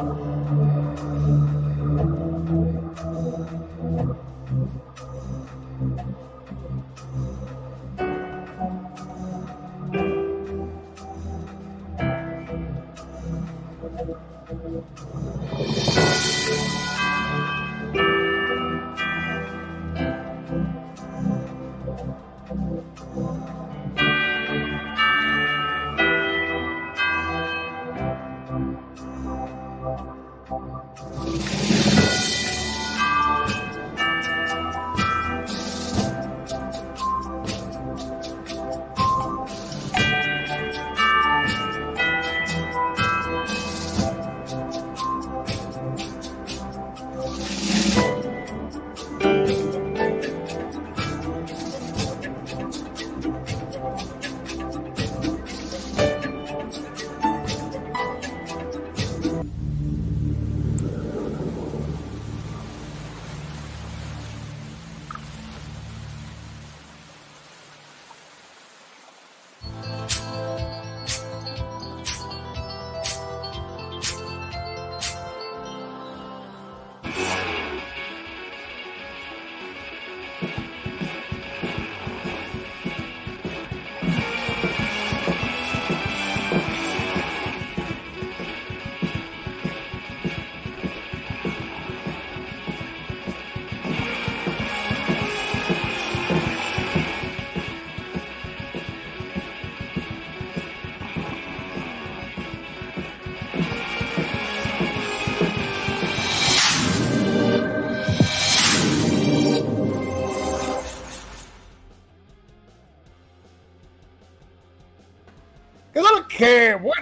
Que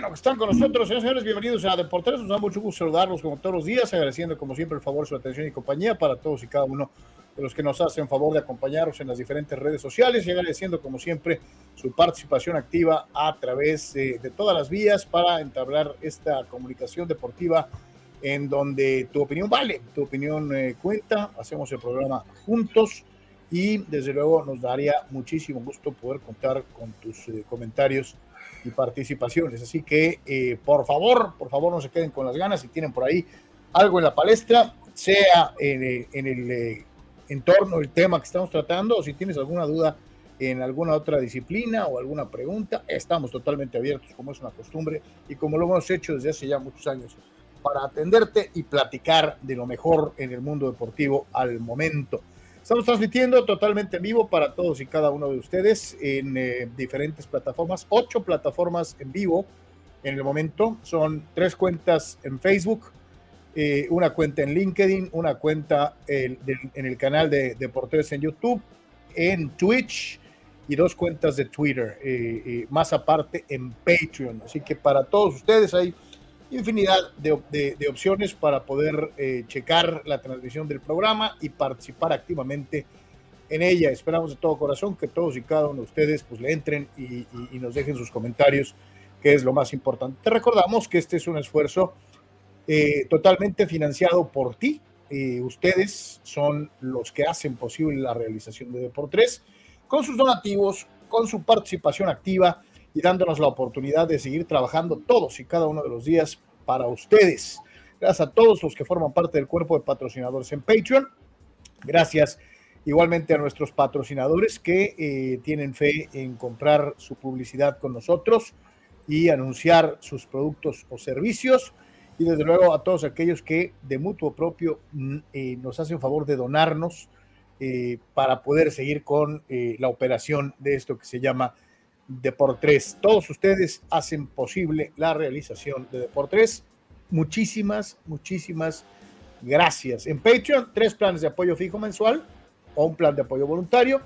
bueno están con nosotros, señores, señores, bienvenidos a Deportes. Nos da mucho gusto saludarlos como todos los días, agradeciendo como siempre el favor, su atención y compañía para todos y cada uno de los que nos hacen favor de acompañarnos en las diferentes redes sociales y agradeciendo como siempre su participación activa a través de, todas las vías para entablar esta comunicación deportiva en donde tu opinión vale, tu opinión eh, cuenta, hacemos el programa juntos y desde luego nos daría muchísimo gusto poder contar con tus eh, comentarios participaciones. Así que, eh, por favor, por favor, no se queden con las ganas. Si tienen por ahí algo en la palestra, sea en, eh, el eh, entorno, el tema que estamos tratando, o si tienes alguna duda en alguna otra disciplina o alguna pregunta, estamos totalmente abiertos, como es una costumbre y como lo hemos hecho desde hace ya muchos años, para atenderte y platicar de lo mejor en el mundo deportivo al momento. Estamos transmitiendo totalmente en vivo para todos y cada uno de ustedes en eh, diferentes plataformas, ocho plataformas en vivo en el momento. Son tres cuentas en Facebook, eh, una cuenta en LinkedIn, una cuenta en el canal de Deportes en YouTube, en Twitch y dos cuentas de Twitter, eh, más aparte en Patreon. Así que para todos ustedes hay infinidad de, opciones para poder eh, checar la transmisión del programa y participar activamente en ella. Esperamos de todo corazón que todos y cada uno de ustedes pues le entren y, nos dejen sus comentarios, que es lo más importante. Te recordamos que este es un esfuerzo eh, totalmente financiado por ti. Eh, ustedes son los que hacen posible la realización de Deportes con sus donativos, con su participación activa y dándonos la oportunidad de seguir trabajando todos y cada uno de los días para ustedes. Gracias a todos los que forman parte del cuerpo de patrocinadores en Patreon. Gracias igualmente a nuestros patrocinadores que eh, tienen fe en comprar su publicidad con nosotros y anunciar sus productos o servicios. Y desde luego a todos aquellos que de mutuo propio mm, eh, nos hacen favor de donarnos eh, para poder seguir con la operación de esto que se llama Deportes. Todos ustedes hacen posible la realización de Deportes. Muchísimas, muchísimas gracias. En Patreon, tres planes de apoyo fijo mensual o un plan de apoyo voluntario.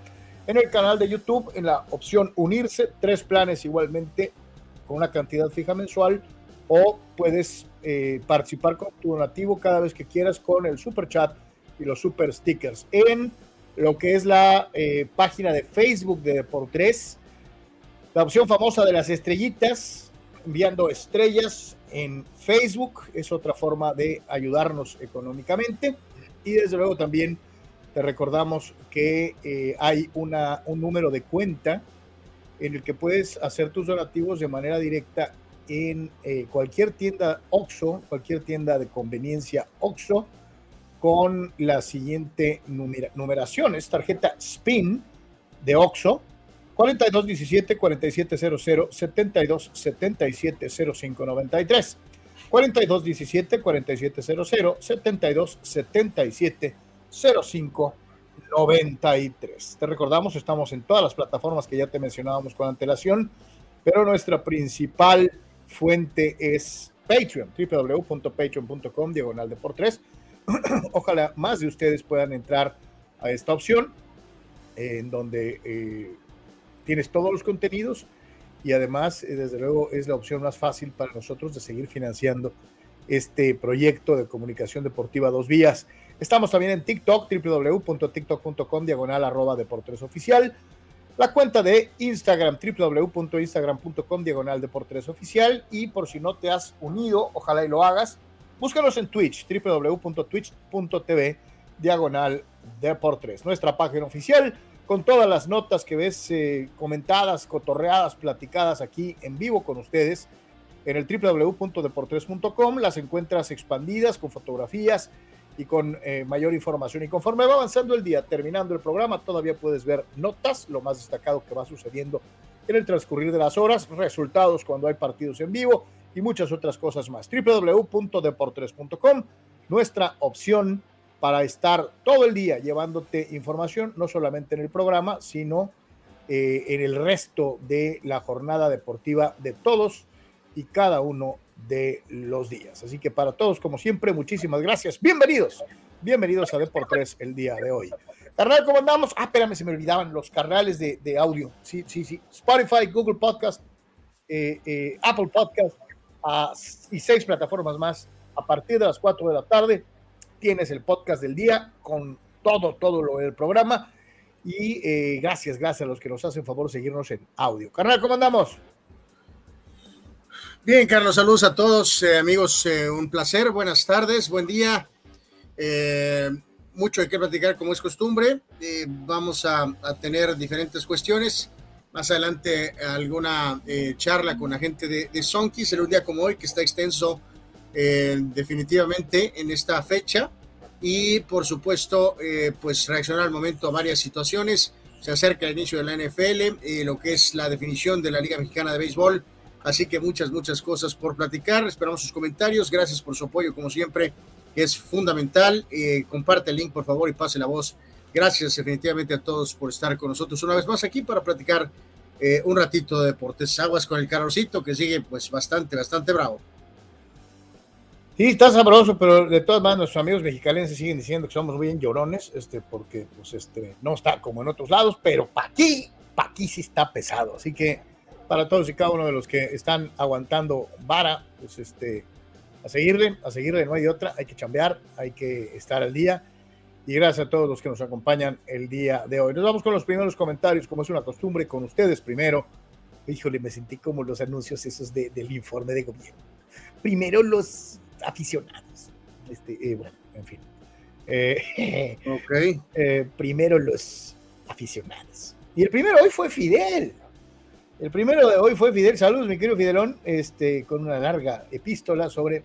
En el canal de YouTube, en la opción unirse, tres planes igualmente con una cantidad fija mensual o puedes eh, participar con tu donativo cada vez que quieras con el super chat y los super stickers. En lo que es la eh, página de Facebook de Deportes, la opción famosa de las estrellitas, enviando estrellas en Facebook, es otra forma de ayudarnos económicamente. Y desde luego también te recordamos que eh, hay una, un número de cuenta en el que puedes hacer tus donativos de manera directa en eh, cualquier tienda OXO, cualquier tienda de conveniencia OXO, con la siguiente numeración. Es tarjeta SPIN de OXO, 4217 4700 72 77 0593. 4217 4700 72 77 0593. Te recordamos, estamos en todas las plataformas que ya te mencionábamos con antelación, pero nuestra principal fuente es Patreon, www.patreon.com, diagonal de por tres. Ojalá más de ustedes puedan entrar a esta opción, en donde eh, tienes todos los contenidos y además, eh, desde luego, es la opción más fácil para nosotros de seguir financiando este proyecto de comunicación deportiva dos vías. Estamos también en TikTok, www.tiktok.com, diagonal arroba deportes oficial. La cuenta de Instagram, www.instagram.com, diagonal deportes oficial. Y por si no te has unido, ojalá y lo hagas, búscanos en Twitch, www.twitch.tv, diagonal deportes. Nuestra página oficial con todas las notas que ves eh, comentadas, cotorreadas, platicadas aquí en vivo con ustedes en el www.deportres.com. Las encuentras expandidas con fotografías y con eh, mayor información. Y conforme va avanzando el día, terminando el programa, todavía puedes ver notas, lo más destacado que va sucediendo en el transcurrir de las horas, resultados cuando hay partidos en vivo y muchas otras cosas más. www.deportres.com, nuestra opción para estar todo el día llevándote información, no solamente en el programa, sino eh, en el resto de la jornada deportiva de todos y cada uno de los días. Así que para todos, como siempre, muchísimas gracias. Bienvenidos, bienvenidos a Deportes el día de hoy. Carnal, ¿cómo andamos? Ah, espérame, se me olvidaban los canales de, audio. Sí, sí, sí. Spotify, Google Podcast, eh, eh, Apple Podcast ah, y seis plataformas más a partir de las 4 de la tarde tienes el podcast del día con todo, todo lo del programa. Y eh, gracias, gracias a los que nos hacen favor seguirnos en audio. Carnal, ¿cómo andamos? Bien, Carlos, saludos a todos, eh, amigos. Eh, un placer, buenas tardes, buen día. mucho hay que platicar, como es costumbre. vamos a, tener diferentes cuestiones. Más adelante, alguna charla con la gente de, de Sonki. Será un día como hoy, que está extenso eh, definitivamente en esta fecha y por supuesto eh, pues reaccionar al momento a varias situaciones. Se acerca el inicio de la NFL, eh, lo que es la definición de la Liga Mexicana de Béisbol. Así que muchas, muchas cosas por platicar. Esperamos sus comentarios. Gracias por su apoyo, como siempre, es fundamental. comparte el link, por favor, y pase la voz. Gracias definitivamente a todos por estar con nosotros una vez más aquí para platicar un ratito de deportes. Aguas con el calorcito que sigue pues bastante, bastante bravo. Sí, está sabroso, pero de todas maneras nuestros amigos mexicanos siguen diciendo que somos muy llorones, este, porque pues este, no está como en otros lados, pero para aquí, para aquí sí está pesado. Así que para todos y cada uno de los que están aguantando vara, pues este, a seguirle, a seguirle, no hay otra, hay que chambear, hay que estar al día. Y gracias a todos los que nos acompañan el día de hoy. Nos vamos con los primeros comentarios, como es una costumbre, con ustedes primero. Híjole, me sentí como los anuncios esos del informe de gobierno. Primero los aficionados. Este, eh, bueno, en fin. Eh, eh, primero los aficionados. Y el primero hoy fue Fidel. El primero de hoy fue Fidel. Saludos, mi querido Fidelón, este, con una larga epístola sobre,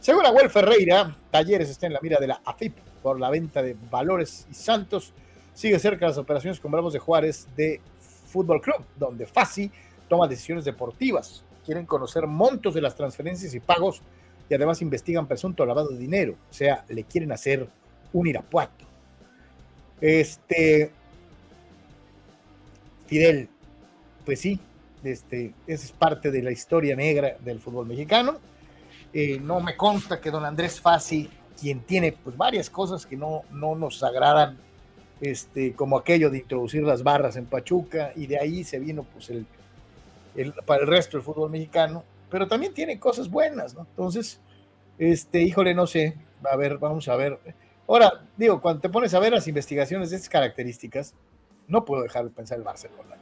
según Abuel Ferreira, Talleres está en la mira de la AFIP por la venta de valores y Santos. Sigue cerca las operaciones con Bravos de Juárez de Fútbol Club, donde FASI toma decisiones deportivas. Quieren conocer montos de las transferencias y pagos y además investigan presunto lavado de dinero, o sea, le quieren hacer un Irapuato. Este, Fidel, pues sí, este, esa es parte de la historia negra del fútbol mexicano. Eh, no me consta que don Andrés Fassi, quien tiene pues varias cosas que no, no nos agradan, este, como aquello de introducir las barras en Pachuca, y de ahí se vino pues el, el para el resto del fútbol mexicano, pero también tiene cosas buenas, ¿no? Entonces, este, híjole, no sé, a ver, vamos a ver. Ahora, digo, cuando te pones a ver las investigaciones de estas características, no puedo dejar de pensar el Barcelona.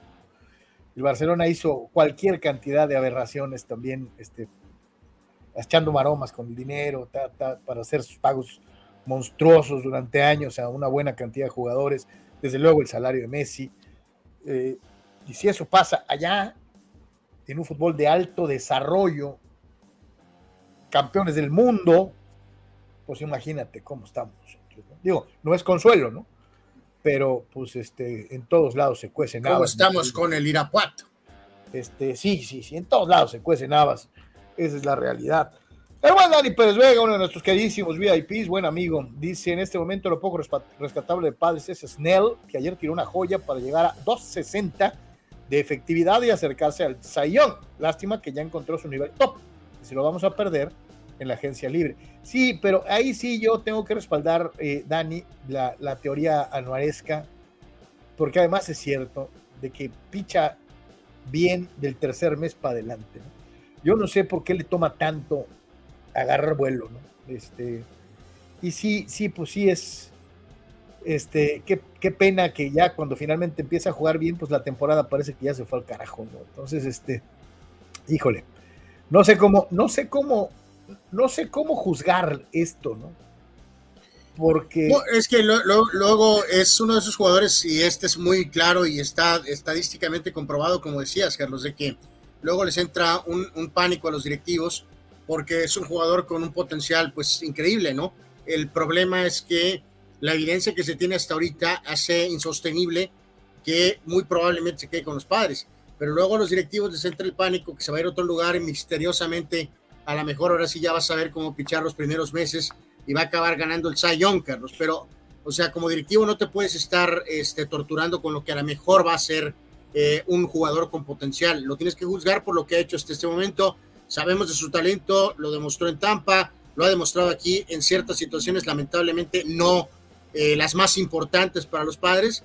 El Barcelona hizo cualquier cantidad de aberraciones también, este, echando maromas con el dinero, para hacer sus pagos monstruosos durante años a una buena cantidad de jugadores, desde luego el salario de Messi. Eh, y si eso pasa allá, en un fútbol de alto desarrollo, campeones del mundo, pues imagínate cómo estamos nosotros. Digo, no es consuelo, ¿no? Pero pues este, en todos lados se cuecen ¿Cómo estamos con el Irapuato? Este, sí, sí, sí, en todos lados se cuecen habas. Esa es la realidad. El buen Dani Pérez Vega, uno de nuestros queridísimos VIPs, buen amigo, dice: En este momento lo poco rescatable de padres es Snell, que ayer tiró una joya para llegar a 260 de efectividad y acercarse al Sayón. Lástima que ya encontró su nivel top. Si lo vamos a perder en la agencia libre. Sí, pero ahí sí yo tengo que respaldar, eh, Dani, la, teoría anuaresca, porque además es cierto de que picha bien del tercer mes para adelante. Yo no sé por qué le toma tanto agarrar vuelo, ¿no? Este, y sí, sí, pues sí es, este, qué, qué, pena que ya cuando finalmente empieza a jugar bien, pues la temporada parece que ya se fue al carajo, ¿no? Entonces, este, híjole, no sé cómo, no sé cómo, no sé cómo juzgar esto, ¿no? Porque... es que luego es uno de esos jugadores, y este es muy claro y está estadísticamente comprobado, como decías, Carlos, de que luego les entra un, un pánico a los directivos porque es un jugador con un potencial pues increíble, ¿no? El problema es que la evidencia que se tiene hasta ahorita hace insostenible que muy probablemente se quede con los padres. Pero luego los directivos les entra el pánico que se va a ir a otro lugar y misteriosamente a lo mejor ahora sí ya vas a ver cómo pichar los primeros meses y va a acabar ganando el Cy Young, Carlos. Pero, o sea, como directivo no te puedes estar este, torturando con lo que a lo mejor va a ser eh, un jugador con potencial. Lo tienes que juzgar por lo que ha hecho hasta este momento Sabemos de su talento, lo demostró en Tampa, lo ha demostrado aquí en ciertas situaciones, lamentablemente no eh, las más importantes para los padres.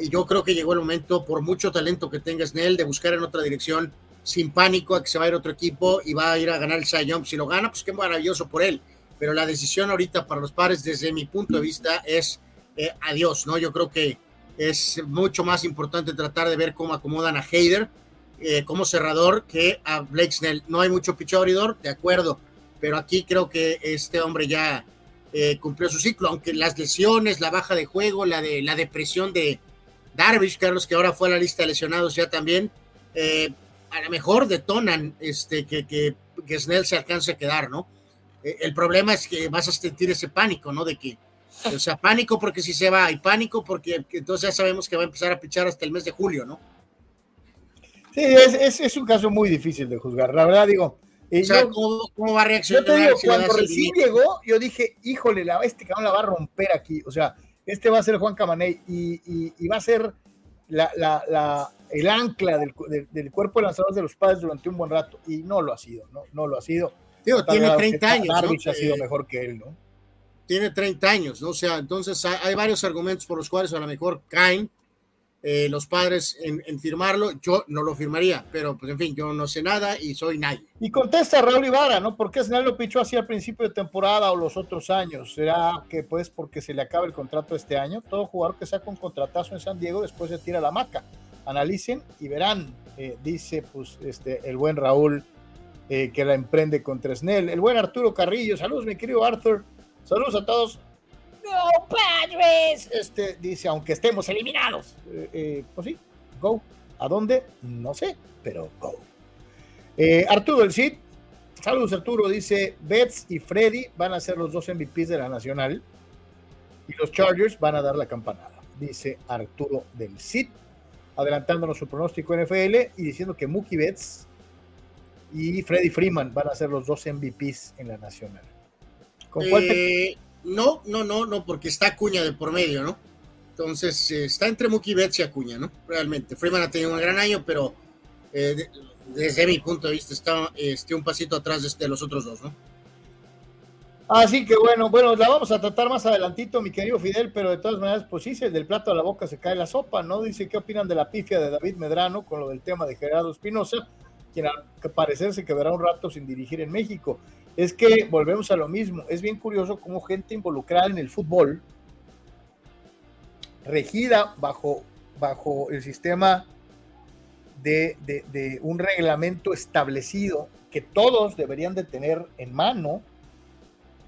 Y yo creo que llegó el momento, por mucho talento que tenga Snell, de buscar en otra dirección, sin pánico a que se va a ir otro equipo y va a ir a ganar el Cy Si lo gana, pues qué maravilloso por él. Pero la decisión ahorita para los padres, desde mi punto de vista, es eh, adiós, ¿no? Yo creo que es mucho más importante tratar de ver cómo acomodan a Hayder eh, como cerrador que a Blake Snell. No hay mucho pitch abridor, de acuerdo, pero aquí creo que este hombre ya eh, cumplió su ciclo, aunque las lesiones, la baja de juego, la de la depresión de Darvish, Carlos, que ahora fue a la lista de lesionados ya también, eh, a lo mejor detonan este, que, que, que, Snell se alcance a quedar, ¿no? el problema es que vas a sentir ese pánico, ¿no? De que, o sea, pánico porque si se va, y pánico porque entonces ya sabemos que va a empezar a pichar hasta el mes de julio, ¿no? Sí, es, es, un caso muy difícil de juzgar. La verdad, digo. Eh, ¿cómo, va a reaccionar? Yo te digo, cuando recién llegó, yo dije, híjole, la, este cabrón la va a romper aquí. O sea, este va a ser Juan Camaney y, y, va a ser la, la, el ancla del, del, cuerpo de lanzadores de los padres durante un buen rato. Y no lo ha sido, no, no lo ha sido. Digo, tiene 30 años. Darvish ha sido mejor que él, ¿no? Tiene 30 años, ¿no? O sea, entonces hay varios argumentos por los cuales a lo mejor caen eh, los padres en, firmarlo, yo no lo firmaría, pero pues en fin, yo no sé nada y soy nadie. Y contesta Raúl Ibarra, ¿no? ¿Por qué Snell lo pichó así al principio de temporada o los otros años? ¿Será que pues porque se le acaba el contrato este año? Todo jugador que saca un contratazo en San Diego después se tira la maca. Analicen y verán, eh, dice pues este el buen Raúl eh, que la emprende contra Snell. El buen Arturo Carrillo, saludos mi querido Arthur, saludos a todos. ¡No, Padres! Este, dice, aunque estemos eliminados. Eh, eh, pues sí, go. ¿A dónde? No sé, pero go. Eh, Arturo el Cid. Saludos, Arturo. Dice, Betts y Freddy van a ser los dos MVPs de la Nacional. Y los Chargers van a dar la campanada. Dice Arturo del Cid. Adelantándonos su pronóstico NFL y diciendo que Mookie Betts y Freddy Freeman van a ser los dos MVPs en la Nacional. ¿Con cuál te... No, no, no, no, porque está Acuña de por medio, ¿no? Entonces, eh, está entre Mookie Betts y Acuña, ¿no? Realmente. Freeman ha tenido un gran año, pero eh, desde mi punto de vista está este, un pasito atrás de, los otros dos, ¿no? Así que bueno, bueno, la vamos a tratar más adelantito, mi querido Fidel, pero de todas maneras, pues sí, el del plato a la boca se cae la sopa, ¿no? Dice, ¿qué opinan de la pifia de David Medrano con lo del tema de Gerardo Espinosa, quien al parecer se quedará un rato sin dirigir en México? Es que volvemos a lo mismo. Es bien curioso cómo gente involucrada en el fútbol, regida bajo, bajo el sistema de, de, un reglamento establecido que todos deberían de tener en mano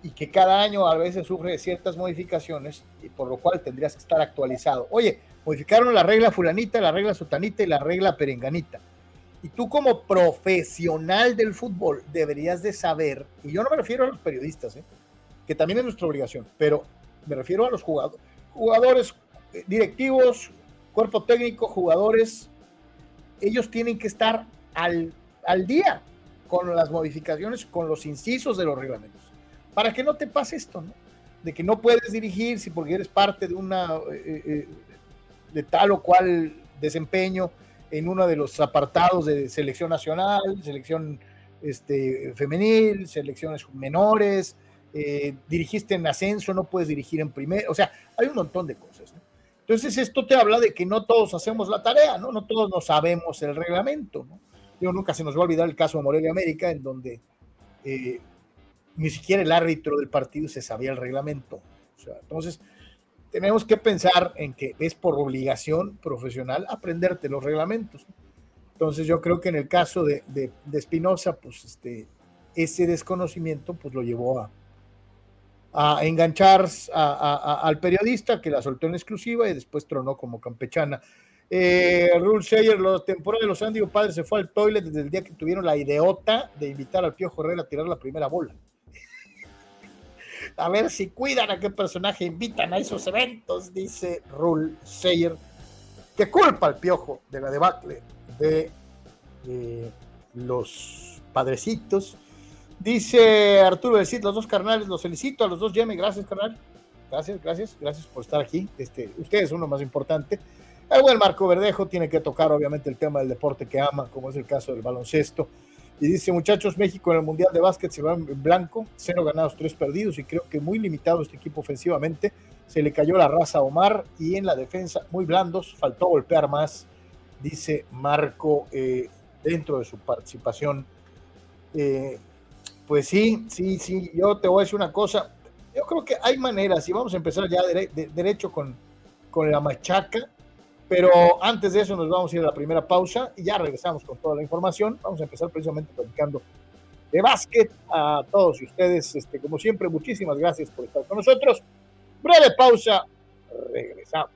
y que cada año a veces sufre ciertas modificaciones y por lo cual tendrías que estar actualizado. Oye, modificaron la regla fulanita, la regla sotanita y la regla perenganita Y tú como profesional del fútbol deberías de saber, y yo no me refiero a los periodistas, ¿eh? que también es nuestra obligación, pero me refiero a los jugadores, jugadores, eh, directivos, cuerpo técnico, jugadores, ellos tienen que estar al, al día con las modificaciones, con los incisos de los reglamentos, para que no te pase esto, ¿no? De que no puedes dirigir si porque eres parte de una eh, de tal o cual desempeño en uno de los apartados de selección nacional, selección este, femenil, selecciones menores, eh, dirigiste en ascenso, no puedes dirigir en primer, o sea, hay un montón de cosas. Entonces esto te habla de que no todos hacemos la tarea, ¿no? No todos no sabemos el reglamento, ¿no? Yo nunca se nos va a olvidar el caso de Morelia América, en donde eh, ni siquiera el árbitro del partido se sabía el reglamento. Entonces, tenemos que pensar en que es por obligación profesional aprenderte los reglamentos. Entonces yo creo que en el caso de, de, Espinosa, pues este, ese desconocimiento pues lo llevó a, a enganchar al periodista que la soltó en exclusiva y después tronó como campechana. Eh, Rule Sayer, la temporada de los Andy Padres se fue al toilet desde el día que tuvieron la ideota de invitar al Piojo Herrera a tirar la primera bola a ver si cuidan a qué personaje invitan a esos eventos, dice Rule Sayer, que culpa al piojo de la debacle de eh, los padrecitos. Dice Arturo decir los dos carnales, los felicito a los dos, Jimmy, gracias, carnal. Gracias, gracias, gracias por estar aquí. Este, ustedes son lo más importante. El buen Marco Verdejo tiene que tocar, obviamente, el tema del deporte que ama, como es el caso del baloncesto. Y dice, muchachos, México en el Mundial de Básquet se va en blanco, cero ganados, tres perdidos, y creo que muy limitado este equipo ofensivamente. Se le cayó la raza a Omar y en la defensa muy blandos, faltó golpear más, dice Marco eh, dentro de su participación. Eh, pues sí, sí, sí, yo te voy a decir una cosa, yo creo que hay maneras, y vamos a empezar ya derecho con, con la machaca, pero antes de eso nos vamos a ir a la primera pausa y ya regresamos con toda la información. Vamos a empezar precisamente platicando de básquet a todos ustedes. Este, como siempre, muchísimas gracias por estar con nosotros. Breve pausa, regresamos.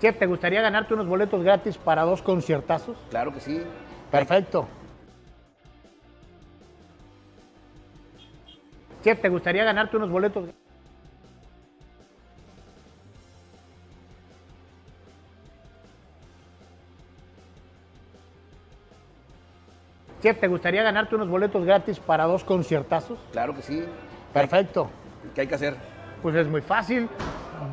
Chef, ¿te gustaría ganarte unos boletos gratis para dos conciertazos? Claro que sí. Perfecto. Chef, ¿te gustaría ganarte unos boletos? Chef, ¿te gustaría ganarte unos boletos gratis para dos conciertazos? Claro que sí. Perfecto. ¿Qué hay que hacer? Pues es muy fácil.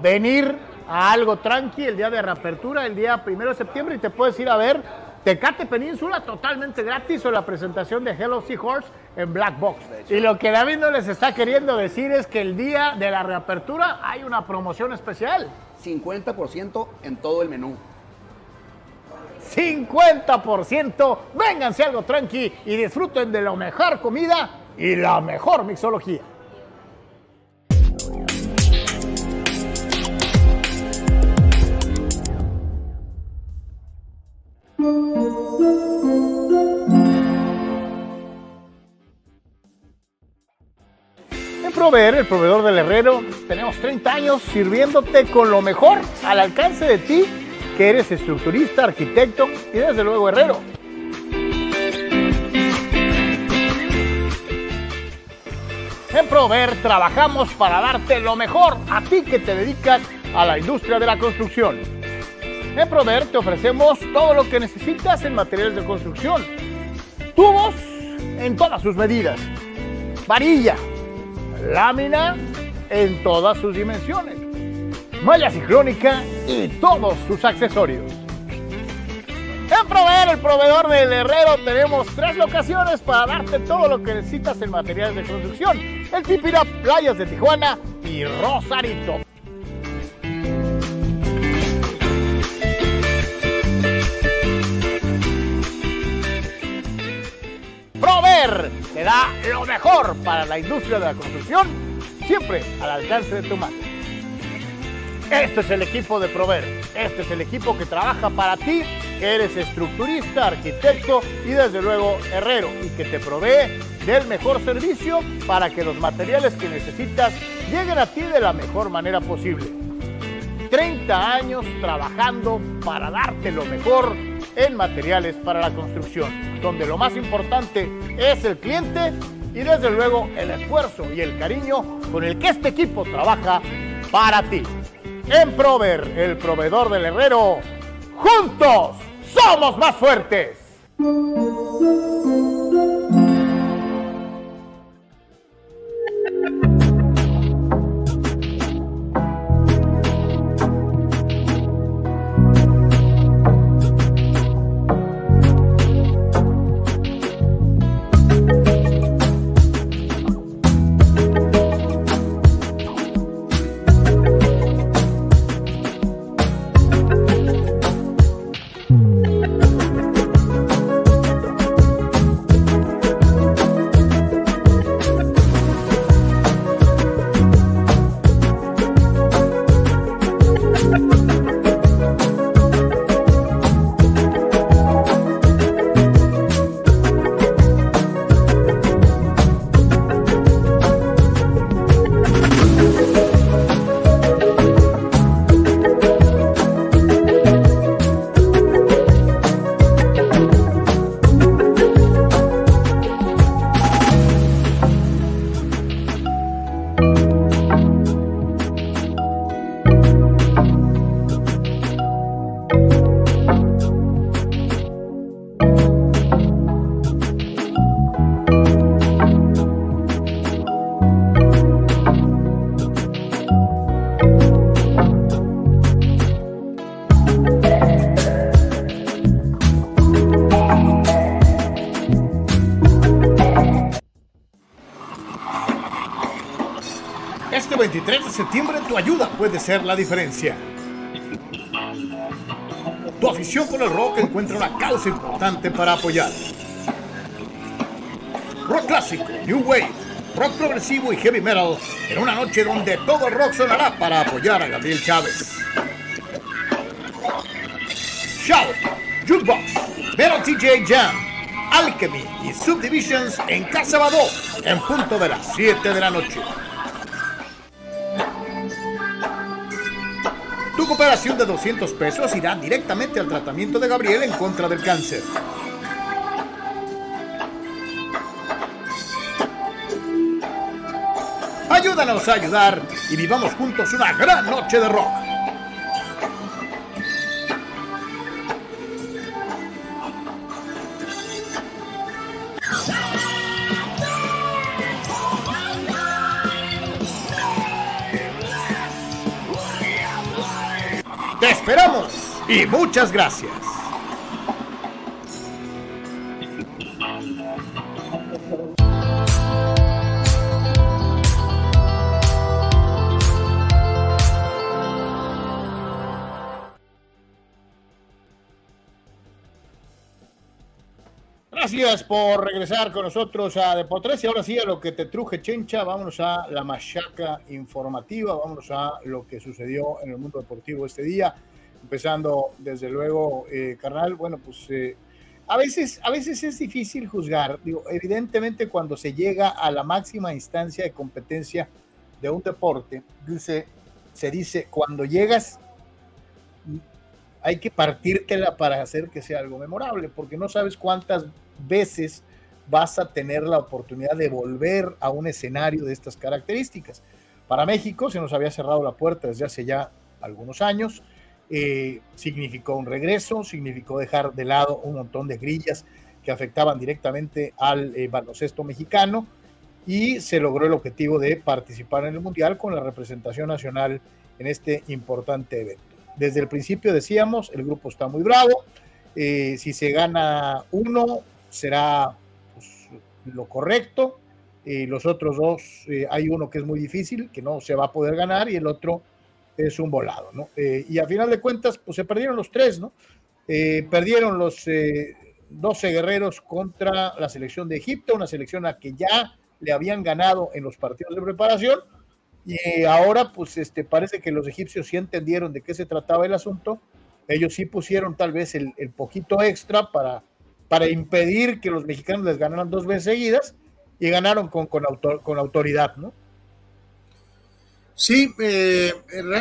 Venir a algo tranqui el día de reapertura, el día primero de septiembre, y te puedes ir a ver Tecate Península totalmente gratis o la presentación de Hello Seahorse en Black Box. Y lo que David no les está queriendo decir es que el día de la reapertura hay una promoción especial. 50% en todo el menú. 50%. Vénganse algo tranqui y disfruten de la mejor comida y la mejor mixología. El proveedor del herrero, tenemos 30 años sirviéndote con lo mejor al alcance de ti, que eres estructurista, arquitecto y desde luego herrero. En Proveer trabajamos para darte lo mejor a ti que te dedicas a la industria de la construcción. En Prover te ofrecemos todo lo que necesitas en materiales de construcción. Tubos en todas sus medidas. Varilla. Lámina en todas sus dimensiones. Malla ciclónica y todos sus accesorios. En Proveer, el proveedor del herrero, tenemos tres locaciones para darte todo lo que necesitas en materiales de construcción. El Tipira, Playas de Tijuana y Rosarito. Prover te da lo mejor para la industria de la construcción, siempre al alcance de tu mano. Este es el equipo de Prover. Este es el equipo que trabaja para ti eres estructurista, arquitecto y desde luego herrero y que te provee del mejor servicio para que los materiales que necesitas lleguen a ti de la mejor manera posible. 30 años trabajando para darte lo mejor en materiales para la construcción, donde lo más importante es el cliente y desde luego el esfuerzo y el cariño con el que este equipo trabaja para ti. En Prover, el proveedor del herrero, juntos somos más fuertes. 23 de septiembre tu ayuda puede ser la diferencia. Tu afición por el rock encuentra una causa importante para apoyar. Rock clásico, New Wave, rock progresivo y heavy metal en una noche donde todo el rock sonará para apoyar a Gabriel Chávez. Shout, Jukebox, Metal TJ Jam, Alchemy y Subdivisions en Casa Badó en punto de las 7 de la noche. Tu cooperación de 200 pesos irá directamente al tratamiento de Gabriel en contra del cáncer. Ayúdanos a ayudar y vivamos juntos una gran noche de rock. Y muchas gracias. Gracias por regresar con nosotros a Deportes y ahora sí a lo que te truje Chencha, vámonos a la machaca informativa, vámonos a lo que sucedió en el mundo deportivo este día, empezando desde luego, eh, carnal, bueno, pues eh, a, veces, a veces es difícil juzgar, digo, evidentemente cuando se llega a la máxima instancia de competencia de un deporte, dice, se dice, cuando llegas hay que partírtela para hacer que sea algo memorable, porque no sabes cuántas veces vas a tener la oportunidad de volver a un escenario de estas características. Para México se nos había cerrado la puerta desde hace ya algunos años, eh, significó un regreso, significó dejar de lado un montón de grillas que afectaban directamente al eh, baloncesto mexicano y se logró el objetivo de participar en el Mundial con la representación nacional en este importante evento. Desde el principio decíamos, el grupo está muy bravo, eh, si se gana uno, será pues, lo correcto. Los otros dos, hay uno que es muy difícil, que no se va a poder ganar, y el otro es un volado, ¿no? Eh, y a final de cuentas, pues se perdieron los tres, ¿no? Eh, perdieron los 12 guerreros contra la selección de Egipto, una selección a que ya le habían ganado en los partidos de preparación, y ahora, pues este, parece que los egipcios sí entendieron de qué se trataba el asunto ellos sí pusieron tal vez el, poquito extra para, para impedir que los mexicanos les ganaran dos veces seguidas y ganaron con, con autoridad, ¿no? Sí, eh,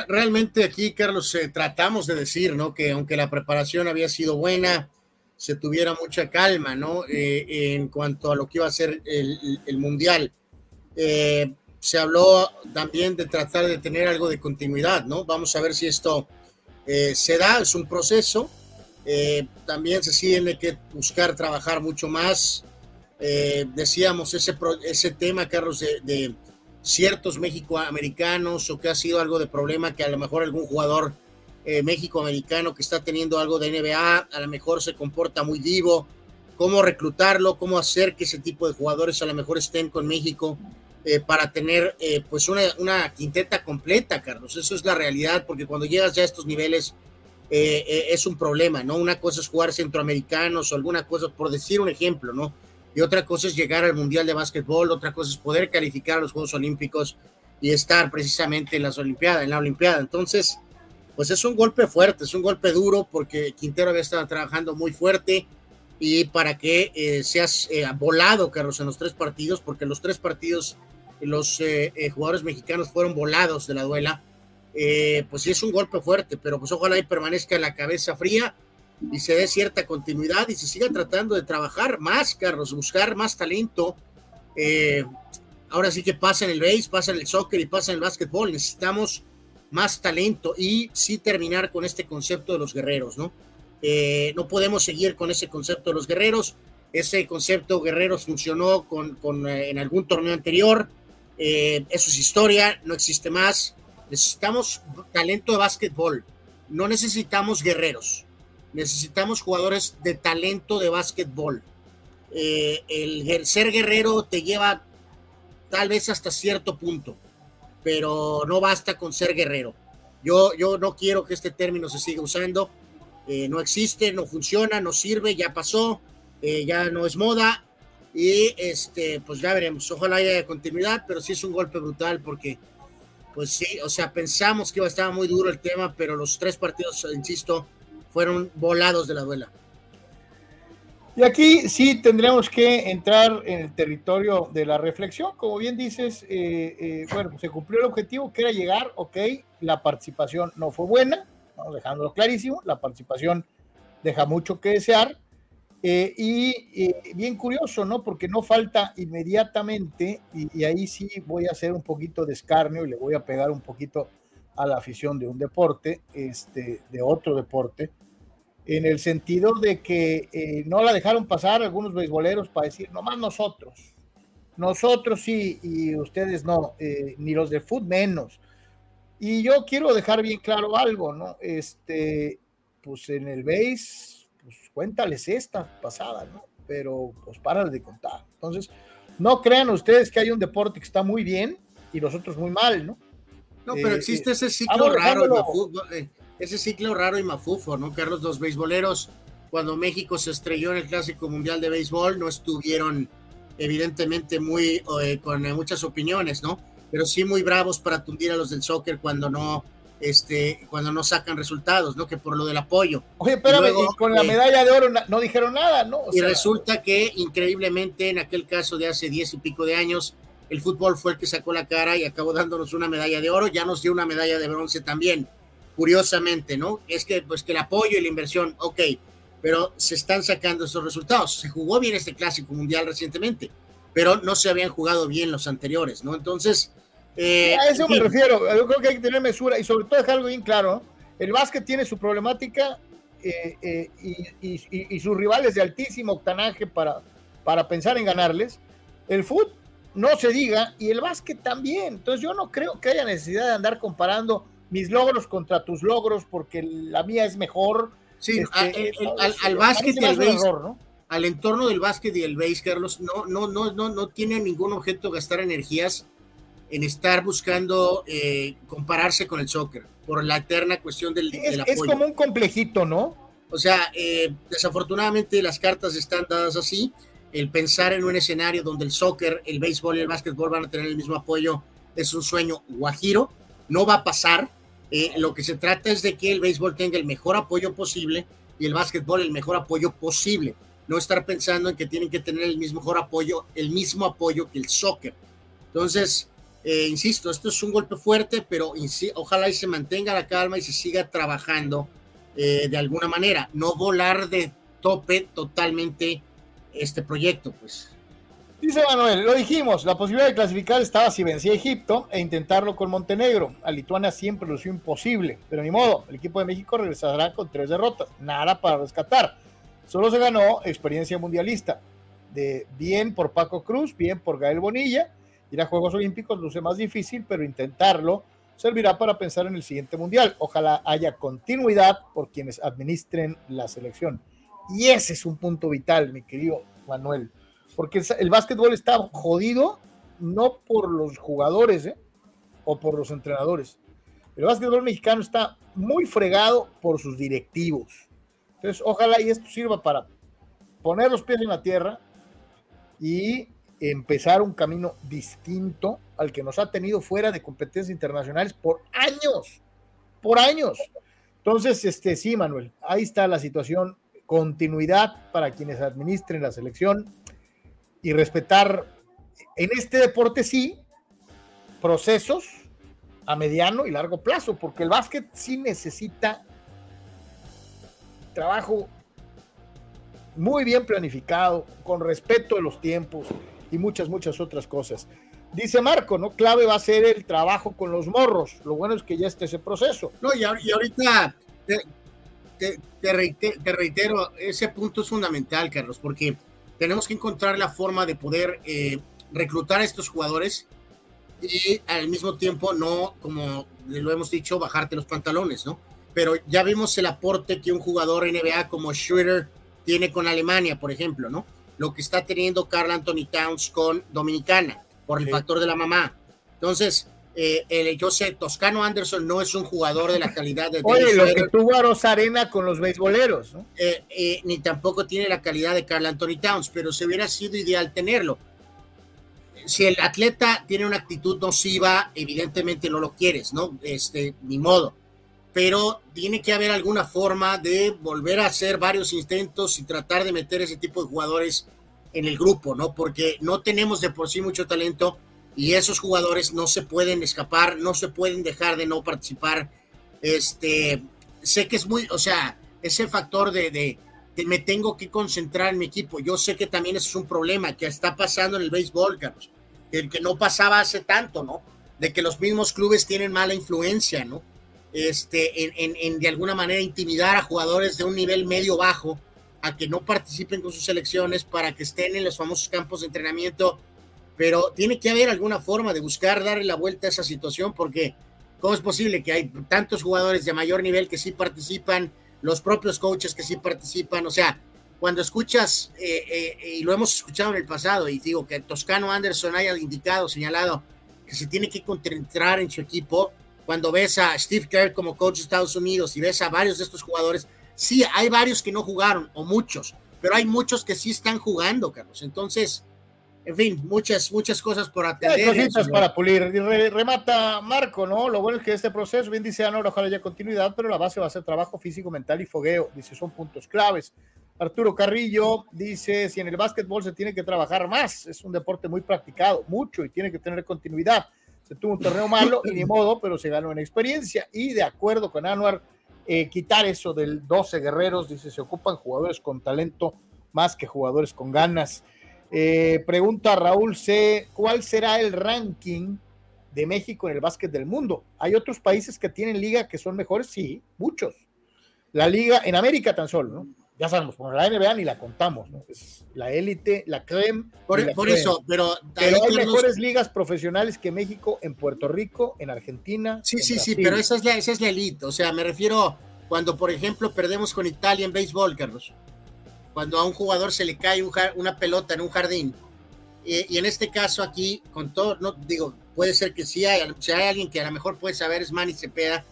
realmente aquí, Carlos, eh, tratamos de decir, ¿no? Que aunque la preparación había sido buena, se tuviera mucha calma, ¿no? Eh, en cuanto a lo que iba a ser el, Mundial. se habló también de tratar de tener algo de continuidad, ¿no? Vamos a ver si esto se da, es un proceso. también se tiene que buscar trabajar mucho más. decíamos ese, ese tema, Carlos, de ciertos México-americanos o que ha sido algo de problema que a lo mejor algún jugador eh, México-americano que está teniendo algo de NBA a lo mejor se comporta muy vivo, cómo reclutarlo, cómo hacer que ese tipo de jugadores a lo mejor estén con México eh, para tener eh, pues una, una, quinteta completa, Carlos. Eso es la realidad, porque cuando llegas ya a estos niveles es un problema, ¿no? Una cosa es jugar centroamericanos o alguna cosa, por decir un ejemplo, ¿no? Y otra cosa es llegar al Mundial de Básquetbol, otra cosa es poder calificar a los Juegos Olímpicos y estar precisamente en las Olimpiadas, en la Olimpiada. Entonces, pues es un golpe fuerte, es un golpe duro porque Quintero había estado trabajando muy fuerte y para que eh, seas eh, volado, Carlos, en los tres partidos, porque los tres partidos los eh, jugadores mexicanos fueron volados de la duela, pues sí es un golpe fuerte, pero pues ojalá y permanezca la cabeza fría y se dé cierta continuidad y se siga tratando de trabajar más, Carlos, buscar más talento. Eh, ahora sí que pasa en el base, pasa en el soccer y pasa en el básquetbol. Necesitamos más talento y sí terminar con este concepto de los guerreros, ¿no? Eh, no podemos seguir con ese concepto de los guerreros. Ese concepto guerreros funcionó con, con eh, en algún torneo anterior. eso es historia, no existe más. Necesitamos talento de básquetbol. No necesitamos guerreros necesitamos jugadores de talento de básquetbol. Eh, el ser guerrero te lleva tal vez hasta cierto punto, pero no basta con ser guerrero. Yo, yo no quiero que este término se siga usando. Eh, no existe, no funciona, no sirve, ya pasó, eh, ya no es moda. Y este, pues ya veremos. Ojalá haya continuidad, pero sí es un golpe brutal porque, pues sí, o sea, pensamos que iba a estar muy duro el tema, pero los tres partidos, insisto, fueron volados de la duela. Y aquí sí tendríamos que entrar en el territorio de la reflexión. Como bien dices, eh, eh, bueno, se cumplió el objetivo que era llegar, ok, la participación no fue buena, dejándolo clarísimo, la participación deja mucho que desear. Eh, y bien curioso, ¿no? Porque no falta inmediatamente, y, y, ahí sí voy a hacer un poquito de escarnio y le voy a pegar un poquito a la afición de un deporte, este, de otro deporte, en el sentido de que eh, no la dejaron pasar algunos beisboleros para decir, nomás nosotros, nosotros sí y ustedes no, eh, ni los de fútbol menos. Y yo quiero dejar bien claro algo, ¿no? Este, pues en el base, pues cuéntales esta pasada, ¿no? Pero pues para de contar. Entonces, no crean ustedes que hay un deporte que está muy bien y los otros muy mal, ¿no? No, pero existe ese ciclo raro ese ciclo raro y mafufo, ¿no? Carlos, los beisboleros, cuando México se estrelló en el Clásico Mundial de Béisbol, no estuvieron evidentemente muy eh, con eh, muchas opiniones, ¿no? Pero sí muy bravos para tundir a los del soccer cuando no este, cuando no sacan resultados, ¿no? Que por lo del apoyo. Oye, espérame, con la eh, medalla de oro no dijeron nada, ¿no? y resulta que increíblemente en aquel caso de hace diez y pico de años, el fútbol fue el que sacó la cara y acabó dándonos una medalla de oro, ya nos dio una medalla de bronce también curiosamente, ¿no? Es que, pues, que el apoyo y la inversión, ok, pero se están sacando esos resultados. Se jugó bien este clásico mundial recientemente, pero no se habían jugado bien los anteriores, ¿no? Entonces... Eh, a eso me refiero, yo creo que hay que tener mesura y sobre todo dejar algo bien claro, el básquet tiene su problemática eh, eh, y, sus rivales de altísimo octanaje para, para pensar en ganarles. El fútbol no se diga y el básquet también. Entonces yo no creo que haya necesidad de andar comparando mis logros contra tus logros porque la mía es mejor. Sí, este, al, básquet y al base, al entorno del básquet y el base, Carlos, no, no, no, no, no tiene ningún objeto gastar energías en estar buscando eh, compararse con el soccer por la eterna cuestión del, es, Es como un complejito, ¿no? O sea, eh, desafortunadamente las cartas están dadas así. El pensar en un escenario donde el soccer, el béisbol y el básquetbol van a tener el mismo apoyo es un sueño guajiro. No va a pasar Eh, lo que se trata es de que el béisbol tenga el mejor apoyo posible y el básquetbol el mejor apoyo posible. No estar pensando en que tienen que tener el mismo mejor apoyo, el mismo apoyo que el soccer. Entonces, eh, insisto, esto es un golpe fuerte, pero ojalá y se mantenga la calma y se siga trabajando eh, de alguna manera. No volar de tope totalmente este proyecto, pues. Dice Manuel, lo dijimos, la posibilidad de clasificar estaba si vencía Egipto e intentarlo con Montenegro. A Lituania siempre lo hizo imposible, pero ni modo, el equipo de México regresará con tres derrotas, nada para rescatar. Solo se ganó experiencia mundialista. De bien por Paco Cruz, bien por Gael Bonilla. Ir a Juegos Olímpicos luce más difícil, pero intentarlo servirá para pensar en el siguiente mundial. Ojalá haya continuidad por quienes administren la selección. Y ese es un punto vital, mi querido Manuel porque el básquetbol está jodido no por los jugadores ¿eh? o por los entrenadores. El básquetbol mexicano está muy fregado por sus directivos. Entonces, ojalá y esto sirva para poner los pies en la tierra y empezar un camino distinto al que nos ha tenido fuera de competencias internacionales por años, por años. Entonces, este sí, Manuel, ahí está la situación, continuidad para quienes administren la selección y respetar en este deporte sí procesos a mediano y largo plazo, porque el básquet sí necesita trabajo muy bien planificado, con respeto de los tiempos y muchas, muchas otras cosas. Dice Marco, ¿no? Clave va a ser el trabajo con los morros. Lo bueno es que ya está ese proceso. No, y, ahorita te, te reitero, ese punto es fundamental, Carlos, porque tenemos que encontrar la forma de poder eh, reclutar a estos jugadores y al mismo tiempo no, como lo hemos dicho, bajarte los pantalones, ¿no? Pero ya vimos el aporte que un jugador NBA como Schroeder tiene con Alemania, por ejemplo, ¿no? Lo que está teniendo Carl Anthony Towns con Dominicana, por el factor de la mamá. Entonces, eh, el, yo sé, Toscano Anderson no es un jugador de la calidad de. Oye, lo que tuvo a Rosarena con los beisboleros, ¿no? Eh, eh, ni tampoco tiene la calidad de Carl Anthony Towns, pero se hubiera sido ideal tenerlo. Si el atleta tiene una actitud nociva, evidentemente no lo quieres, ¿no? Este, ni modo. Pero tiene que haber alguna forma de volver a hacer varios intentos y tratar de meter ese tipo de jugadores en el grupo, ¿no? Porque no tenemos de por sí mucho talento y esos jugadores no se pueden escapar, no se pueden dejar de no participar. Este, sé que es muy, o sea, ese factor de, de, me tengo que concentrar en mi equipo. Yo sé que también es un problema que está pasando en el béisbol, Carlos, que, que no pasaba hace tanto, ¿no? De que los mismos clubes tienen mala influencia, ¿no? Este, en, en, en de alguna manera intimidar a jugadores de un nivel medio bajo a que no participen con sus selecciones para que estén en los famosos campos de entrenamiento pero tiene que haber alguna forma de buscar darle la vuelta a esa situación porque ¿cómo es posible que hay tantos jugadores de mayor nivel que sí participan, los propios coaches que sí participan? O sea, cuando escuchas, eh, eh, y lo hemos escuchado en el pasado, y digo que Toscano Anderson haya indicado, señalado que se tiene que concentrar en su equipo, cuando ves a Steve Kerr como coach de Estados Unidos y ves a varios de estos jugadores, sí, hay varios que no jugaron, o muchos, pero hay muchos que sí están jugando, Carlos. Entonces, en fin, muchas, muchas cosas por atender. cositas para pulir. remata Marco, ¿no? Lo bueno es que este proceso, bien dice Anor, ojalá haya continuidad, pero la base va a ser trabajo físico, mental y fogueo. Dice, son puntos claves. Arturo Carrillo dice, si en el básquetbol se tiene que trabajar más, es un deporte muy practicado, mucho, y tiene que tener continuidad. Se tuvo un torneo malo y ni modo, pero se ganó en experiencia. Y de acuerdo con Anuar, eh, quitar eso del 12 guerreros, dice, se ocupan jugadores con talento más que jugadores con ganas. Eh, pregunta Raúl C. ¿Cuál será el ranking de México en el básquet del mundo? ¿Hay otros países que tienen liga que son mejores? Sí, muchos. La liga en América tan solo, ¿no? Ya sabemos, por la NBA ni la contamos, ¿no? Es la élite, la creme. Por, eso, pero, pero hay mejores ligas profesionales que México en Puerto Rico, en Argentina. Sí, sí, sí, pero esa es, la, esa es la élite. O sea, me refiero cuando, por ejemplo, perdemos con Italia en béisbol, Carlos cuando a un jugador se le cae una pelota en un jardín. y en este caso aquí, con todo, no digo, puede ser que sí hay, si hay alguien que a lo mejor puede saber es Manny Cepeda.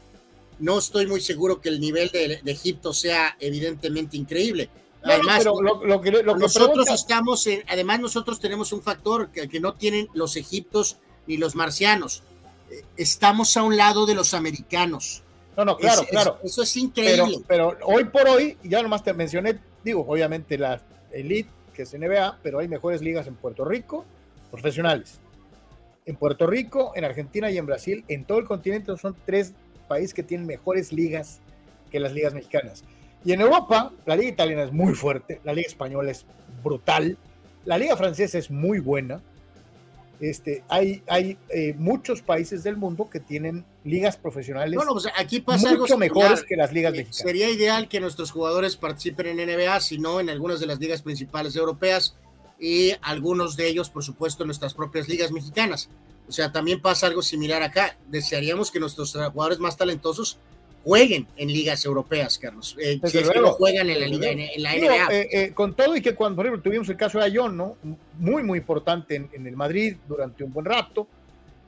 No estoy muy seguro que el nivel de, Egipto sea evidentemente increíble. Además, lo, que, nosotros estamos, además nosotros tenemos un factor que, que no tienen los egiptos ni los marcianos. Eh, estamos a un lado de los americanos No, no, claro, claro. eso es increíble. Pero, hoy por hoy, ya nomás te mencioné, digo, obviamente la Elite, que es NBA, pero hay mejores ligas en Puerto Rico, profesionales. En Puerto Rico, en Argentina y en Brasil, en todo el continente son tres países que tienen mejores ligas que las ligas mexicanas. Y en Europa, la liga italiana es muy fuerte, la liga española es brutal, la liga francesa es muy buena, este, hay, hay eh, muchos países del mundo que tienen ligas profesionales bueno, pues aquí pasa mucho mejores que las ligas mexicanas. Sería ideal que nuestros jugadores participen en NBA, si no en algunas de las ligas principales europeas y algunos de ellos, por supuesto, en nuestras propias ligas mexicanas. O sea, también pasa algo similar acá. Desearíamos que nuestros jugadores más talentosos jueguen en ligas europeas, Carlos. Eh, si es que no juegan en la, liga, en, la NBA. Eh, eh, con todo y que cuando, por ejemplo, tuvimos el caso de Ayón, ¿no? Muy, muy importante en, el Madrid durante un buen rato.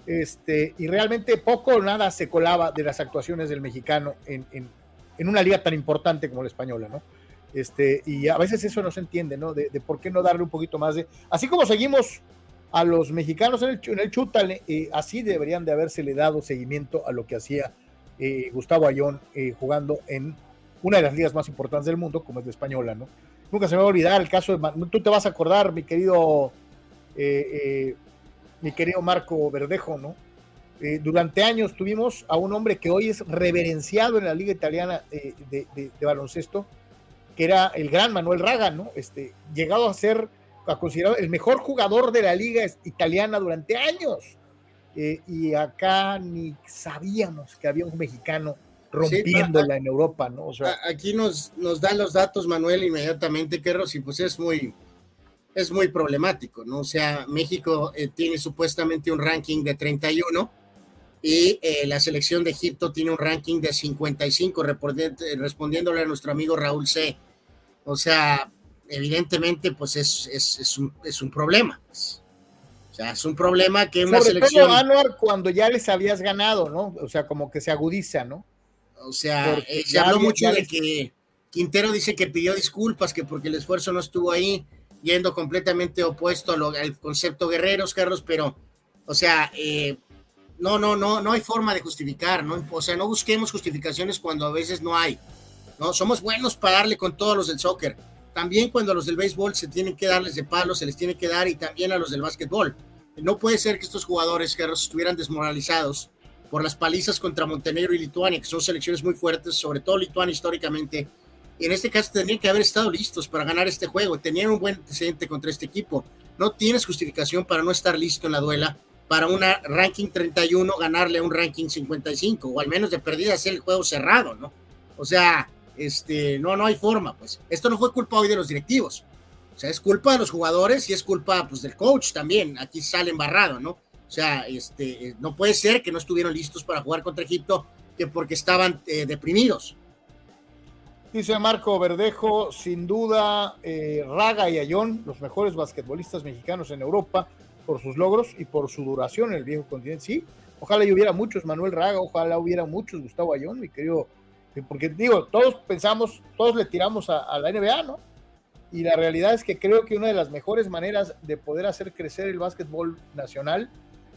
Este, y realmente poco o nada se colaba de las actuaciones del mexicano en, en, una liga tan importante como la española, ¿no? Este, y a veces eso no se entiende, ¿no? De, por qué no darle un poquito más de. Así como seguimos a los mexicanos en el, en el Chútale, así deberían de habérsele dado seguimiento a lo que hacía eh, Gustavo Ayón eh, jugando en una de las ligas más importantes del mundo, como es la española, ¿no? Nunca se me va a olvidar el caso de, tú te vas a acordar, mi querido, eh, mi querido Marco Verdejo, ¿no? durante años tuvimos a un hombre que hoy es reverenciado en la liga italiana de, baloncesto, que era el gran Manuel Raga, ¿no? Este, llegado a ser considerado el mejor jugador de la liga italiana durante años. Eh, y acá ni sabíamos que había un mexicano rompiéndola en Europa, ¿no? aquí nos, nos dan los datos, Manuel, inmediatamente, que y pues es muy, es muy problemático, ¿no? O sea, México eh, tiene supuestamente un ranking de 31 y eh, la selección de Egipto tiene un ranking de 55, respondiéndole a nuestro amigo Raúl C. O sea, evidentemente, pues es, es, es, un, es un problema. Pues. O sea, es un problema que una Sobre selección. Todo Anuar cuando ya les habías ganado, ¿no? O sea, como que se agudiza, ¿no? O sea, eh, se habló mucho de que Quintero dice que pidió disculpas, que porque el esfuerzo no estuvo ahí, yendo completamente opuesto al concepto guerreros, Carlos, pero, o sea, eh, no, no, no, no hay forma de justificar, ¿no? O sea, no busquemos justificaciones cuando a veces no hay, ¿no? Somos buenos para darle con todos los del soccer también cuando a los del béisbol se tienen que darles de palo, se les tiene que dar y también a los del básquetbol. No puede ser que estos jugadores, que estuvieran desmoralizados por las palizas contra Montenegro y Lituania, que son selecciones muy fuertes, sobre todo Lituania históricamente. Y en este caso tendrían que haber estado listos para ganar este juego. Tenían un buen antecedente contra este equipo. No tienes justificación para no estar listo en la duela, para una ranking 31 ganarle a un ranking 55, o al menos de perdida hacer el juego cerrado, ¿no? O sea, este, no, no hay forma, pues. Esto no fue culpa hoy de los directivos. O sea, es culpa de los jugadores y es culpa, pues, del coach también. Aquí sale embarrado, ¿no? O sea, este, no puede ser que no estuvieron listos para jugar contra Egipto que porque estaban eh, deprimidos. Dice Marco Verdejo, sin duda, eh, Raga y Ayón, los mejores basquetbolistas mexicanos en Europa, por sus logros y por su duración en el viejo continente. Sí, ojalá hubiera muchos Manuel Raga, ojalá hubiera muchos Gustavo Ayón, mi querido porque digo, todos pensamos, todos le tiramos a, la NBA, ¿no? Y la realidad es que creo que una de las mejores maneras de poder hacer crecer el básquetbol nacional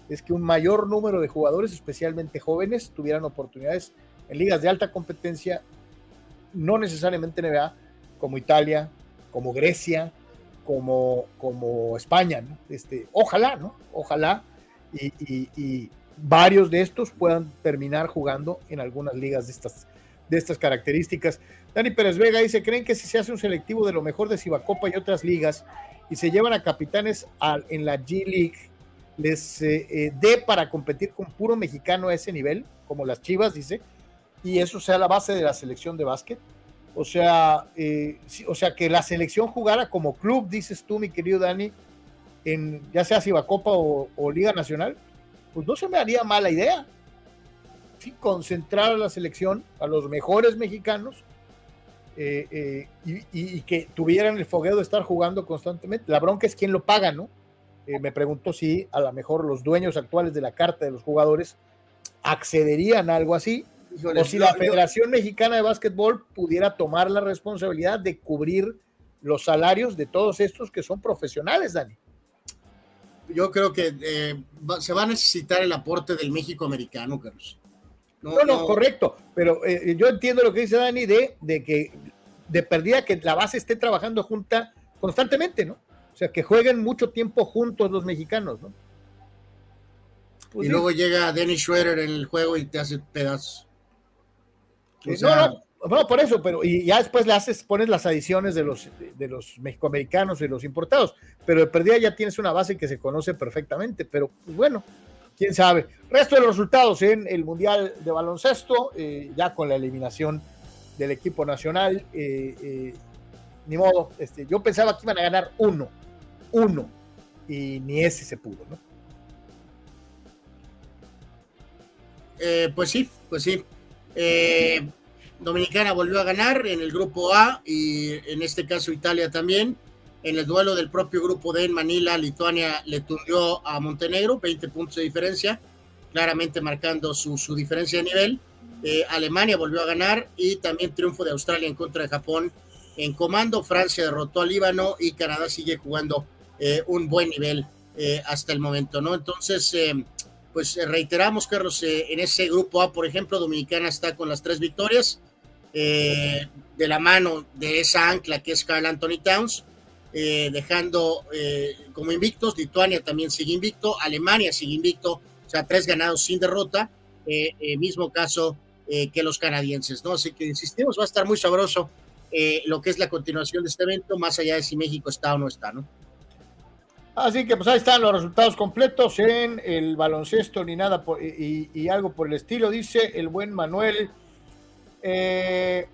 es que un mayor número de jugadores, especialmente jóvenes, tuvieran oportunidades en ligas de alta competencia, no necesariamente NBA, como Italia, como Grecia, como, como España, ¿no? Este, ojalá, ¿no? Ojalá y, y varios de estos puedan terminar jugando en algunas ligas de estas de estas características. Dani Pérez Vega dice, ¿creen que si se hace un selectivo de lo mejor de Cibacopa y otras ligas y se llevan a capitanes en la G League, les eh, eh, dé para competir con puro mexicano a ese nivel, como las Chivas, dice, y eso sea la base de la selección de básquet? O sea, eh, o sea, que la selección jugara como club, dices tú, mi querido Dani, en ya sea Cibacopa o, o Liga Nacional, pues no se me haría mala idea concentrar a la selección, a los mejores mexicanos, eh, eh, y, que tuvieran el fogueo de estar jugando constantemente. La bronca es quién lo paga, ¿no? Eh, me pregunto si a lo mejor los dueños actuales de la carta de los jugadores accederían a algo así, o si la Federación Mexicana de Básquetbol pudiera tomar la responsabilidad de cubrir los salarios de todos estos que son profesionales, Dani. Yo creo que se va a necesitar el aporte del México americano, Carlos. No, no, correcto, pero eh, yo entiendo lo que dice Dani de, de que de perdida que la base esté trabajando junta constantemente, ¿no? O sea, que jueguen mucho tiempo juntos los mexicanos, ¿no? Pues y luego llega Dennis Schroeder en el juego y te hace pedazos. no, no, por eso, pero y ya después le haces, pones las adiciones de los, de los mexicoamericanos y los importados, pero de perdida ya tienes una base que se conoce perfectamente, pero pues bueno, quién sabe. Resto de los resultados en el Mundial de Baloncesto, eh, ya con la eliminación del equipo nacional, eh, eh, ni modo, este, yo pensaba que iban a ganar uno, uno, y ni ese se pudo, ¿no? pues sí, pues sí. Dominicana volvió a ganar en el grupo A y en este caso Italia también. En el duelo del propio grupo D en Manila, Lituania le tundió a Montenegro, 20 puntos de diferencia, claramente marcando su, su diferencia de nivel. Eh, Alemania volvió a ganar y también triunfo de Australia en contra de Japón en comando. Francia derrotó al Líbano y Canadá sigue jugando eh, un buen nivel eh, hasta el momento, ¿no? Entonces, pues reiteramos, Carlos, en ese grupo A, por ejemplo, Dominicana está con las tres victorias eh, de la mano de esa ancla que es Carl Anthony Towns, eh, dejando eh, como invictos, Lituania también sigue invicto, Alemania sigue invicto, o sea, tres ganados sin derrota, mismo caso que los canadienses, ¿no? Así que insistimos, va a estar muy sabroso lo que es la continuación de este evento, más allá de si México está o no está, ¿no? Así que pues ahí están los resultados completos en el baloncesto ni nada y, y, algo por el estilo, dice el buen Manuel eh,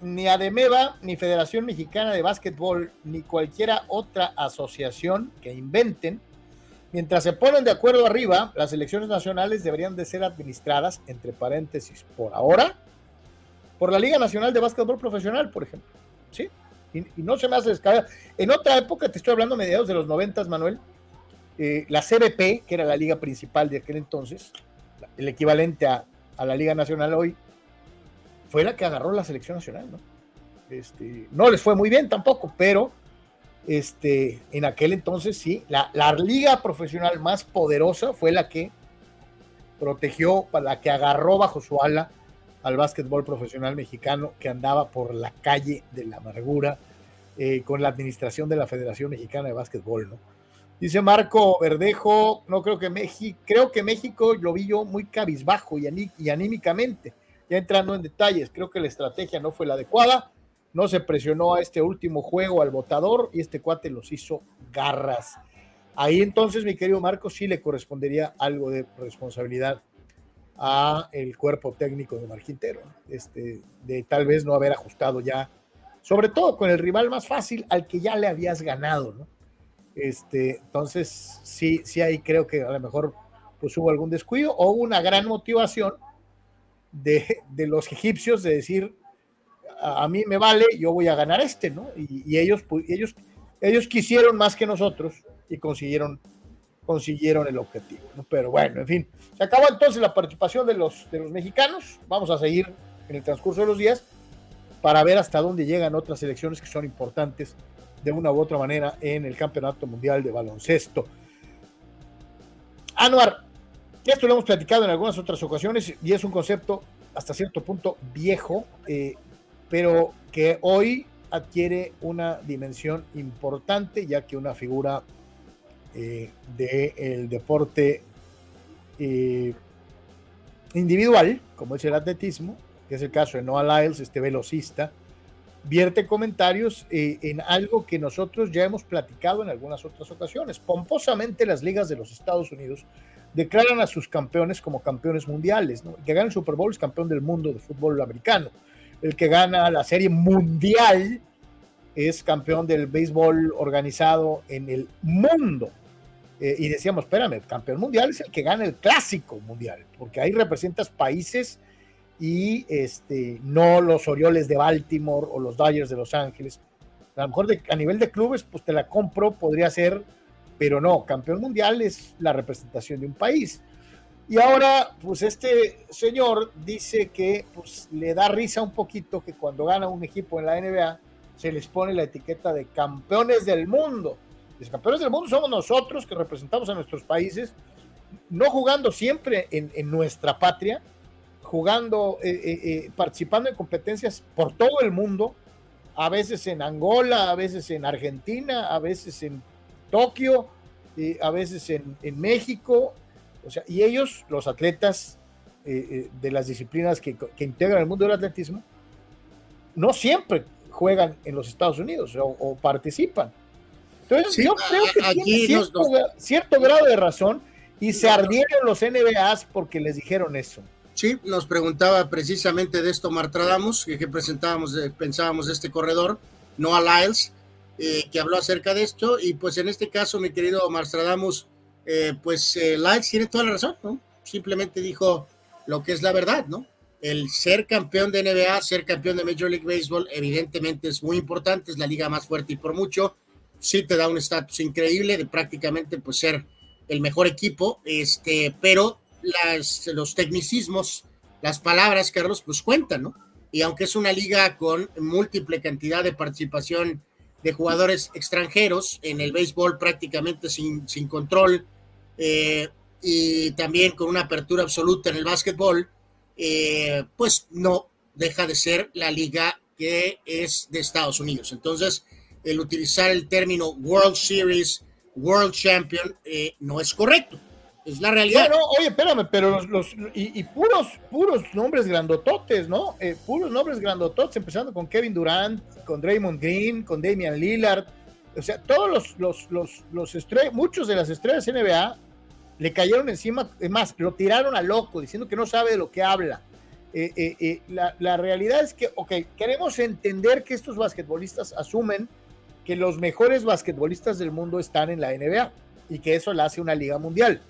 ni ADEMEVA, ni Federación Mexicana de Básquetbol, ni cualquiera otra asociación que inventen, mientras se ponen de acuerdo arriba, las elecciones nacionales deberían de ser administradas, entre paréntesis, por ahora, por la Liga Nacional de Básquetbol Profesional, por ejemplo. ¿Sí? Y, no se me hace descabellado. En otra época, te estoy hablando mediados de los noventas, Manuel, eh, la CBP, que era la liga principal de aquel entonces, el equivalente a, a la Liga Nacional hoy, fue la que agarró la selección nacional, ¿no? Este, no les fue muy bien tampoco, pero este, en aquel entonces sí, la, la liga profesional más poderosa fue la que protegió, la que agarró bajo su ala al básquetbol profesional mexicano que andaba por la calle de la amargura eh, con la administración de la Federación Mexicana de Básquetbol, ¿no? Dice Marco Verdejo, no creo que México, creo que México lo vi yo muy cabizbajo y, y anímicamente ya entrando en detalles, creo que la estrategia no fue la adecuada, no se presionó a este último juego al votador y este cuate los hizo garras. Ahí entonces, mi querido Marco, sí le correspondería algo de responsabilidad a el cuerpo técnico de Marquintero, este, de tal vez no haber ajustado ya, sobre todo con el rival más fácil al que ya le habías ganado, ¿no? Este, entonces, sí, sí ahí creo que a lo mejor pues hubo algún descuido o una gran motivación de, los egipcios de decir, a, mí me vale, yo voy a ganar este, ¿no? Y, ellos, ellos, ellos quisieron más que nosotros y consiguieron, consiguieron el objetivo, ¿no? Pero bueno, en fin, se acabó entonces la participación de los, de los mexicanos, vamos a seguir en el transcurso de los días para ver hasta dónde llegan otras elecciones que son importantes de una u otra manera en el Campeonato Mundial de Baloncesto. Anuar, esto lo hemos platicado en algunas otras ocasiones y es un concepto hasta cierto punto viejo, eh, pero que hoy adquiere una dimensión importante, ya que una figura eh, del deporte eh, individual, como es el atletismo, que es el caso de Noah Lyles, este velocista, vierte comentarios en algo que nosotros ya hemos platicado en algunas otras ocasiones. Pomposamente las ligas de los Estados Unidos declaran a sus campeones como campeones mundiales. El que gana el Super Bowl es campeón del mundo de fútbol americano. El que gana la serie mundial es campeón del béisbol organizado en el mundo. Eh, y decíamos, espérame, campeón mundial es el que gana el clásico mundial, porque ahí representas países y este, no los Orioles de Baltimore o los Dodgers de Los Ángeles. A lo mejor a nivel de clubes, pues te la compro, podría ser pero no, campeón mundial es la representación de un país. Y ahora, pues este señor dice que pues, le da risa un poquito que cuando gana un equipo en la NBA se les pone la etiqueta de campeones del mundo. Los campeones del mundo somos nosotros que representamos a nuestros países, no jugando siempre en, en nuestra patria, jugando, participando en competencias por todo el mundo, a veces en Angola, a veces en Argentina, a veces en Tokio, a veces en, en, México. O sea, y ellos, los atletas de las disciplinas que, que, integran el mundo del atletismo, no siempre juegan en los Estados Unidos o, participan. Entonces, yo creo que aquí tiene cierto, grado de razón y se ardieron los NBAs porque les dijeron eso. Sí, nos preguntaba precisamente de esto Martradamus, que, que presentábamos, pensábamos de este corredor, Noah Lyles, eh, que habló acerca de esto, y pues en este caso, mi querido Marstradamus, eh, pues eh, tiene toda la razón, ¿no? Simplemente dijo lo que es la verdad, ¿no? el ser campeón de NBA, ser campeón de Major League Baseball, evidentemente es muy importante, es la liga más fuerte y por mucho, sí te da un estatus increíble de prácticamente pues ser el mejor equipo, este, pero las, los tecnicismos, las palabras, Carlos, pues cuentan, ¿no? Y aunque es una liga con múltiple cantidad de participación de jugadores extranjeros, en el béisbol prácticamente sin, sin control, eh, y también con una apertura absoluta en el básquetbol, eh, pues no deja de ser la liga que es de Estados Unidos. Entonces, el utilizar el término World Series, World Champion, eh, no es correcto. Es la realidad. No, oye, espérame, pero los, y, puros, puros nombres grandototes, ¿no? Eh, puros nombres grandototes, empezando con Kevin Durant, con Draymond Green, con Damian Lillard. O sea, todos los, los, los, los estrellas, muchos de las estrellas NBA le cayeron encima, es más, lo tiraron a loco, diciendo que no sabe de lo que habla. Eh, eh, eh, la, realidad es que, ok, queremos entender que estos basquetbolistas asumen que los mejores basquetbolistas del mundo están en la NBA y que eso la hace una liga mundial.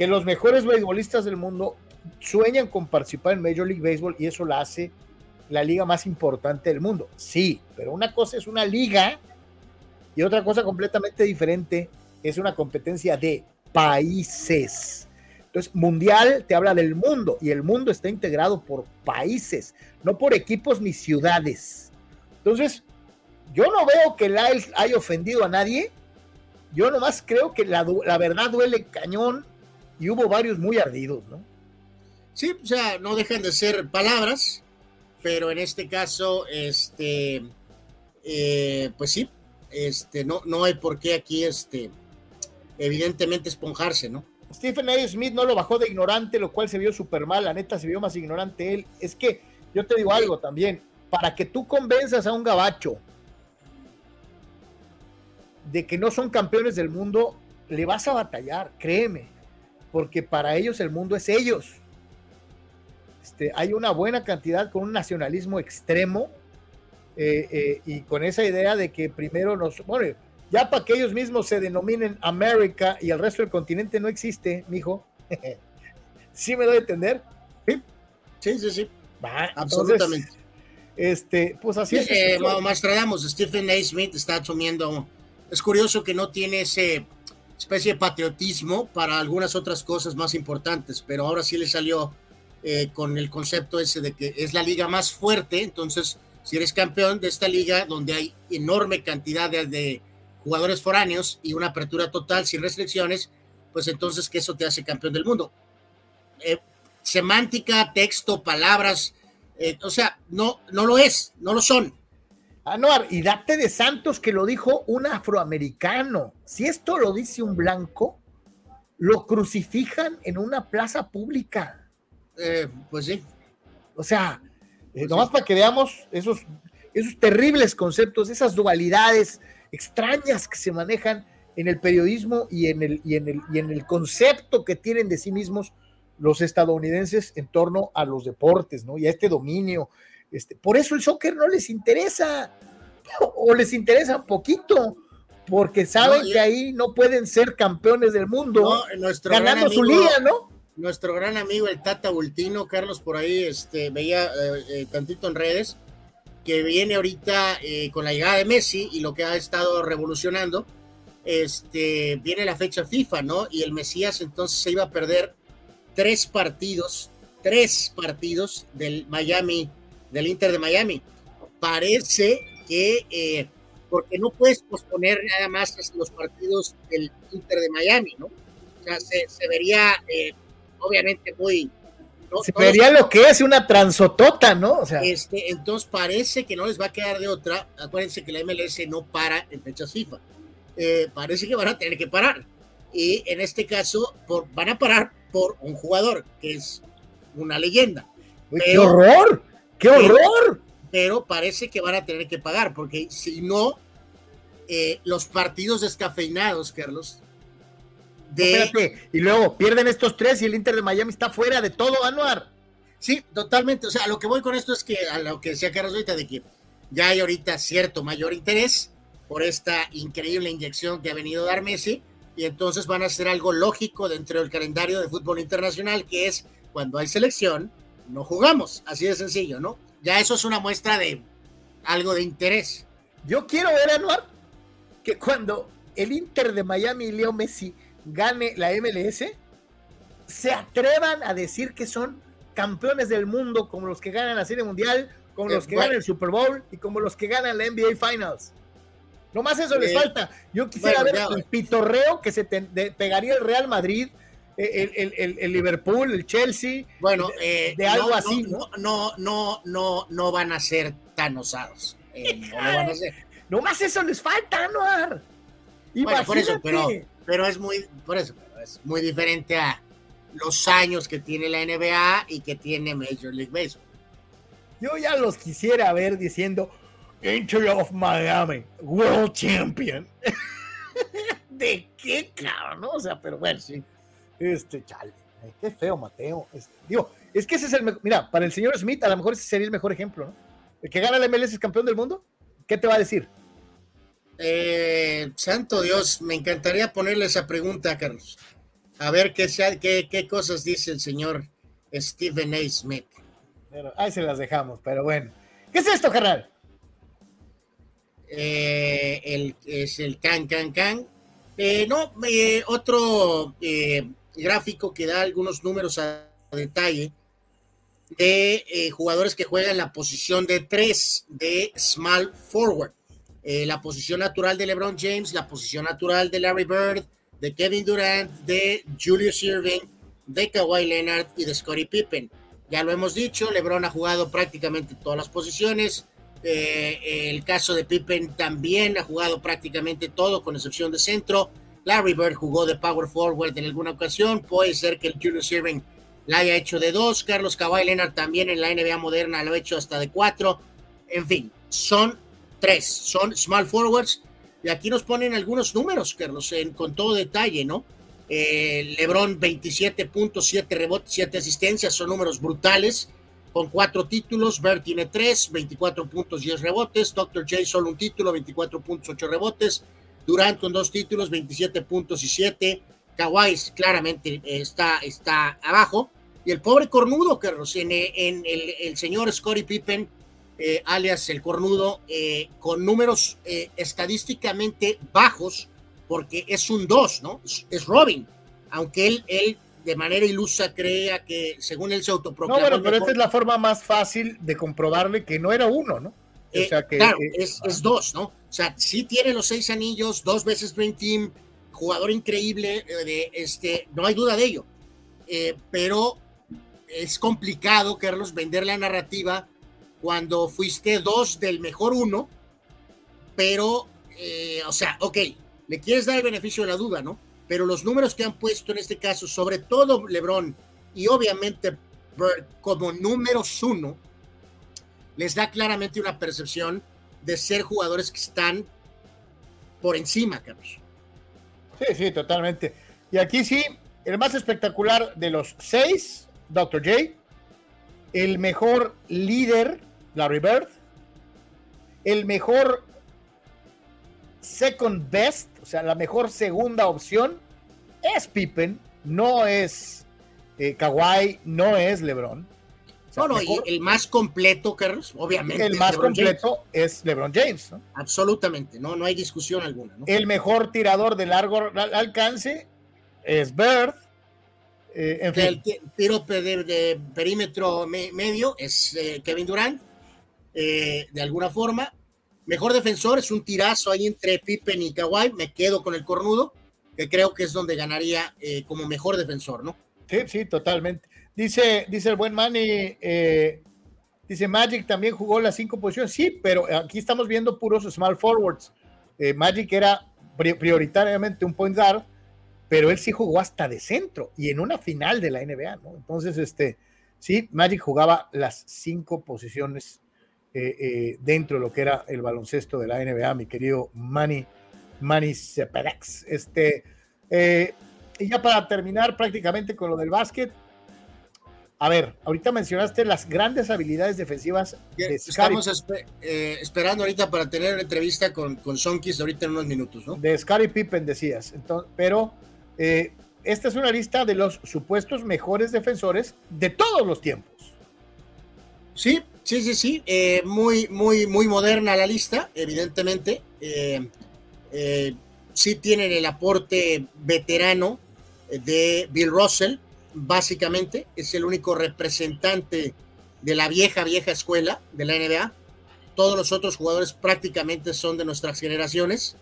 Que los mejores beisbolistas del mundo sueñan con participar en Major League Baseball y eso la hace la liga más importante del mundo. Sí, pero una cosa es una liga y otra cosa completamente diferente es una competencia de países. Entonces, mundial te habla del mundo y el mundo está integrado por países, no por equipos ni ciudades. Entonces, yo no veo que Lyles haya ofendido a nadie. Yo nomás creo que la, verdad duele cañón y hubo varios muy ardidos, ¿no? Sí, o sea, no dejan de ser palabras, pero en este caso, este, eh, pues sí, este, no, no hay por qué aquí, este, evidentemente esponjarse, ¿no? Stephen A. Smith no lo bajó de ignorante, lo cual se vio súper mal, la neta se vio más ignorante él. Es que yo te digo algo también, para que tú convenzas a un gabacho de que no son campeones del mundo, le vas a batallar, créeme, porque para ellos el mundo es ellos. Este, hay una buena cantidad con un nacionalismo extremo eh, eh, y con esa idea de que primero nos, bueno, ya para que ellos mismos se denominen América y el resto del continente no existe, mijo. ¿Sí me doy a entender? Sí, sí, sí. Absolutamente. este, pues así es. Eh, Stephen A. Smith está asumiendo. Es curioso que no tiene ese especie de patriotismo para algunas otras cosas más importantes, pero ahora sí le salió eh, con el concepto ese de que es la liga más fuerte, entonces si eres campeón de esta liga donde hay enorme cantidad de jugadores foráneos y una apertura total sin restricciones, pues entonces que eso te hace campeón del mundo. Eh, semántica, texto, palabras, eh, o sea, no, no lo es, no lo son. Anuar, y date de Santos que lo dijo un afroamericano. Si esto lo dice un blanco, lo crucifican en una plaza pública. Eh, pues sí. O sea, pues nomás para que veamos esos, esos terribles conceptos, esas dualidades, extrañas que se manejan en el periodismo y en el, y en el, y en el concepto que tienen de sí mismos los estadounidenses en torno a los deportes, ¿no? Y a este dominio. Este, por eso el soccer no les interesa, o les interesa un poquito, porque saben que ahí no pueden ser campeones del mundo ganando su liga, ¿no? Nuestro gran amigo el Tata Ultino, Carlos, por ahí este, veía eh, eh, tantito en redes, que viene ahorita eh, con la llegada de Messi y lo que ha estado revolucionando, este, viene la fecha FIFA, ¿no? Y el Mesías entonces se iba a perder tres partidos, tres partidos del Miami, del Inter de Miami. Parece que, eh, porque no puedes posponer nada más los partidos del Inter de Miami, ¿no? O sea, se, vería eh, obviamente muy, se vería lo que es una transotota, ¿no? O sea. Este, entonces parece que no les va a quedar de otra. Acuérdense que la MLS no para en fechas FIFA. Eh, parece que van a tener que parar. Y en este caso por, van a parar por un jugador que es una leyenda. ¡Qué horror! ¡Qué horror! Pero, parece que van a tener que pagar, porque si no, eh, los partidos descafeinados, Carlos. De... y luego pierden estos tres y el Inter de Miami está fuera de todo, Anuar. Sí, totalmente. O sea, lo que voy con esto es que a lo que decía Carlos ahorita, de que ya hay ahorita cierto mayor interés por esta increíble inyección que ha venido a dar Messi, y entonces van a hacer algo lógico dentro del calendario de fútbol internacional, que es cuando hay selección, no jugamos, así de sencillo, ¿no? Ya eso es una muestra de algo de interés. Yo quiero ver, Anuar, que cuando el Inter de Miami y Leo Messi gane la MLS, se atrevan a decir que son campeones del mundo como los que ganan la Serie Mundial, como los que ganan el Super Bowl y como los que ganan la NBA Finals. No más eso les falta. Yo quisiera ver el pitorreo que se pegaría el Real Madrid, el, Liverpool, el Chelsea. Bueno, de, eh, algo así. No, no, no, no, no van a ser tan osados. Eh, no más eso les falta, Anuar. Bueno, por eso, pero, pero es muy, por eso, es muy diferente a los años que tiene la NBA y que tiene Major League Baseball. Yo ya los quisiera ver diciendo, Inter of Miami, World Champion. ¿De qué, cabrón? O sea, pero bueno, sí. Este, chale. Qué feo, Mateo. Este, digo, es que ese es el Mira, para el señor Smith, a lo mejor ese sería el mejor ejemplo, ¿no? El que gana el MLS es campeón del mundo. ¿Qué te va a decir? Eh, santo Dios, me encantaría ponerle esa pregunta, Carlos. A ver qué, qué, qué cosas dice el señor Stephen A. Smith. ahí se las dejamos, pero bueno. ¿Qué es esto, carnal? Eh, el, es el can, can, can. Eh, no, eh, otro gráfico que da algunos números a detalle de jugadores que juegan la posición de tres de small forward. la posición natural de LeBron James, la posición natural de Larry Bird, de Kevin Durant, de Julius Irving, de Kawhi Leonard y de Scottie Pippen. Ya lo hemos dicho, LeBron ha jugado prácticamente todas las posiciones. Eh, el caso de Pippen también ha jugado prácticamente todo, con excepción de centro. Larry Bird jugó de power forward en alguna ocasión. Puede ser que el Julius Irving la haya hecho de dos. Carlos Kawhi Leonard también en la NBA moderna lo ha hecho hasta de cuatro. En fin, son tres, son small forwards. Y aquí nos ponen algunos números, Carlos, con todo detalle, ¿no? Eh, LeBron 27.7 rebotes, 7 asistencias, son números brutales con cuatro títulos, Bird tiene tres, 24 puntos, 10 rebotes, Dr. J solo un título, 24 puntos, 8 rebotes, Durant con dos títulos, 27 puntos y 7, Kawhi claramente está, está abajo, y el pobre cornudo, Carlos, en, en el, señor Scottie Pippen, eh, alias el cornudo, eh, con números eh, estadísticamente bajos, porque es un 2, ¿no? Es, Robin, aunque él, él de manera ilusa crea que según él se autoproclama. No, bueno, pero esta es la forma más fácil de comprobarle que no era uno, ¿no? o sea que, claro, eh, es, es, dos, ¿no? O sea, sí tiene los seis anillos, dos veces Dream Team, jugador increíble, eh, este, no hay duda de ello. Eh, pero es complicado, Carlos, vender la narrativa cuando fuiste dos del mejor uno, pero, o sea, ok, le quieres dar el beneficio de la duda, ¿no? pero los números que han puesto en este caso, sobre todo LeBron y obviamente Bird como números uno, les da claramente una percepción de ser jugadores que están por encima, Carlos. Sí, sí, totalmente. Y aquí sí, el más espectacular de los seis, Dr. J, el mejor líder, Larry Bird, el mejor second best, o sea, la mejor segunda opción es Pippen, no es eh, Kawhi, no es LeBron. No, no, y el más completo, Carlos, obviamente. El más completo es LeBron James. ¿no? Absolutamente, no, no hay discusión alguna. El mejor tirador de largo alcance es Bird. Eh, en fin. El tiro de, perímetro medio es eh, Kevin Durant, de alguna forma. Mejor defensor es un tirazo ahí entre Pippen y Kawhi. Me quedo con el cornudo, que creo que es donde ganaría eh, como mejor defensor, ¿no? Sí, sí, totalmente. Dice, dice el buen Manny, eh, dice Magic también jugó las cinco posiciones. Sí, pero aquí estamos viendo puros small forwards. Eh, Magic era prioritariamente un point guard, pero él sí jugó hasta de centro y en una final de la NBA. Entonces, este, sí, Magic jugaba las cinco posiciones eh, dentro de lo que era el baloncesto de la NBA, mi querido Manny, Manny Sepedex. Este, y ya para terminar prácticamente con lo del básquet, a ver, ahorita mencionaste las grandes habilidades defensivas. De Estamos eh, esperando ahorita para tener entrevista con, con Sonkis ahorita en unos minutos, ¿no? De Scottie Pippen decías. Entonces, pero eh, esta es una lista de los supuestos mejores defensores de todos los tiempos. Sí, sí, sí, sí. Eh, muy, muy, muy moderna la lista, evidentemente. sí tienen el aporte veterano de Bill Russell básicamente, es el único representante de la vieja, vieja escuela de la NBA. Todos los otros jugadores prácticamente son de nuestras generaciones.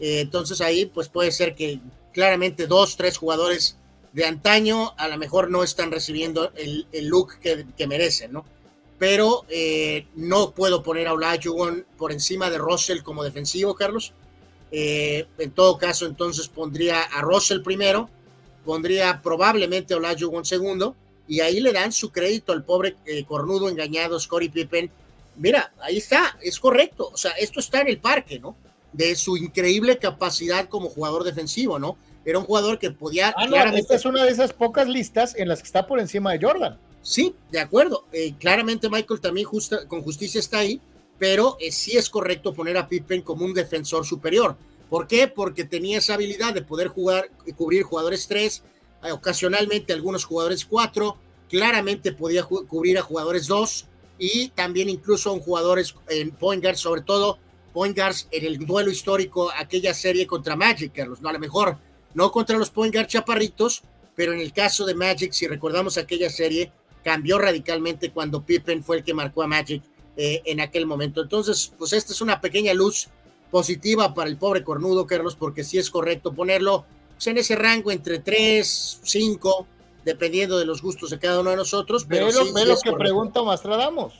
Eh, entonces ahí pues puede ser que claramente dos, tres jugadores de antaño a lo mejor no están recibiendo el, look que, merecen, ¿no? Pero eh, no puedo poner a Olajuwon por encima de Russell como defensivo, Carlos. Eh, en todo caso, entonces pondría a Russell primero pondría probablemente Olajuwon segundo, y ahí le dan su crédito al pobre eh, cornudo engañado Scottie Pippen. Mira, ahí está, es correcto, o sea, esto está en el parque, ¿no? De su increíble capacidad como jugador defensivo, ¿no? Era un jugador que podía... Ah, no, esta es una de esas pocas listas en las que está por encima de Jordan. Sí, de acuerdo. Eh, claramente Michael también justa, con justicia está ahí, pero eh, sí es correcto poner a Pippen como un defensor superior. ¿Por qué? Porque tenía esa habilidad de poder jugar y cubrir jugadores 3, eh, ocasionalmente algunos jugadores 4, claramente podía cubrir a jugadores 2 y también incluso a jugadores en point guard, sobre todo point guards en el duelo histórico, aquella serie contra Magic, Carlos, no a lo mejor no contra los point guard chaparritos, pero en el caso de Magic, si recordamos aquella serie, cambió radicalmente cuando Pippen fue el que marcó a Magic eh, en aquel momento. Entonces, pues esta es una pequeña luz positiva para el pobre cornudo, Carlos, porque sí es correcto ponerlo pues, en ese rango entre 3, 5, dependiendo de los gustos de cada uno de nosotros. Pero ve lo, lo que pregunta Mastradamos.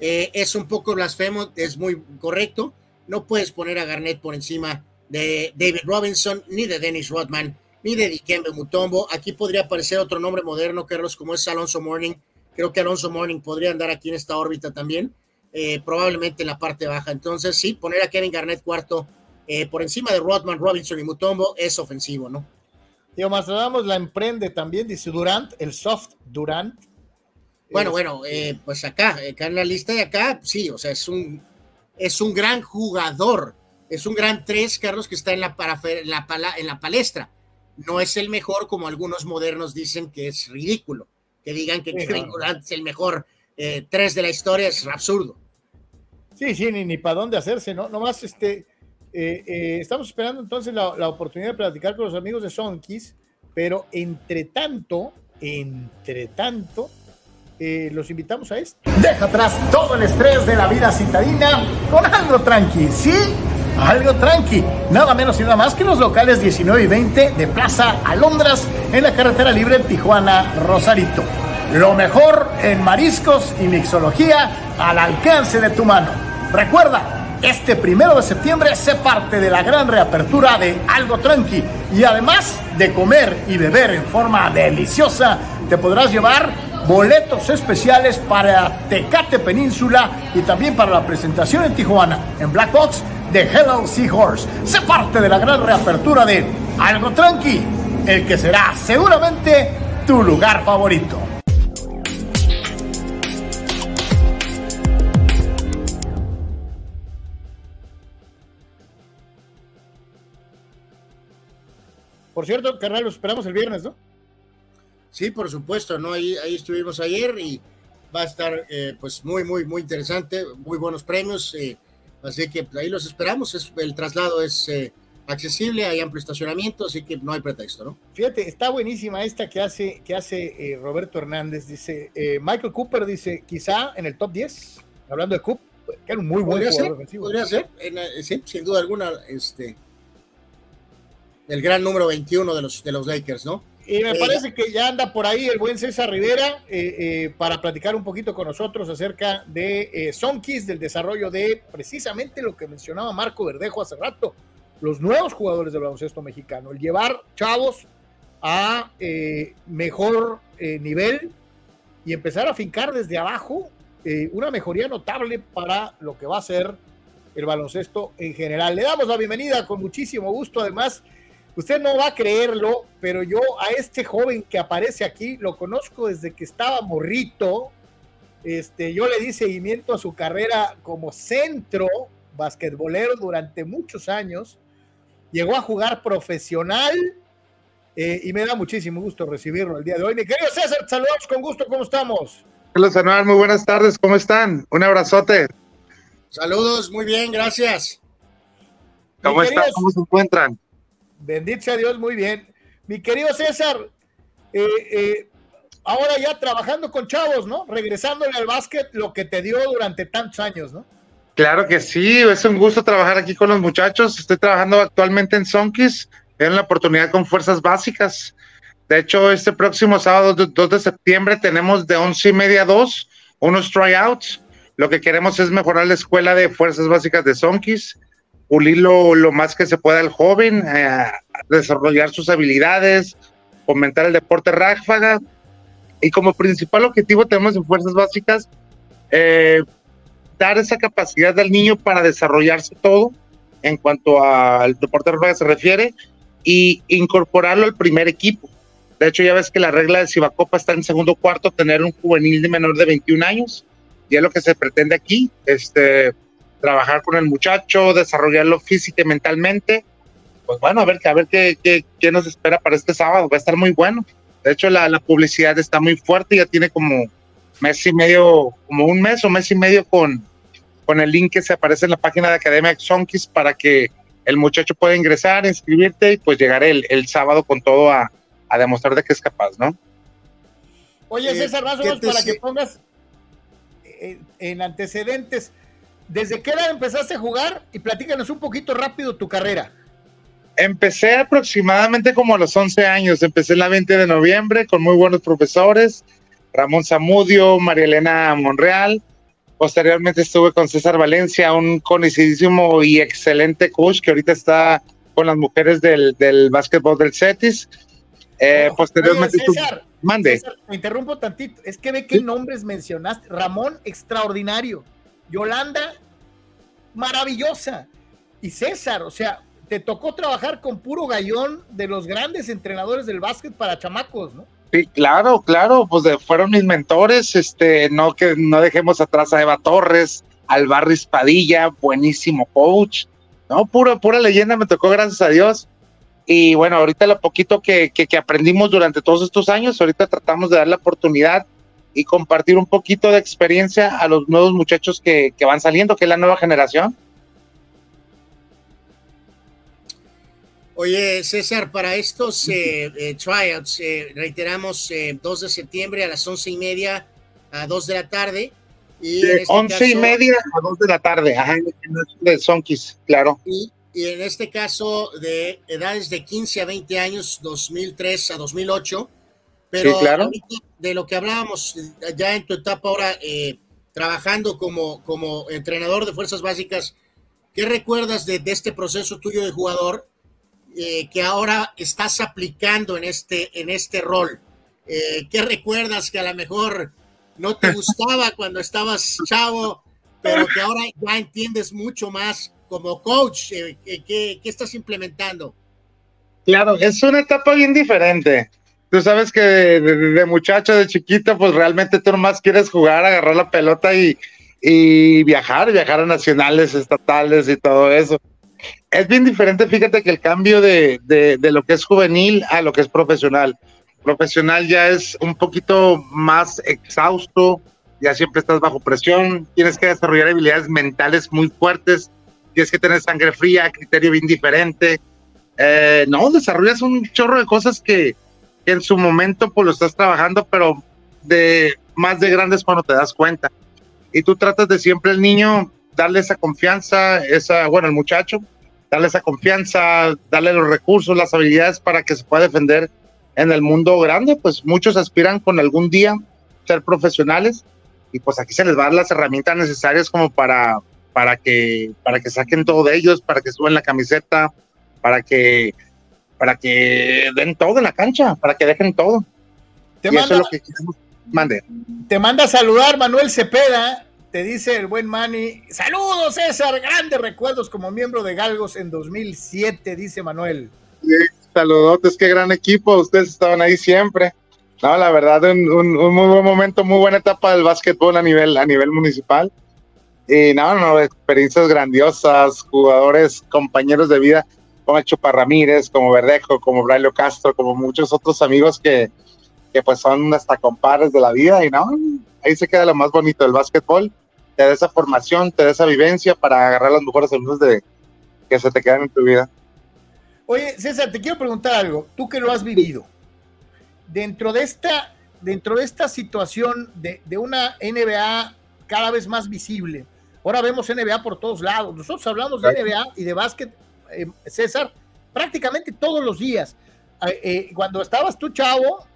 Eh, es un poco blasfemo, es muy correcto. No puedes poner a Garnett por encima de David Robinson, ni de Dennis Rodman, ni de Dikembe Mutombo. Aquí podría aparecer otro nombre moderno, Carlos, como es Alonso Morning. Creo que Alonso Morning podría andar aquí en esta órbita también. Eh, probablemente en la parte baja. Entonces, sí, poner a Kevin Garnett cuarto eh, por encima de Rodman, Robinson y Mutombo es ofensivo, ¿no? Tío Mastradamos la emprende también, dice Durant, el soft Durant. Bueno, bueno, eh, pues acá, acá en la lista de acá, sí, o sea, es un, es un gran jugador, es un gran tres, Carlos, que está en la, la, en la palestra. No es el mejor, como algunos modernos dicen que es ridículo, que digan que Kevin Durant es el mejor tres de la historia, es absurdo. Sí, sí, ni, ni para dónde hacerse, ¿no? Nomás, este, eh, eh, estamos esperando entonces la, oportunidad de platicar con los amigos de Sonkis, pero entre tanto, entre tanto, eh, los invitamos a esto. Deja atrás todo el estrés de la vida citadina con algo tranqui, ¿sí? Algo tranqui, nada menos y nada más que los locales 19 y 20 de Plaza Alondras en la carretera libre Tijuana Rosarito. Lo mejor en mariscos y mixología al alcance de tu mano. Recuerda, este primero de septiembre se parte de la gran reapertura de Algo Tranqui y además de comer y beber en forma deliciosa, te podrás llevar boletos especiales para Tecate Península y también para la presentación en Tijuana, en Black Box de Hello Seahorse. Se parte de la gran reapertura de Algo Tranqui, el que será seguramente tu lugar favorito. Por cierto, carnal, lo esperamos el viernes, ¿no? Sí, por supuesto, ¿no? Ahí, ahí estuvimos ayer y va a estar eh, pues muy, muy, muy interesante, muy buenos premios, eh, así que ahí los esperamos, es, el traslado es eh, accesible, hay amplio estacionamiento, así que no hay pretexto, ¿no? Fíjate, está buenísima esta que hace, que hace Roberto Hernández, dice, Michael Cooper dice, quizá en el top 10, hablando de Cooper, que era un muy buen jugador ofensivo. Podría ser, sí, sin duda alguna, este el gran número 21 de los, de los Lakers, ¿no? Y me parece que ya anda por ahí el buen César Rivera eh, eh, para platicar un poquito con nosotros acerca de eh, Sonkis, del desarrollo de precisamente lo que mencionaba Marco Verdejo hace rato, los nuevos jugadores del baloncesto mexicano, el llevar chavos a mejor nivel y empezar a fincar desde abajo una mejoría notable para lo que va a ser el baloncesto en general. Le damos la bienvenida con muchísimo gusto, además Usted no va a creerlo, pero yo a este joven que aparece aquí lo conozco desde que estaba morrito. Este, yo le di seguimiento a su carrera como centro basquetbolero durante muchos años. Llegó a jugar profesional eh, y me da muchísimo gusto recibirlo el día de hoy. Mi querido César, saludos con gusto, ¿cómo estamos? Hola, Sanuar, muy buenas tardes, ¿cómo están? Un abrazote. Saludos, muy bien, gracias. ¿Cómo están? ¿Cómo se encuentran? Bendito sea Dios, muy bien. Mi querido César, eh, eh, ahora ya trabajando con chavos, ¿no? Regresándole al básquet lo que te dio durante tantos años, ¿no? Claro que sí, es un gusto trabajar aquí con los muchachos. Estoy trabajando actualmente en Sonkis, en la oportunidad con fuerzas básicas. De hecho, este próximo sábado 2 de septiembre tenemos de once y media a 2 unos tryouts. Lo que queremos es mejorar la escuela de fuerzas básicas de Sonkis pulirlo lo más que se pueda al joven, eh, desarrollar sus habilidades, fomentar el deporte ráfaga. Y como principal objetivo tenemos en Fuerzas Básicas eh, dar esa capacidad al niño para desarrollarse todo en cuanto al deporte ráfaga se refiere y incorporarlo al primer equipo. De hecho, ya ves que la regla de Cibacopa está en segundo cuarto, tener un juvenil de menor de 21 años, y es lo que se pretende aquí. Este, trabajar con el muchacho, desarrollarlo física y mentalmente. Pues bueno, a ver, a ver qué, qué, qué nos espera para este sábado. Va a estar muy bueno. De hecho, la, la, publicidad está muy fuerte, ya tiene como mes y medio, como un mes o mes y medio con, con el link que se aparece en la página de Academia Xonkis para que el muchacho pueda ingresar, inscribirte y pues llegar el, el sábado con todo a, a, demostrar de que es capaz, ¿no? Oye, César, más o menos para que pongas en, en antecedentes, ¿Desde qué edad empezaste a jugar? Y platícanos un poquito rápido tu carrera. Empecé aproximadamente como a los 11 años. Empecé en la 20 de noviembre con muy buenos profesores. Ramón Zamudio, María Elena Monreal. Posteriormente estuve con César Valencia, un conocidísimo y excelente coach que ahorita está con las mujeres del, del básquetbol del CETIS. Eh, oh, posteriormente César, mande. César, me interrumpo tantito. Es que ve qué nombres mencionaste. Ramón, extraordinario. Yolanda, maravillosa. Y César, o sea, te tocó trabajar con puro gallón de los grandes entrenadores del básquet para chamacos, ¿no? Sí, claro, claro, pues de, fueron mis mentores, este, no que no dejemos atrás a Eva Torres, al Barris Padilla, buenísimo coach, no, pura, pura leyenda me tocó, gracias a Dios. Y bueno, ahorita lo poquito que, que, que aprendimos durante todos estos años, ahorita tratamos de dar la oportunidad y compartir un poquito de experiencia a los nuevos muchachos que, que van saliendo, que es la nueva generación. Oye, César, para estos eh, eh, tryouts, eh, reiteramos 2 de septiembre a las once y media a 2 de la tarde. Y de este 11 caso, y media a 2 de la tarde, ajá, de Sonkis, claro. Y, y, en este caso de edades de 15 a 20 años, 2003 a 2008. Pero sí, claro. de lo que hablábamos ya en tu etapa ahora, eh, trabajando como, como entrenador de fuerzas básicas, ¿qué recuerdas de, de este proceso tuyo de jugador eh, que ahora estás aplicando en este, en este rol? Eh, ¿Qué recuerdas que a lo mejor no te gustaba cuando estabas chavo, pero que ahora ya entiendes mucho más como coach? ¿qué, ¿Qué estás implementando? Claro, es una etapa bien diferente tú sabes que de, muchacho, de chiquito, pues realmente tú nomás quieres jugar, agarrar la pelota y, viajar, viajar a nacionales, estatales y todo eso. Es bien diferente, fíjate que el cambio de, de, lo que es juvenil a lo que es profesional. Profesional ya es un poquito más exhausto, ya siempre estás bajo presión, tienes que desarrollar habilidades mentales muy fuertes, tienes que tener sangre fría, criterio bien diferente. Eh, no, desarrollas un chorro de cosas que en su momento pues lo estás trabajando, pero de más de grandes cuando te das cuenta. Y tú tratas de siempre el niño darle esa confianza, esa, bueno, el muchacho, darle esa confianza, darle los recursos, las habilidades para que se pueda defender en el mundo grande, pues muchos aspiran con algún día ser profesionales y pues aquí se les va las herramientas necesarias como para, para, que, para que saquen todo de ellos, para que suban la camiseta, para que, para que den todo en la cancha, para que dejen todo. Te manda, Mande. Te manda a saludar Manuel Cepeda, te dice el buen Manny. Saludos, César. Grandes recuerdos como miembro de Galgos en 2007, dice Manuel. Sí, saludotes, qué gran equipo. Ustedes estaban ahí siempre. No, la verdad, un, muy buen momento, muy buena etapa del básquetbol a nivel, a nivel municipal. Y no, no, experiencias grandiosas, jugadores, compañeros de vida, como Chupa Ramírez, como Verdejo, como Braulio Castro, como muchos otros amigos que, que pues son hasta compadres de la vida. Y no, ahí se queda lo más bonito del básquetbol. Te da esa formación, te da esa vivencia para agarrar los mejores segundos de que se te quedan en tu vida. Oye, César, te quiero preguntar algo. Tú que lo has vivido, dentro de esta, dentro de esta situación de, una NBA cada vez más visible, ahora vemos NBA por todos lados. Nosotros hablamos de NBA y de básquet, eh, César, prácticamente todos los días. Eh, eh, cuando estabas tú, chavo,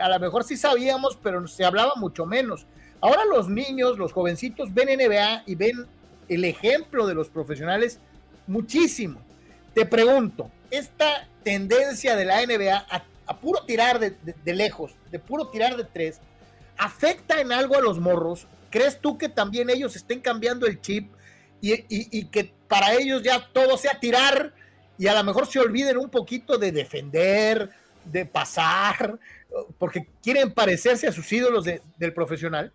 a lo mejor sí sabíamos, pero se hablaba mucho menos. Ahora los niños, los jovencitos ven NBA y ven el ejemplo de los profesionales muchísimo. Te pregunto, esta tendencia de la NBA a, puro tirar de, lejos, de puro tirar de tres, ¿afecta en algo a los morros? ¿Crees tú que también ellos estén cambiando el chip y, que para ellos ya todo sea tirar y a lo mejor se olviden un poquito de defender, de pasar, porque quieren parecerse a sus ídolos del profesional?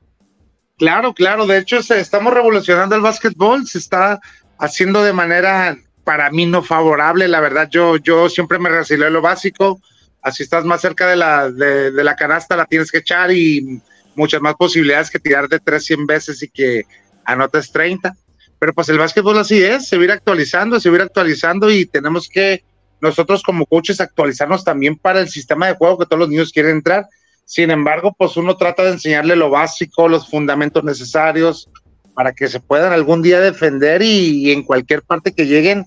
Claro, claro. De hecho, estamos revolucionando el básquetbol. Se está haciendo de manera para mí no favorable, la verdad, yo, yo siempre me recilé lo básico, así estás más cerca de la, de, la canasta, la tienes que echar y muchas más posibilidades que tirar de 3, 100 veces y que anotes 30. Pero pues el básquetbol así es, se va a ir actualizando, se va a ir actualizando y tenemos que nosotros como coaches actualizarnos también para el sistema de juego que todos los niños quieren entrar. Sin embargo, pues uno trata de enseñarle lo básico, los fundamentos necesarios, para que se puedan algún día defender y, en cualquier parte que lleguen,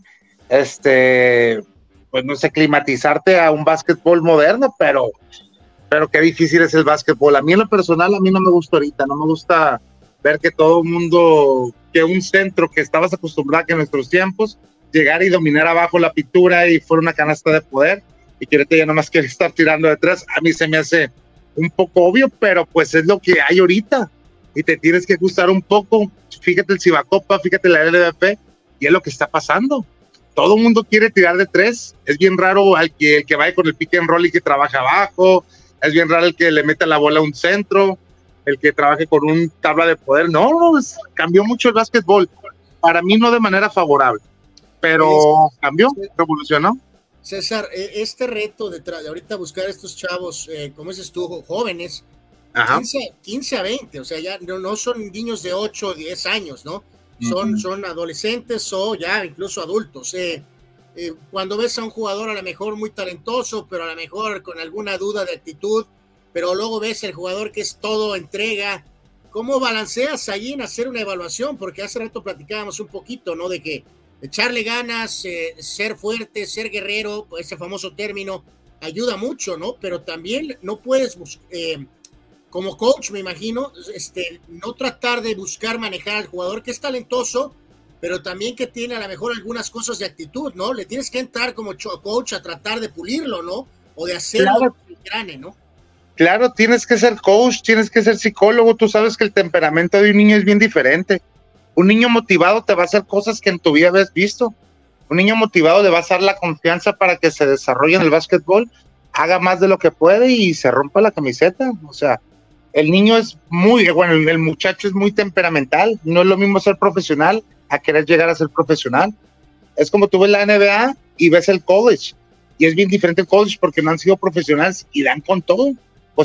este, pues no sé, climatizarte a un básquetbol moderno, pero, pero qué difícil es el básquetbol. A mí en lo personal, a mí no me gusta ahorita, no me gusta ver que todo el mundo, que un centro que estabas acostumbrado que en nuestros tiempos, llegar y dominar abajo la pintura y fuera una canasta de poder, y que ya nomás quiere estar tirando detrás, a mí se me hace un poco obvio, pero pues es lo que hay ahorita y te tienes que gustar un poco. Fíjate el Cibacopa, fíjate la LVP y es lo que está pasando. Todo el mundo quiere tirar de tres. Es bien raro al que, el que vaya con el pick and roll y que trabaja abajo. Es bien raro el que le meta la bola a un centro, el que trabaje con un tabla de poder. No, cambió mucho el básquetbol. Para mí no de manera favorable, pero cambió, revolucionó. César, e, este reto de, ahorita buscar a estos chavos, eh, como dices tú, jóvenes, 15, a 20, o sea, ya no, no son niños de 8 o 10 años, ¿no? Son, son adolescentes o ya incluso adultos. Eh, eh, cuando ves a un jugador a lo mejor muy talentoso, pero a lo mejor con alguna duda de actitud, pero luego ves el jugador que es todo entrega, ¿cómo balanceas ahí en hacer una evaluación? Porque hace rato platicábamos un poquito, ¿no? De que echarle ganas, eh, ser fuerte, ser guerrero, ese famoso término, ayuda mucho, ¿no? Pero también no puedes eh, como coach, me imagino, este, no tratar de buscar manejar al jugador que es talentoso, pero también que tiene a lo mejor algunas cosas de actitud, ¿no? Le tienes que entrar como coach a tratar de pulirlo, ¿no? O de hacerlo claro. grane, ¿no? Claro, tienes que ser coach, tienes que ser psicólogo, tú sabes que el temperamento de un niño es bien diferente. Un niño motivado te va a hacer cosas que en tu vida habías visto. Un niño motivado le va a dar la confianza para que se desarrolle en el básquetbol, haga más de lo que puede y se rompa la camiseta. O sea, el niño es muy, bueno, el muchacho es muy temperamental, no es lo mismo ser profesional a querer llegar a ser profesional. Es como tú ves la NBA y ves el college, y es bien diferente el college porque no han sido profesionales y dan con todo.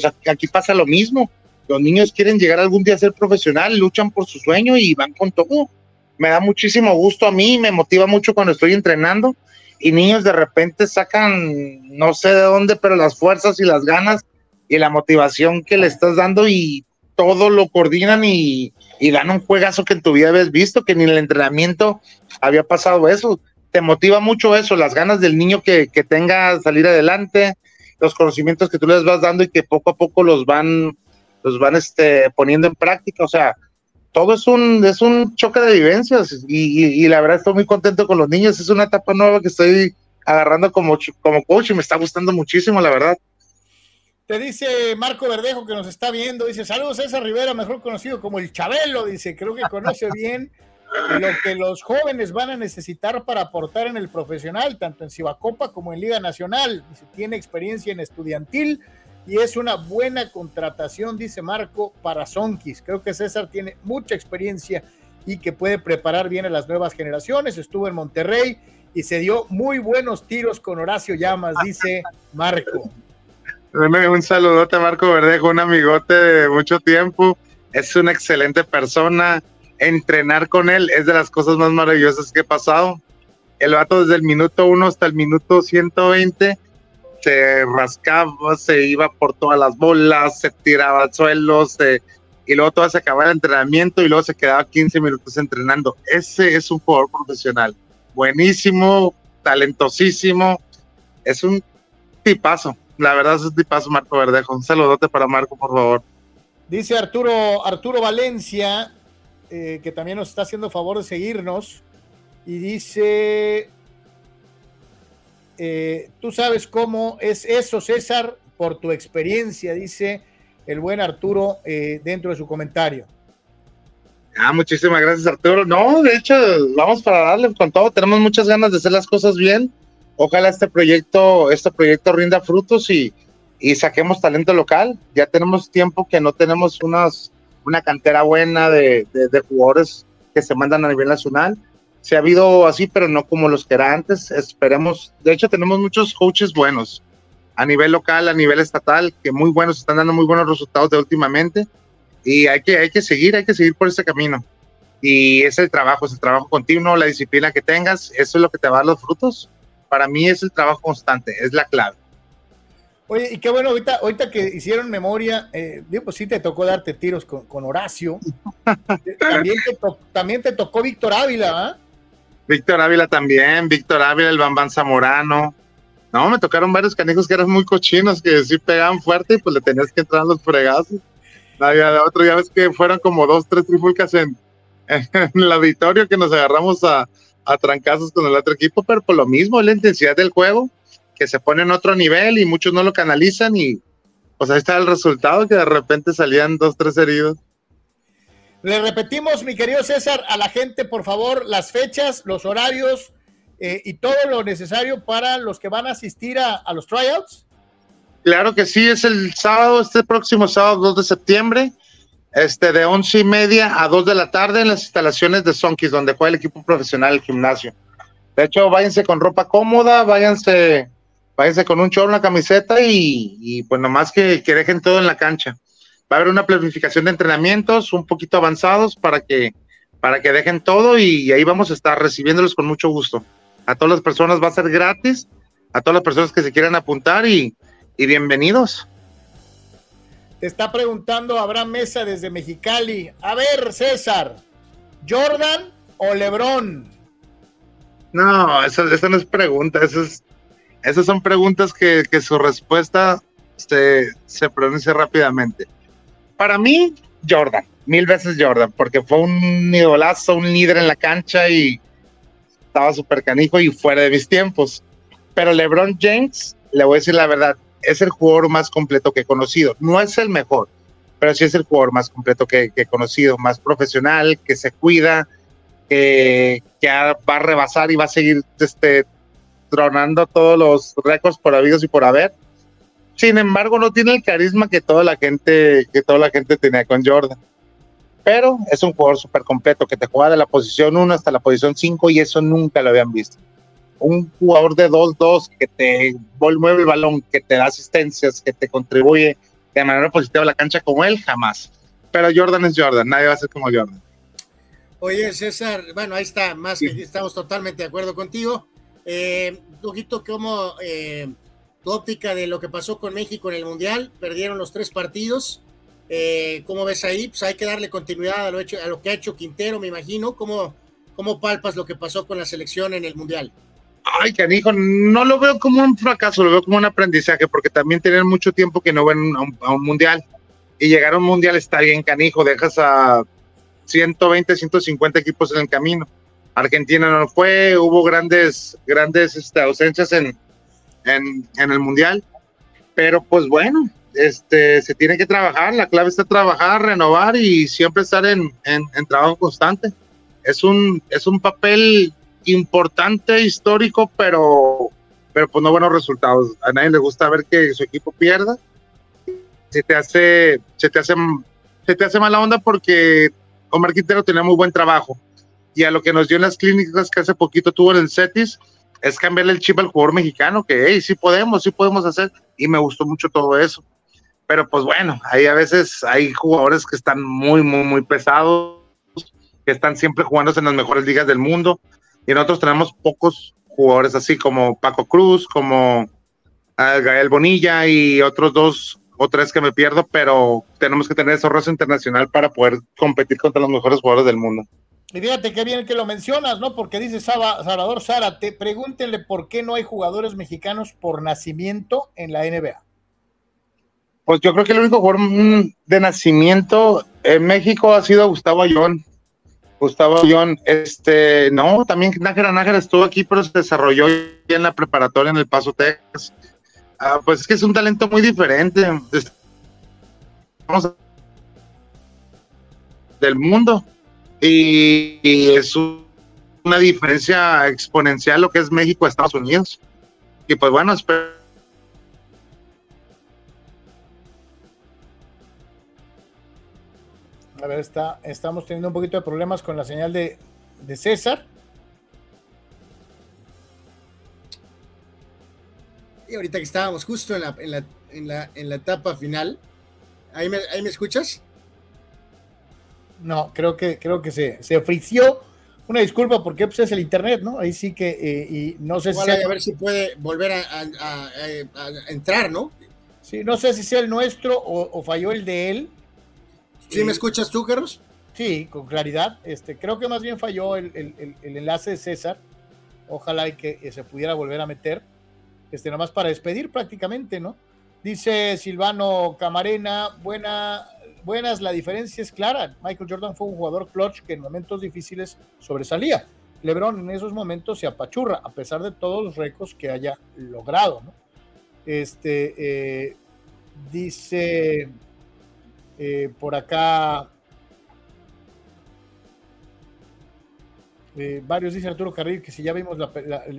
Pues aquí pasa lo mismo. Los niños quieren llegar algún día a ser profesional, luchan por su sueño y van con todo. Me da muchísimo gusto a mí, me motiva mucho cuando estoy entrenando y niños de repente sacan, no sé de dónde, pero las fuerzas y las ganas y la motivación que le estás dando y todo lo coordinan y, dan un juegazo que en tu vida habías visto, que ni en el entrenamiento había pasado eso. Te motiva mucho eso, las ganas del niño que, que tenga salir adelante. Los conocimientos que tú les vas dando y que poco a poco los van, los van este, poniendo en práctica. O sea, todo es un, es un choque de vivencias y, la verdad estoy muy contento con los niños. Es una etapa nueva que estoy agarrando como, como coach y me está gustando muchísimo, la verdad. Te dice Marco Verdejo que nos está viendo, dice, saludos César Rivera, mejor conocido como el Chabelo, dice, creo que conoce bien lo que los jóvenes van a necesitar para aportar en el profesional, tanto en Cibacopa como en Liga Nacional. Tiene experiencia en estudiantil y es una buena contratación, dice Marco, para Sonkis. Creo que César tiene mucha experiencia y que puede preparar bien a las nuevas generaciones. Estuvo en Monterrey y se dio muy buenos tiros con Horacio Llamas, dice Marco. Un saludote Marco Verdejo, un amigote de mucho tiempo. Es una excelente persona. Entrenar con él es de las cosas más maravillosas que he pasado. El vato desde el minuto 1 hasta el minuto 120 se rascaba, se iba por todas las bolas, se tiraba al suelo, y luego todo se acababa el entrenamiento y luego se quedaba 15 minutos entrenando. Ese es un jugador profesional. Buenísimo, talentosísimo. Es un tipazo. La verdad es un tipazo Marco Verdejo. Un saludote para Marco, por favor. Dice Arturo, Arturo Valencia, eh, que también nos está haciendo favor de seguirnos, y dice, eh, tú sabes cómo es eso, César, por tu experiencia, dice el buen Arturo eh, dentro de su comentario. Ah, muchísimas gracias, Arturo. No, de hecho, vamos para darle con todo. Tenemos muchas ganas de hacer las cosas bien ojalá este proyecto, este proyecto rinda frutos y, y saquemos talento local. Ya tenemos tiempo que no tenemos unas, una cantera buena de, de, jugadores que se mandan a nivel nacional. Se ha habido así, pero no como los que era antes. Esperemos, de hecho tenemos muchos coaches buenos a nivel local, a nivel estatal, que muy buenos, están dando muy buenos resultados de últimamente. Y hay que, hay que seguir, hay que seguir por ese camino. Y es el trabajo, es el trabajo continuo, la disciplina que tengas, eso es lo que te va a dar los frutos para mí es el trabajo constante, es la clave. Oye, y qué bueno, ahorita, ahorita que hicieron memoria, eh, pues sí te tocó darte tiros con, Horacio. también, te también te tocó Víctor Ávila, ¿ah? Víctor Ávila también, Víctor Ávila, el Bambán Zamorano. No, me tocaron varios canijos que eran muy cochinos, que sí pegaban fuerte y pues le tenías que entrar a los fregazos. de otro, ya ves que fueron como dos, tres trifulcas en, en el auditorio que nos agarramos a, a trancazos con el otro equipo, pero por lo mismo, la intensidad del juego, que se pone en otro nivel y muchos no lo canalizan y pues ahí está el resultado, que de repente salían dos, tres heridos. Le repetimos, mi querido César, a la gente, por favor, las fechas, los horarios eh, y todo lo necesario para los que van a asistir a, a los tryouts. Claro que sí, es el sábado, este próximo sábado 2 de septiembre este, de once y media a dos de la tarde en las instalaciones de Sonkis, donde juega el equipo profesional del gimnasio. De hecho, váyanse con ropa cómoda, váyanse, váyanse con un chorro, una camiseta y, y pues nomás que, que dejen todo en la cancha. Va a haber una planificación de entrenamientos un poquito avanzados para que, para que dejen todo y, ahí vamos a estar recibiéndolos con mucho gusto. A todas las personas va a ser gratis, a todas las personas que se quieran apuntar y, y bienvenidos está preguntando Abraham Mesa desde Mexicali. A ver, César, ¿Jordan o Lebron? No, eso, no es pregunta, eso es, esas son preguntas que, su respuesta se, se pronuncia rápidamente. Para mí, Jordan, mil veces Jordan, porque fue un idolazo, un líder en la cancha y estaba súper canijo y fuera de mis tiempos. Pero LeBron James, le voy a decir la verdad, es el jugador más completo que he conocido. No es el mejor, pero sí es el jugador más completo que, he conocido, más profesional, que se cuida, que, va a rebasar y va a seguir este, tronando todos los récords por habidos y por haber. Sin embargo, no tiene el carisma que toda la gente, que toda la gente tenía con Jordan. Pero es un jugador súper completo que te juega de la posición 1 hasta la posición 5 y eso nunca lo habían visto un jugador de 2-2 que te mueve el balón, que te da asistencias, que te contribuye de manera positiva a la cancha como él, jamás. Pero Jordan es Jordan, nadie va a ser como Jordan. Oye, César, bueno, ahí está, más que estamos totalmente de acuerdo contigo. Eh, un poquito como eh, tu óptica de lo que pasó con México en el Mundial, perdieron los tres partidos. Eh, ¿Cómo ves ahí? Pues hay que darle continuidad a lo, hecho, a lo que ha hecho Quintero, me imagino. ¿Cómo, ¿Cómo palpas lo que pasó con la selección en el Mundial? Ay, canijo, no lo veo como un fracaso, lo veo como un aprendizaje, porque también tienen mucho tiempo que no ven a un, mundial. Y llegar a un mundial está bien, canijo, dejas a 120, 150 equipos en el camino. Argentina no fue, hubo grandes, grandes este, ausencias en, en, en, el mundial, pero pues bueno, este, se tiene que trabajar, la clave está trabajar, renovar y siempre estar en, en, trabajo constante. Es un, es un papel importante, histórico, pero, pero pues no buenos resultados. A nadie le gusta ver que su equipo pierda. Se te hace, se te hace, se te hace mala onda porque Omar Quintero tenía muy buen trabajo. Y a lo que nos dio en las clínicas que hace poquito tuvo en el CETIS, es cambiarle el chip al jugador mexicano, que hey, sí podemos, sí podemos hacer. Y me gustó mucho todo eso. Pero pues bueno, ahí a veces hay jugadores que están muy, muy, muy pesados, que están siempre jugándose en las mejores ligas del mundo. Y nosotros tenemos pocos jugadores así como Paco Cruz, como uh, Gael Bonilla y otros dos o tres que me pierdo, pero tenemos que tener ese roce internacional para poder competir contra los mejores jugadores del mundo. Y fíjate qué bien que lo mencionas, ¿no? Porque dice Salvador Zárate, pregúntenle por qué no hay jugadores mexicanos por nacimiento en la NBA. Pues yo creo que el único jugador de nacimiento en México ha sido Gustavo Ayón. Gustavo Ayón, este, no, también Nájera Nájera estuvo aquí, pero se desarrolló en la preparatoria en El Paso, Texas. Ah, pues es que es un talento muy diferente. Vamos del mundo. Y, y es un, una diferencia exponencial lo que es México a Estados Unidos. Y pues bueno, espero. A ver, está, estamos teniendo un poquito de problemas con la señal de, de César. Y ahorita que estábamos justo en la, en la, en la, en la etapa final, ¿ahí me, ¿ahí me escuchas? No, creo que, creo que se, se frició. Una disculpa porque pues, es el internet, ¿no? Ahí sí que, eh, y no sé Igual si... a ver si puede volver a, a, a, a, entrar, ¿no? Sí, no sé si sea el nuestro o, o falló el de él. ¿Sí me escuchas tú, Carlos? Sí, con claridad. Este, creo que más bien falló el, el, el enlace de César. Ojalá y que se pudiera volver a meter. Este, nomás para despedir prácticamente, ¿no? Dice Silvano Camarena, buena, buenas, la diferencia es clara. Michael Jordan fue un jugador clutch que en momentos difíciles sobresalía. LeBron en esos momentos se apachurra, a pesar de todos los récords que haya logrado, ¿no? Este, eh, dice eh, por acá, eh, varios dice Arturo Carril que si ya vimos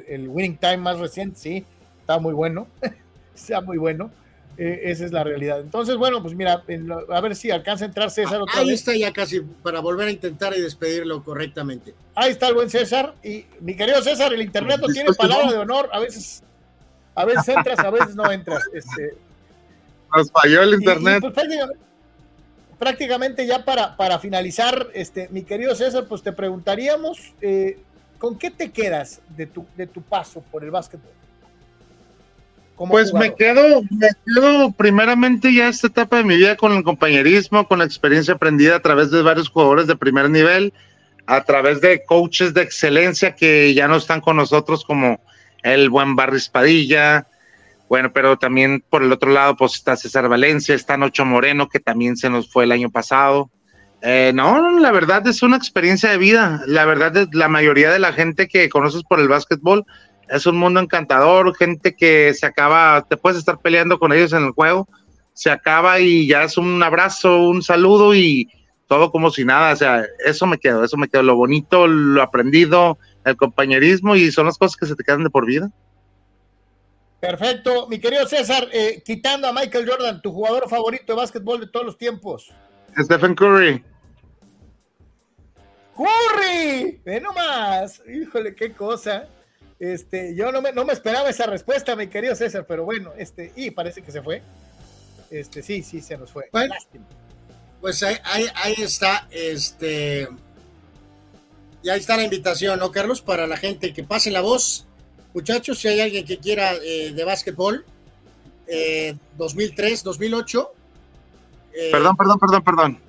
el winning time más reciente, sí, está muy bueno, está muy bueno. Eh, esa es la realidad. Entonces, bueno, pues mira, lo, a ver si alcanza a entrar César otra Ahí vez. está ya casi para volver a intentar y despedirlo correctamente. Ahí está el buen César. Y mi querido César, el internet no tiene palabra de honor. A veces, a veces entras, a veces no entras. Este, Nos falló el internet. Y, y pues prácticamente, prácticamente, ya para, para finalizar, este, mi querido César, pues te preguntaríamos, eh, ¿con qué te quedas de tu, de tu paso por el básquetbol? Pues jugador? me quedo, me quedo primeramente ya esta etapa de mi vida con el compañerismo, con la experiencia aprendida a través de varios jugadores de primer nivel, a través de coaches de excelencia que ya no están con nosotros como el buen Barris Padilla, bueno, pero también por el otro lado pues está César Valencia, está Nocho Moreno que también se nos fue el año pasado. Eh, no, la verdad es una experiencia de vida. La verdad es la mayoría de la gente que conoces por el básquetbol es un mundo encantador, gente que se acaba, te puedes estar peleando con ellos en el juego, se acaba y ya es un abrazo, un saludo y todo como si nada, o sea, eso me quedo, eso me quedo, lo bonito, lo aprendido, el compañerismo y son las cosas que se te quedan de por vida. Perfecto, mi querido César, eh, quitando a Michael Jordan, tu jugador favorito de básquetbol de todos los tiempos. Stephen Curry. ¡Curry! Ve nomás, híjole, qué cosa. Este, yo no me, no me, esperaba esa respuesta, mi querido César, pero bueno, este, y parece que se fue. Este, sí, sí, se nos fue. Bueno, pues ahí, ahí, ahí, está, este, y ahí está la invitación, ¿no, Carlos? Para la gente que pase la voz. Muchachos, si hay alguien que quiera eh, de básquetbol, eh, 2003, 2008. Eh, perdón, perdón, perdón, perdón.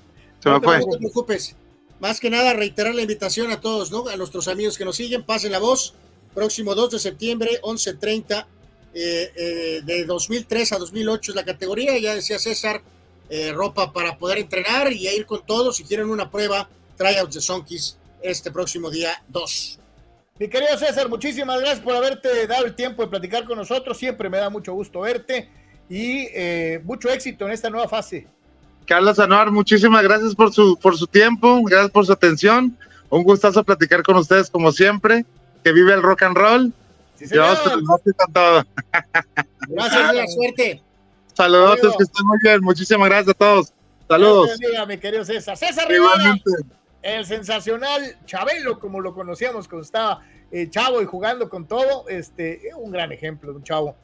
Se no me fue. No te preocupes. Más que nada, reiterar la invitación a todos, ¿no? A nuestros amigos que nos siguen, pasen la voz próximo 2 de septiembre, 11.30, eh, eh, de 2003 a 2008 es la categoría, ya decía César, eh, ropa para poder entrenar y ir con todos. Si quieren una prueba, tryouts de Sonkis este próximo día 2. Mi querido César, muchísimas gracias por haberte dado el tiempo de platicar con nosotros. Siempre me da mucho gusto verte y mucho éxito en esta nueva fase. Carlos Anuar, muchísimas gracias por su, por su tiempo, gracias por su atención. Un gustazo platicar con ustedes como siempre. Que vive el rock and roll. Sí, con todo. Gracias, la suerte. Saludos, que estén muy bien. Muchísimas gracias a todos. Saludos. Bendiga, mi querido César. César Rivera, el sensacional Chabelo, como lo conocíamos cuando estaba eh, chavo y jugando con todo. Este, un gran ejemplo de un chavo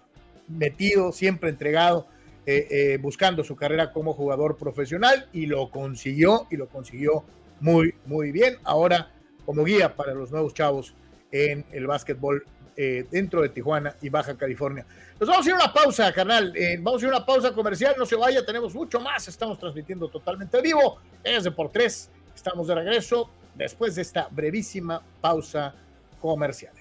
metido, siempre entregado, eh, eh, buscando su carrera como jugador profesional y lo consiguió y lo consiguió muy, muy bien. Ahora como guía para los nuevos chavos en el básquetbol eh, dentro de Tijuana y Baja California. Nos vamos a ir a una pausa, carnal. Eh, vamos a ir a una pausa comercial. No se vaya, tenemos mucho más. Estamos transmitiendo totalmente vivo. Es de por tres. Estamos de regreso después de esta brevísima pausa comercial.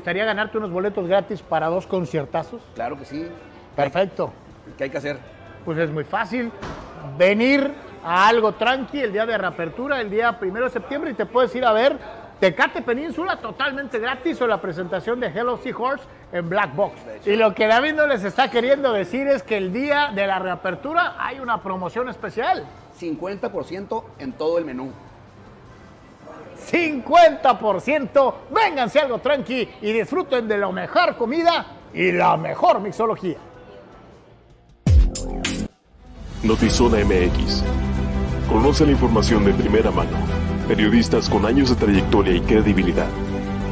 Gustaría ganarte unos boletos gratis para dos conciertazos? Claro que sí. Perfecto. ¿Qué hay que hacer? Pues es muy fácil. Venir a algo tranqui el día de reapertura, el día primero de septiembre, y te puedes ir a ver Tecate Península totalmente gratis o la presentación de Hello Seahorse en Black Box. Y lo que David no les está queriendo decir es que el día de la reapertura hay una promoción especial. 50% en todo el menú. 50%. Vénganse algo tranqui y disfruten de la mejor comida y la mejor mixología. Notizona MX. Conoce la información de primera mano. Periodistas con años de trayectoria y credibilidad.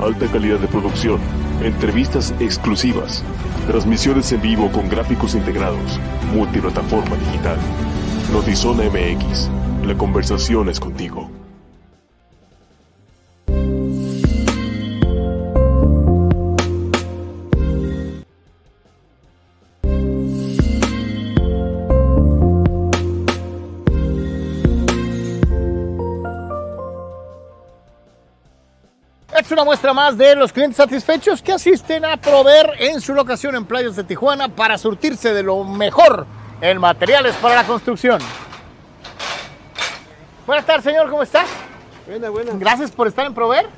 Alta calidad de producción. Entrevistas exclusivas. Transmisiones en vivo con gráficos integrados. Multiplataforma digital. Notizona MX. La conversación es contigo. Es una muestra más de los clientes satisfechos que asisten a proveer en su locación en playas de Tijuana para surtirse de lo mejor en materiales para la construcción. Buenas tardes, señor, ¿cómo está? Buena, buena. Gracias por estar en proveer.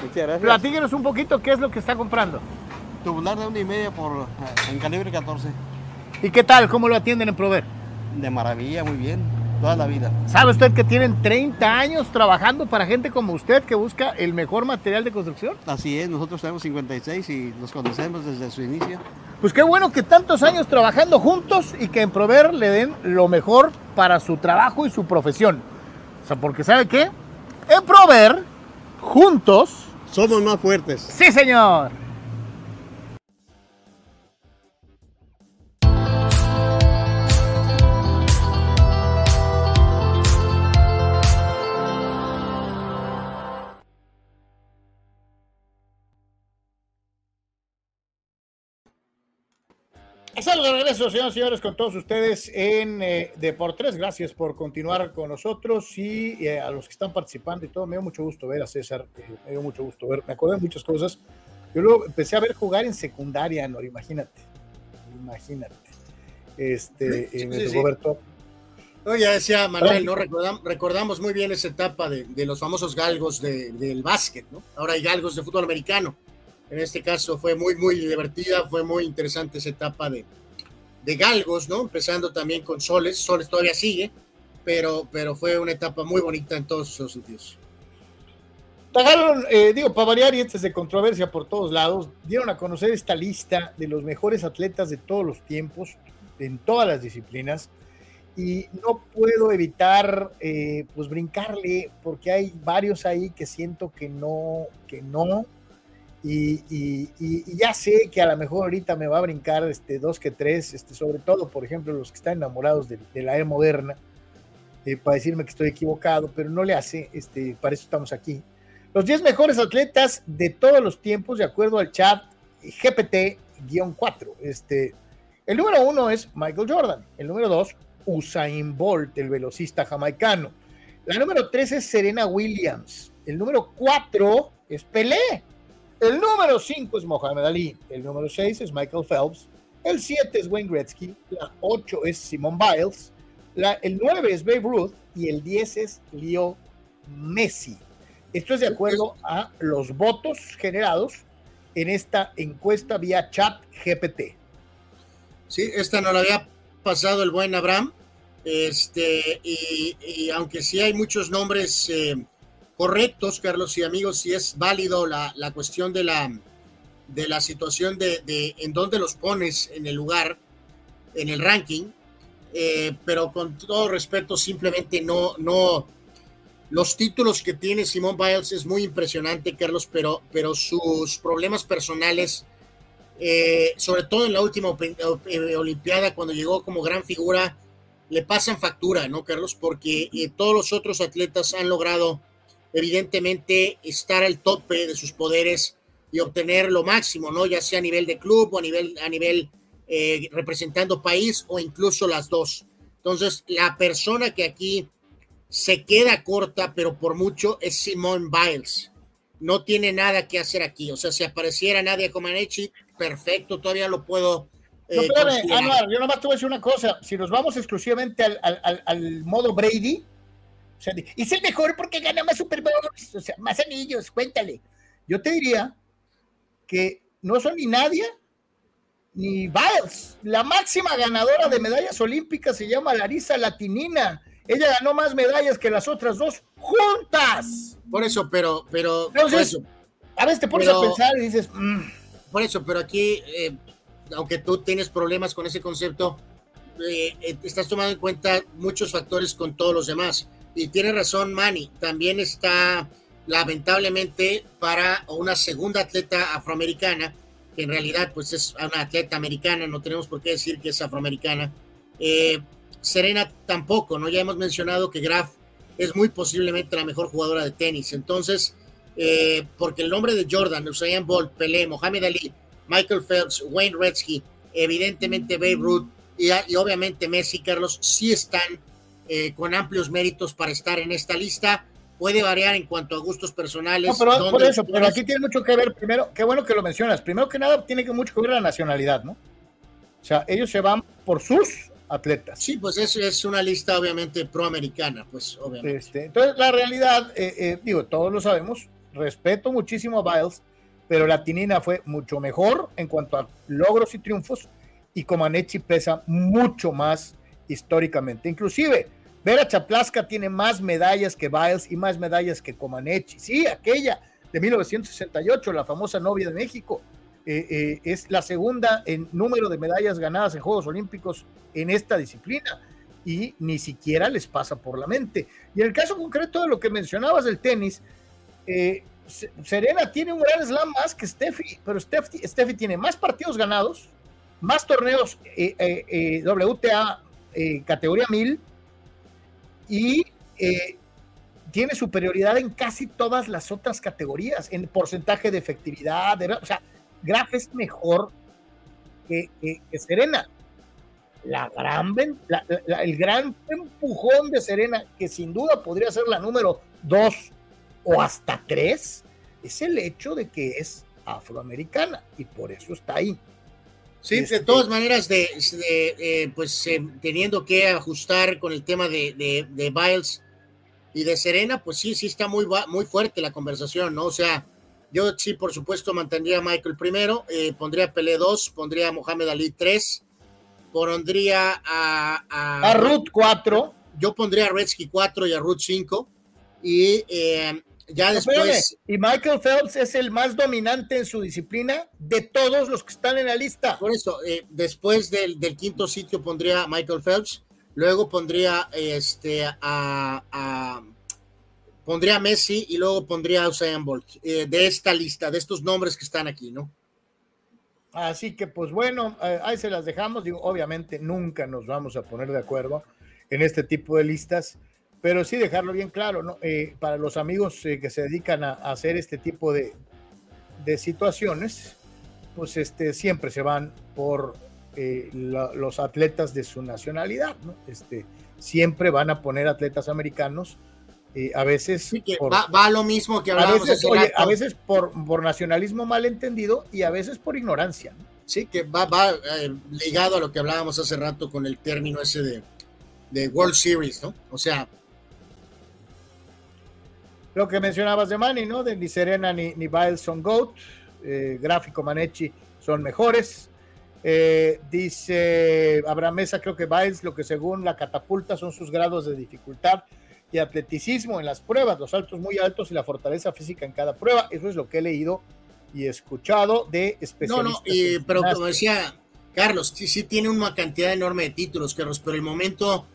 Muchas gracias. Platíquenos un poquito qué es lo que está comprando. Tubular de una y media por, eh, en calibre 14. ¿Y qué tal? ¿Cómo lo atienden en proveer? De maravilla, muy bien. Toda la vida. ¿Sabe usted que tienen 30 años trabajando para gente como usted que busca el mejor material de construcción? Así es, nosotros tenemos 56 y nos conocemos desde su inicio. Pues qué bueno que tantos años trabajando juntos y que en Prover le den lo mejor para su trabajo y su profesión. O sea, porque ¿sabe qué? en Prover, juntos. Somos más fuertes. Sí, señor. De regreso, señoras y señores, con todos ustedes en eh, Deportes. Gracias por continuar con nosotros y eh, a los que están participando y todo. Me dio mucho gusto ver a César, eh, me dio mucho gusto ver. Me acordé de muchas cosas. Yo luego empecé a ver jugar en secundaria, ¿no? Imagínate. Imagínate. Este, Sí, sí, me sí. tocó ver todo. No, ya decía Manuel, ¿no? Recordam- recordamos muy bien esa etapa de, de los famosos galgos de- del básquet, ¿no? Ahora hay galgos de fútbol americano. En este caso fue muy, muy divertida, fue muy interesante esa etapa de, de galgos, ¿no? Empezando también con Soles, Soles todavía sigue, pero, pero fue una etapa muy bonita en todos los sentidos. Tagaron, eh, digo, para variar y este es de controversia por todos lados, dieron a conocer esta lista de los mejores atletas de todos los tiempos, en todas las disciplinas, y no puedo evitar, eh, pues, brincarle, porque hay varios ahí que siento que no, que no, y, ya sé que a lo mejor ahorita me va a brincar este, dos que tres, este, sobre todo, por ejemplo, los que están enamorados de, de la era moderna, eh, para decirme que estoy equivocado, pero no le hace, este, para eso estamos aquí. Los 10 mejores atletas de todos los tiempos, de acuerdo al chat GPT-4. Este, el número uno es Michael Jordan. El número dos, Usain Bolt, el velocista jamaicano. La número tres es Serena Williams. El número cuatro es Pelé. El número cinco es Mohamed Ali. El número seis es Michael Phelps. El siete es Wayne Gretzky. La ocho es Simone Biles. La- el nueve es Babe Ruth. Y el diez es Leo Messi. Esto es de acuerdo a los votos generados en esta encuesta vía chat GPT. Sí, esta no la había pasado el buen Abraham. Este, y, y aunque sí hay muchos nombres eh, correctos, Carlos y amigos, sí es válido la, la cuestión de la, de la situación de, de en dónde los pones en el lugar, en el ranking. Eh, pero con todo respeto, simplemente no, no. Los títulos que tiene Simón Biles es muy impresionante, Carlos, pero, pero sus problemas personales eh, sobre todo en la última Olimpiada, cuando llegó como gran figura, le pasan factura, ¿no, Carlos? Porque eh, todos los otros atletas han logrado, evidentemente, estar al tope de sus poderes y obtener lo máximo, ¿no? Ya sea a nivel de club o a nivel, a nivel eh, representando país o incluso las dos. Entonces, la persona que aquí se queda corta, pero por mucho, es Simone Biles. No tiene nada que hacer aquí. O sea, si apareciera Nadia Comaneci, perfecto, todavía lo puedo. No, eh, espérame, considerar. Anuar, yo nomás te voy a decir una cosa. Si nos vamos exclusivamente al, al- al- al modo Brady, o sea, de- es el mejor porque gana más Super Bowls, o sea, más anillos, cuéntale. Yo te diría que no son ni Nadia ni Biles. La máxima ganadora de medallas olímpicas se llama Larisa Latinina. Ella ganó más medallas que las otras dos juntas. Por eso, pero, pero, por Entonces, eso, A veces te pones Pero- a pensar y dices, "Mm, por eso, pero aquí, eh, aunque tú tienes problemas con ese concepto, eh, eh, estás tomando en cuenta muchos factores con todos los demás. Y tiene razón Manny, también está lamentablemente para una segunda atleta afroamericana, que en realidad pues es una atleta americana, no tenemos por qué decir que es afroamericana. Eh, Serena tampoco, ¿no? Ya hemos mencionado que Graf es muy posiblemente la mejor jugadora de tenis. Entonces, eh, porque el nombre de Jordan, Usain Bolt, Pelé, Mohamed Ali, Michael Phelps, Wayne Gretzky, evidentemente Babe Ruth y, y obviamente Messi, Carlos, sí están eh, con amplios méritos para estar en esta lista. Puede variar en cuanto a gustos personales. No, pero por eso, pero aquí tiene mucho que ver, primero, qué bueno que lo mencionas, primero que nada tiene que mucho que ver la nacionalidad, ¿no? O sea, ellos se van por sus atletas. Sí, pues eso es una lista obviamente proamericana, pues obviamente. Este, entonces, la realidad, eh, eh, digo, todos lo sabemos, respeto muchísimo a Biles, pero la Tinina fue mucho mejor en cuanto a logros y triunfos, y Comaneci pesa mucho más históricamente. Inclusive, Vera Chaplaska tiene más medallas que Biles y más medallas que Comaneci. Sí, aquella de 1968, la famosa novia de México, eh, eh, es la segunda en número de medallas ganadas en Juegos Olímpicos en esta disciplina. y ni siquiera les pasa por la mente. Y en el caso concreto de lo que mencionabas del tenis, eh, Serena tiene un gran slam más que Steffi, pero Steffi, Steffi tiene más partidos ganados, más torneos WTA categoría 1000 y tiene superioridad en casi todas las otras categorías, en porcentaje de efectividad, o sea, Graf es mejor que, Serena. La gran, el gran empujón de Serena, que sin duda podría ser la número dos o hasta tres, es el hecho de que es afroamericana y por eso está ahí. Sí, de este todas maneras, de, eh, pues eh, teniendo que ajustar con el tema de, de, Biles y de Serena, pues sí, sí está muy, muy fuerte la conversación, ¿no? O sea, yo sí, por supuesto, mantendría a Michael primero, eh, pondría a Pelé 2, pondría a Mohamed Ali 3, pondría a... A, Ruth 4. Yo pondría a Redsky 4 y a Ruth 5. Y eh, ya después... Y Michael Phelps es el más dominante en su disciplina de todos los que están en la lista. Por eso, eh, después del, del, quinto sitio pondría a Michael Phelps, luego pondría este, a pondría a Messi y luego pondría a Usain Bolt eh, de esta lista, de estos nombres que están aquí, ¿no? Así que, pues bueno, eh, ahí se las dejamos. Digo, obviamente nunca nos vamos a poner de acuerdo en este tipo de listas, pero sí dejarlo bien claro, ¿no? Eh, para los amigos que se dedican a, hacer este tipo de, de, situaciones, pues este, siempre se van por los atletas de su nacionalidad, ¿no? Este, siempre van a poner atletas americanos a veces va, lo mismo que a veces, a veces por, por, nacionalismo malentendido y a veces por ignorancia. Sí, que va, va eh, ligado a lo que hablábamos hace rato con el término ese de, de World Series, ¿no? O sea. Lo que mencionabas de Manny, ¿no? De ni Serena ni, ni Biles son GOAT, eh, Gráfico Manechi son mejores. Eh, dice Abraham Mesa, creo que Biles, lo que según la catapulta son sus grados de dificultad y atleticismo en las pruebas, los saltos muy altos y la fortaleza física en cada prueba. Eso es lo que he leído y escuchado de especialistas. No, no, pero como decía Carlos, sí, sí tiene una cantidad enorme de títulos, Carlos, pero el momento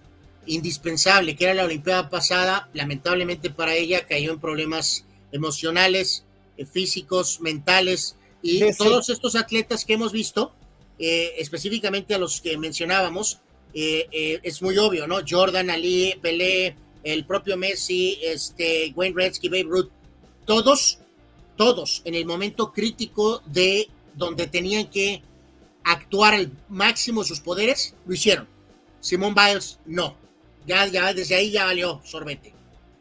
indispensable, que era la Olimpiada pasada, lamentablemente para ella cayó en problemas emocionales, eh, físicos, mentales, y todos estos atletas que hemos visto, eh, específicamente a los que mencionábamos, eh, es muy obvio, ¿no? Jordan, Ali, Pelé, el propio Messi, este, Wayne Gretzky, Babe Ruth, todos, todos en el momento crítico de donde tenían que actuar al máximo sus poderes, lo hicieron. Simón Biles, no. Ya, ya, desde ahí ya valió sorbete.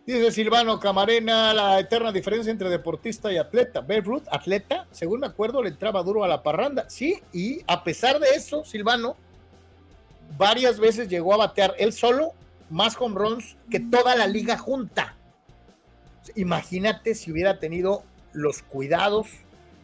Dice Silvano Camarena, la eterna diferencia entre deportista y atleta. Babe Ruth, atleta, según me acuerdo, le entraba duro a la parranda. Sí, y a pesar de eso, Silvano, varias veces llegó a batear él solo más home runs que toda la liga junta. Imagínate si hubiera tenido los cuidados,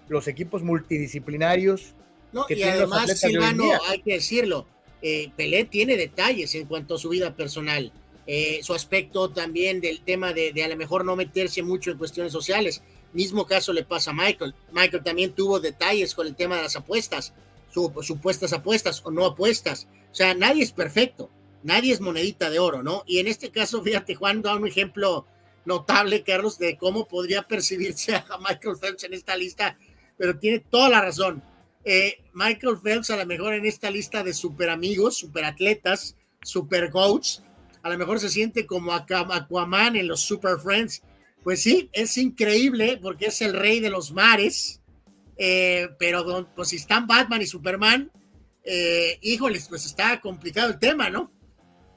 los equipos multidisciplinarios. No, y además, Silvano, hay que decirlo, eh, Pelé tiene detalles en cuanto a su vida personal. Eh, su aspecto también del tema de, a lo mejor no meterse mucho en cuestiones sociales. Mismo caso le pasa a Michael. Michael también tuvo detalles con el tema de las apuestas, supuestas apuestas o no apuestas. O sea, nadie es perfecto nadie es monedita de oro, ¿no? Y en este caso, fíjate, Juan da un ejemplo notable, Carlos, de cómo podría percibirse a Michael Phelps en esta lista, pero tiene toda la razón. Eh, Michael Phelps, a lo mejor en esta lista de super amigos, super atletas, super coach, a lo mejor se siente como Aquaman en los Super Friends. Pues sí, es increíble porque es el rey de los mares, eh, pero pues si están Batman y Superman, eh, híjoles, pues está complicado el tema, ¿no?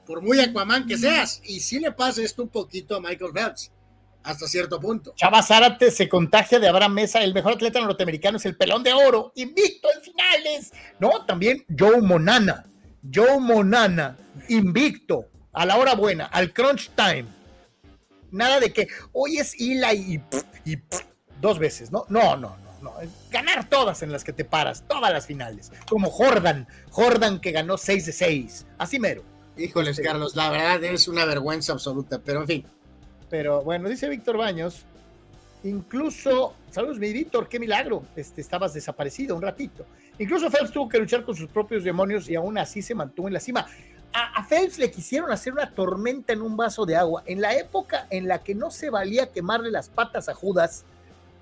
por muy Aquaman que seas. Y si le pasa esto un poquito a Michael Phelps, hasta cierto punto. Chava Zárate se contagia de Abraham Mesa, el mejor atleta norteamericano es el pelón de oro, invicto en finales. No, también Joe Monana, Joe Monana, invicto, a la hora buena, al crunch time. Nada de que hoy es Ila y, y, dos veces, ¿no? No, no, no, no. Ganar todas en las que te paras, todas las finales. Como Jordan, Jordan que ganó 6 de 6. Así mero. Híjoles, Carlos, la verdad es una vergüenza absoluta, pero en fin. Pero bueno, dice Víctor Baños, incluso, saludos mi Víctor, qué milagro, este, estabas desaparecido un ratito. Incluso Phelps tuvo que luchar con sus propios demonios y aún así se mantuvo en la cima. a, Phelps le quisieron hacer una tormenta en un vaso de agua. En la época en la que no se valía quemarle las patas a Judas,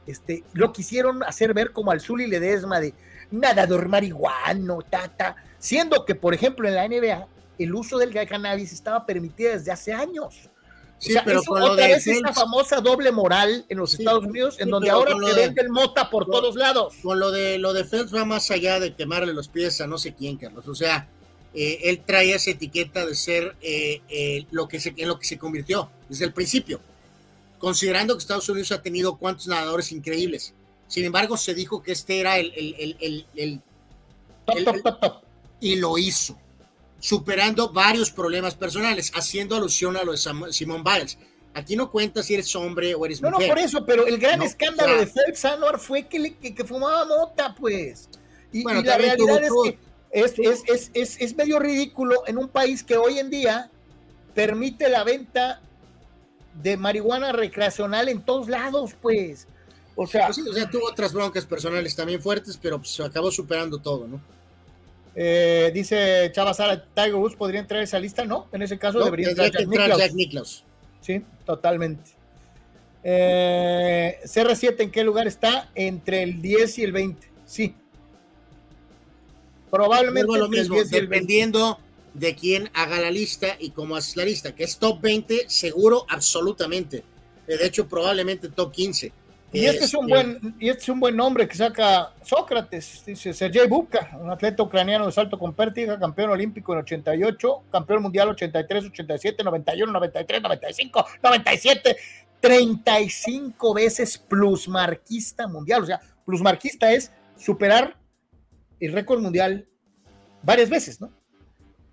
este, lo quisieron hacer ver como al Zuli Ledesma de nadador marihuano, tata, siendo que, por ejemplo, en la NBA el uso del cannabis estaba permitido desde hace años. Sí, o sea, pero con lo otra de vez esa famosa doble moral en los Sí, Estados Unidos, en donde ahora te de- venden mota por con- todos lados. Con lo de lo de Phelps va más allá de quemarle los pies a no sé quién, Carlos. O sea, eh, él trae esa etiqueta de ser eh, eh, lo que se, en lo que se convirtió desde el principio. Considerando que Estados Unidos ha tenido cuantos nadadores increíbles. Sin embargo, se dijo que este era el, el- el- el- el- Top, el- top, top, top. y lo hizo, superando varios problemas personales, haciendo alusión a lo de Simone Biles. Aquí no cuenta si eres hombre o eres No, no, mujer. por eso, pero el gran No, escándalo de Phelps Anwar fue que, le- que, que fumaba mota, pues. Y, Bueno, y la realidad es que es, es, es, es, es medio ridículo en un país que hoy en día permite la venta de marihuana recreacional en todos lados, pues. O sea, Pues sí, o sea, tuvo otras broncas personales también fuertes, pero pues, acabó superando todo, ¿no? Eh, dice Chava Sara, Tiger Woods podría entrar a esa lista, ¿no? En ese caso No, debería entrar Jack Nicklaus. Jack Nicklaus. Sí, totalmente. Eh, CR7, ¿en qué lugar está? Entre el 10 y el 20. Sí. Probablemente lo el mismo, 10 y el 20. dependiendo de quién haga la lista y cómo haces la lista, que es top 20, seguro, absolutamente. Eh, De hecho, probablemente top 15. Y este es un Este, buen, y este es un buen nombre que saca Sócrates, dice Sergei Bubka, un atleta ucraniano de salto con pértiga, campeón olímpico en 88, campeón mundial 83, 87, 91, 93, 95, 97, 35 veces plusmarquista mundial. O sea, plusmarquista es superar el récord mundial varias veces, ¿no?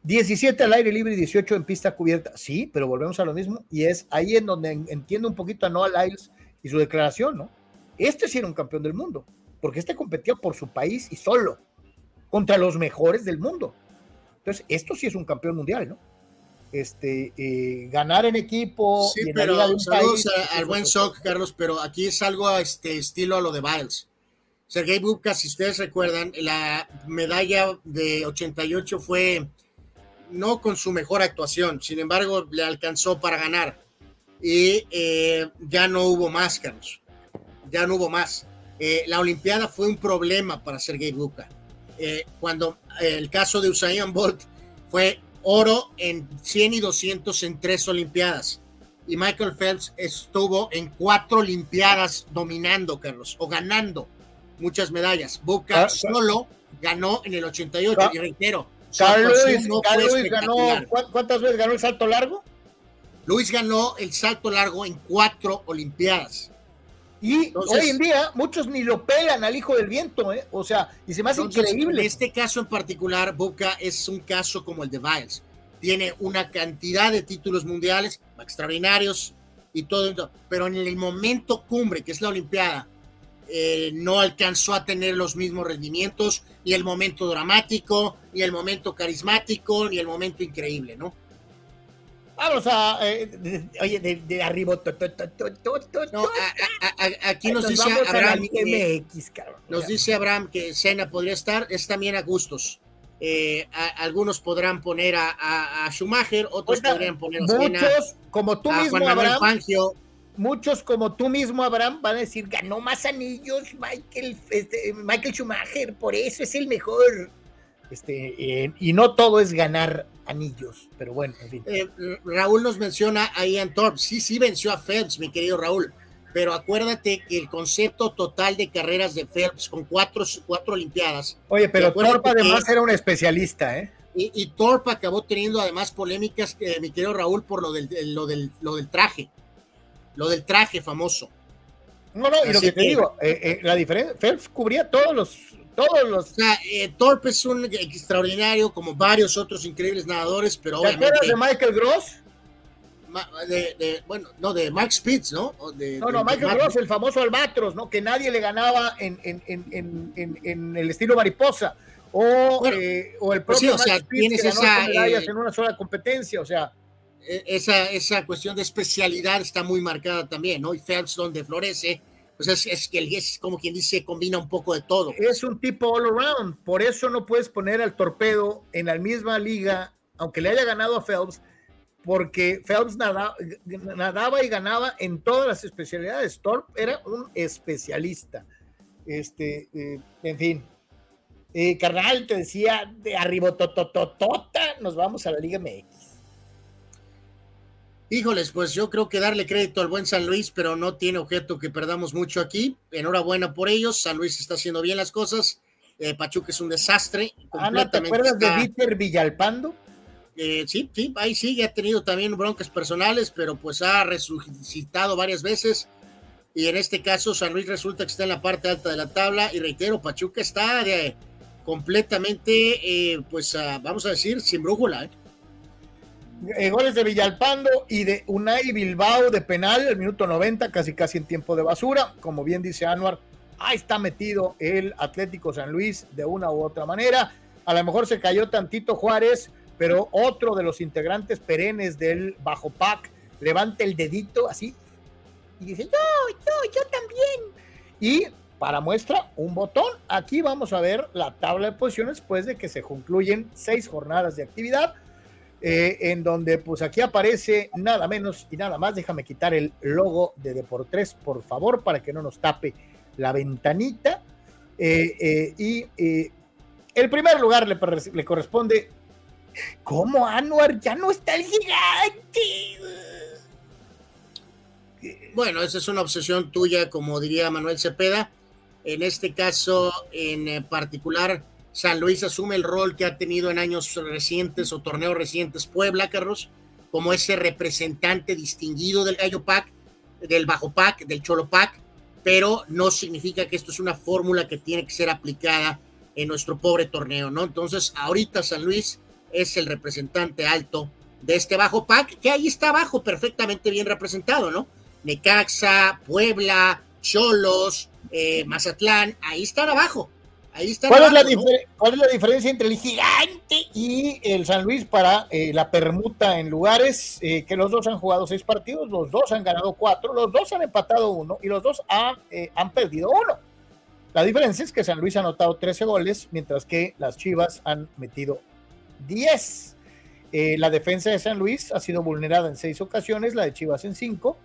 17 al aire libre y 18 en pista cubierta. Sí, pero volvemos a lo mismo y es ahí en donde en- entiendo un poquito a Noah Lyles y su declaración, ¿no? Este sí era un campeón del mundo, porque este competía por su país y solo, contra los mejores del mundo. Entonces, esto sí es un campeón mundial, ¿no? Este, eh, ganar en equipo. Sí, y en la liga de pero un saludos país, a- al buen Soc, Carlos, pero aquí es algo a este estilo a lo de Biles. Sergei Bubka, si ustedes recuerdan, la medalla de 88 fue no con su mejor actuación, sin embargo, le alcanzó para ganar. Y eh, ya no hubo más, Carlos. Ya no hubo más. Eh, la Olimpiada fue un problema para Sergei Bubka. Eh, cuando eh, el caso de Usain Bolt fue oro en 100 y 200 en tres Olimpiadas. Y Michael Phelps estuvo en cuatro Olimpiadas dominando, Carlos, o ganando muchas medallas. Bubka Ah, solo ganó en el 88, Ca- y reitero, su Carl actuación Lewis, no Carl fue Lewis ganó, espectacular. ¿cu- ¿cuántas veces ganó el salto largo? Luis ganó el salto largo en cuatro Olimpiadas. Y Entonces- hoy en día muchos ni lo pelan al hijo del viento, ¿eh? O sea, y se me hace Entonces, increíble. En este caso en particular, Bubka es un caso como el de Biles. Tiene una cantidad de títulos mundiales extraordinarios y todo, pero en el momento cumbre, que es la Olimpiada, eh, no alcanzó a tener los mismos rendimientos, ni el momento dramático, ni el momento carismático, ni el momento increíble, ¿no? Vamos a. eh, oye, de, de arriba. to, to, to, No, a- a- a- aquí nos Nos dice Abraham, eh, MX, cabrón. Nos dice Abraham que Cena podría estar, es también a gustos. Eh, algunos podrán poner a, Schumacher, otros Oiga, podrían poner a Cena, muchos, como tú mismo, Juan Abraham, Fangio. muchos como tú mismo, Abraham, van a decir, ganó más anillos Michael, este, Michael Schumacher, por eso es el mejor. Este, eh, y no todo es ganar anillos, pero bueno, en fin. Eh, Raúl nos menciona a Ian Thorpe. Sí, sí venció a Phelps, mi querido Raúl. Pero acuérdate que el concepto total de carreras de Phelps con cuatro, cuatro Olimpiadas Oye, pero Thorpe además que- era un especialista, ¿eh? y, y Thorpe acabó teniendo además polémicas, eh, mi querido Raúl, por lo del, lo, del, lo del traje. Lo del traje famoso. No, no, y lo que te que- digo, eh, eh, la diferencia, Phelps cubría todos los, todos los. O sea, eh, Thorpe es un extraordinario, como varios otros increíbles nadadores, pero ¿Te acuerdas obviamente. de Michael Gross? ma- de- de- bueno, no, de Mark Spitz, ¿no? O de- No, no, Michael Gross, el famoso Albatros, ¿no? Que nadie le ganaba en, en, en, en, en, en el estilo mariposa. O, Bueno, eh, o el pues sí, propio o sea, Max Spitz, tienes que ganó esa, medallas eh, en una sola competencia, o sea, eh, esa, esa cuestión de especialidad está muy marcada también, ¿no? Y Phelps donde florece, pues es, es es como quien dice, combina un poco de todo. es un tipo all around. Por eso no puedes poner al torpedo en la misma liga aunque le haya ganado a Phelps, porque Phelps nadaba y ganaba en todas las especialidades. Thorpe era un especialista. Este, eh, en fin. Eh, carnal, te decía de totototota, nos vamos a la Liga MX. Híjoles, pues yo creo que darle crédito al buen San Luis, pero no tiene objeto que perdamos mucho aquí. Enhorabuena por ellos. San Luis está haciendo bien las cosas. Eh, Pachuca es un desastre. Ana, ¿te acuerdas de Víctor Villalpando? Eh, sí, sí, ahí sigue, ha tenido también broncas personales, pero pues ha resucitado varias veces. Y en este caso, San Luis resulta que está en la parte alta de la tabla. Y reitero, Pachuca está de, completamente, eh, pues ah, vamos a decir, sin brújula. ¿eh? Goles de Villalpando y de Unai Bilbao de penal, el minuto 90, casi casi en tiempo de basura. Como bien dice Anuar, ahí está metido el Atlético San Luis de una u otra manera. A lo mejor se cayó tantito Juárez, pero otro de los integrantes perennes del Bajo Pac levanta el dedito así y dice, yo, yo, yo también. Y para muestra, un botón. Aquí vamos a ver la tabla de posiciones después de que se concluyen seis jornadas de actividad, eh, en donde pues aquí aparece nada menos y nada más. Déjame quitar el logo de Deportes, por favor, para que no nos tape la ventanita. Eh, eh, y el primer lugar le, le corresponde ¿Cómo, Anuar? Ya no está el gigante. Bueno, esa es una obsesión tuya, como diría Manuel Cepeda. En este caso, en particular, San Luis asume el rol que ha tenido en años recientes o torneos recientes Puebla, Carlos, como ese representante distinguido del Gallo Pack, del Bajo Pack, del Cholo Pack, pero no significa que esto es una fórmula que tiene que ser aplicada en nuestro pobre torneo, ¿no? Entonces, ahorita San Luis es el representante alto de este bajo pack, que ahí está abajo perfectamente bien representado, ¿no? Necaxa, Puebla, Cholos, eh, Mazatlán, ahí están abajo. Ahí ¿Cuál, es la ¿Cuál, es la diferencia entre el gigante y el San Luis para eh, la permuta en lugares? Eh, que los dos han jugado seis partidos, los dos han ganado cuatro, los dos han empatado uno y los dos han, han perdido uno. La diferencia es que San Luis ha anotado 13 goles, mientras que las Chivas han metido 10. Eh, la defensa de San Luis ha sido vulnerada en seis ocasiones, la de Chivas en cinco.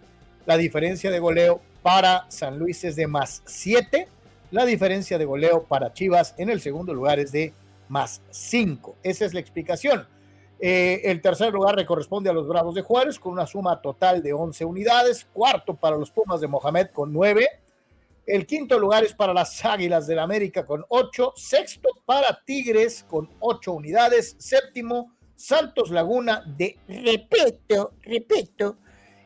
La diferencia de goleo para San Luis es de más 7. La diferencia de goleo para Chivas en el segundo lugar es de más 5. Esa es la explicación. Eh, el tercer lugar le corresponde a los Bravos de Juárez con una suma total de 11 unidades. Cuarto para los Pumas de Mohamed con 9. El quinto lugar es para las Águilas del América con ocho. Sexto para Tigres con ocho unidades. Séptimo, Santos Laguna de repito, repito.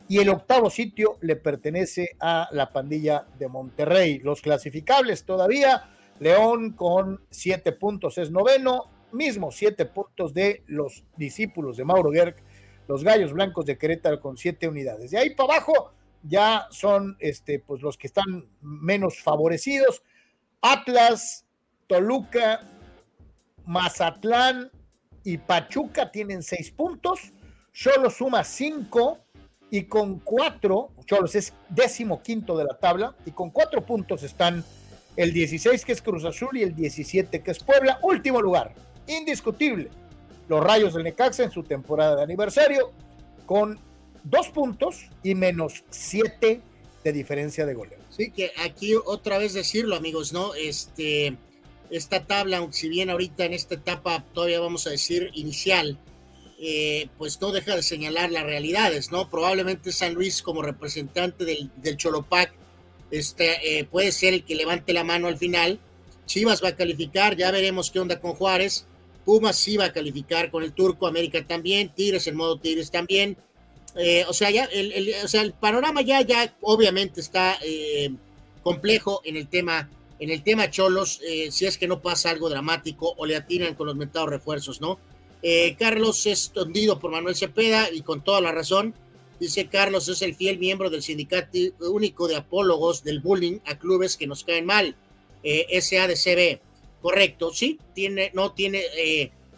Y el octavo sitio le pertenece a la pandilla de Monterrey. Los clasificables todavía. León con siete puntos es noveno. Mismo siete puntos de los discípulos de Mauro Gerg. Los Gallos Blancos de Querétaro con siete unidades. De ahí para abajo ya son este, pues, los que están menos favorecidos. Atlas, Toluca, Mazatlán y Pachuca tienen seis puntos. Cholos suma cinco y con cuatro, Cholos es décimo quinto de la tabla y con cuatro puntos están el 16 que es Cruz Azul y el 17 que es Puebla. Último lugar, indiscutible. Los Rayos del Necaxa en su temporada de aniversario con dos puntos y menos siete de diferencia de goleo. Sí, que aquí otra vez decirlo, amigos, ¿no? Este, esta tabla, si bien ahorita en esta etapa todavía vamos a decir inicial, eh, pues no deja de señalar las realidades, ¿no? Probablemente San Luis como representante del, del Cholopac este, eh, puede ser el que levante la mano al final. Chivas va a calificar, ya veremos qué onda con Juárez. Pumas sí va a calificar con el Turco, América también, Tigres en modo Tigres también. Eh, o, sea, ya el, o sea, el panorama ya, ya obviamente está eh, complejo en el tema, en el tema Cholos, eh, si es que no pasa algo dramático o le atinan con los metados refuerzos, ¿no? Carlos es tondido por Manuel Cepeda y con toda la razón. Dice Carlos es el fiel miembro del sindicato único de apólogos del bullying a clubes que nos caen mal, SADCB. Correcto, sí, tiene, no tiene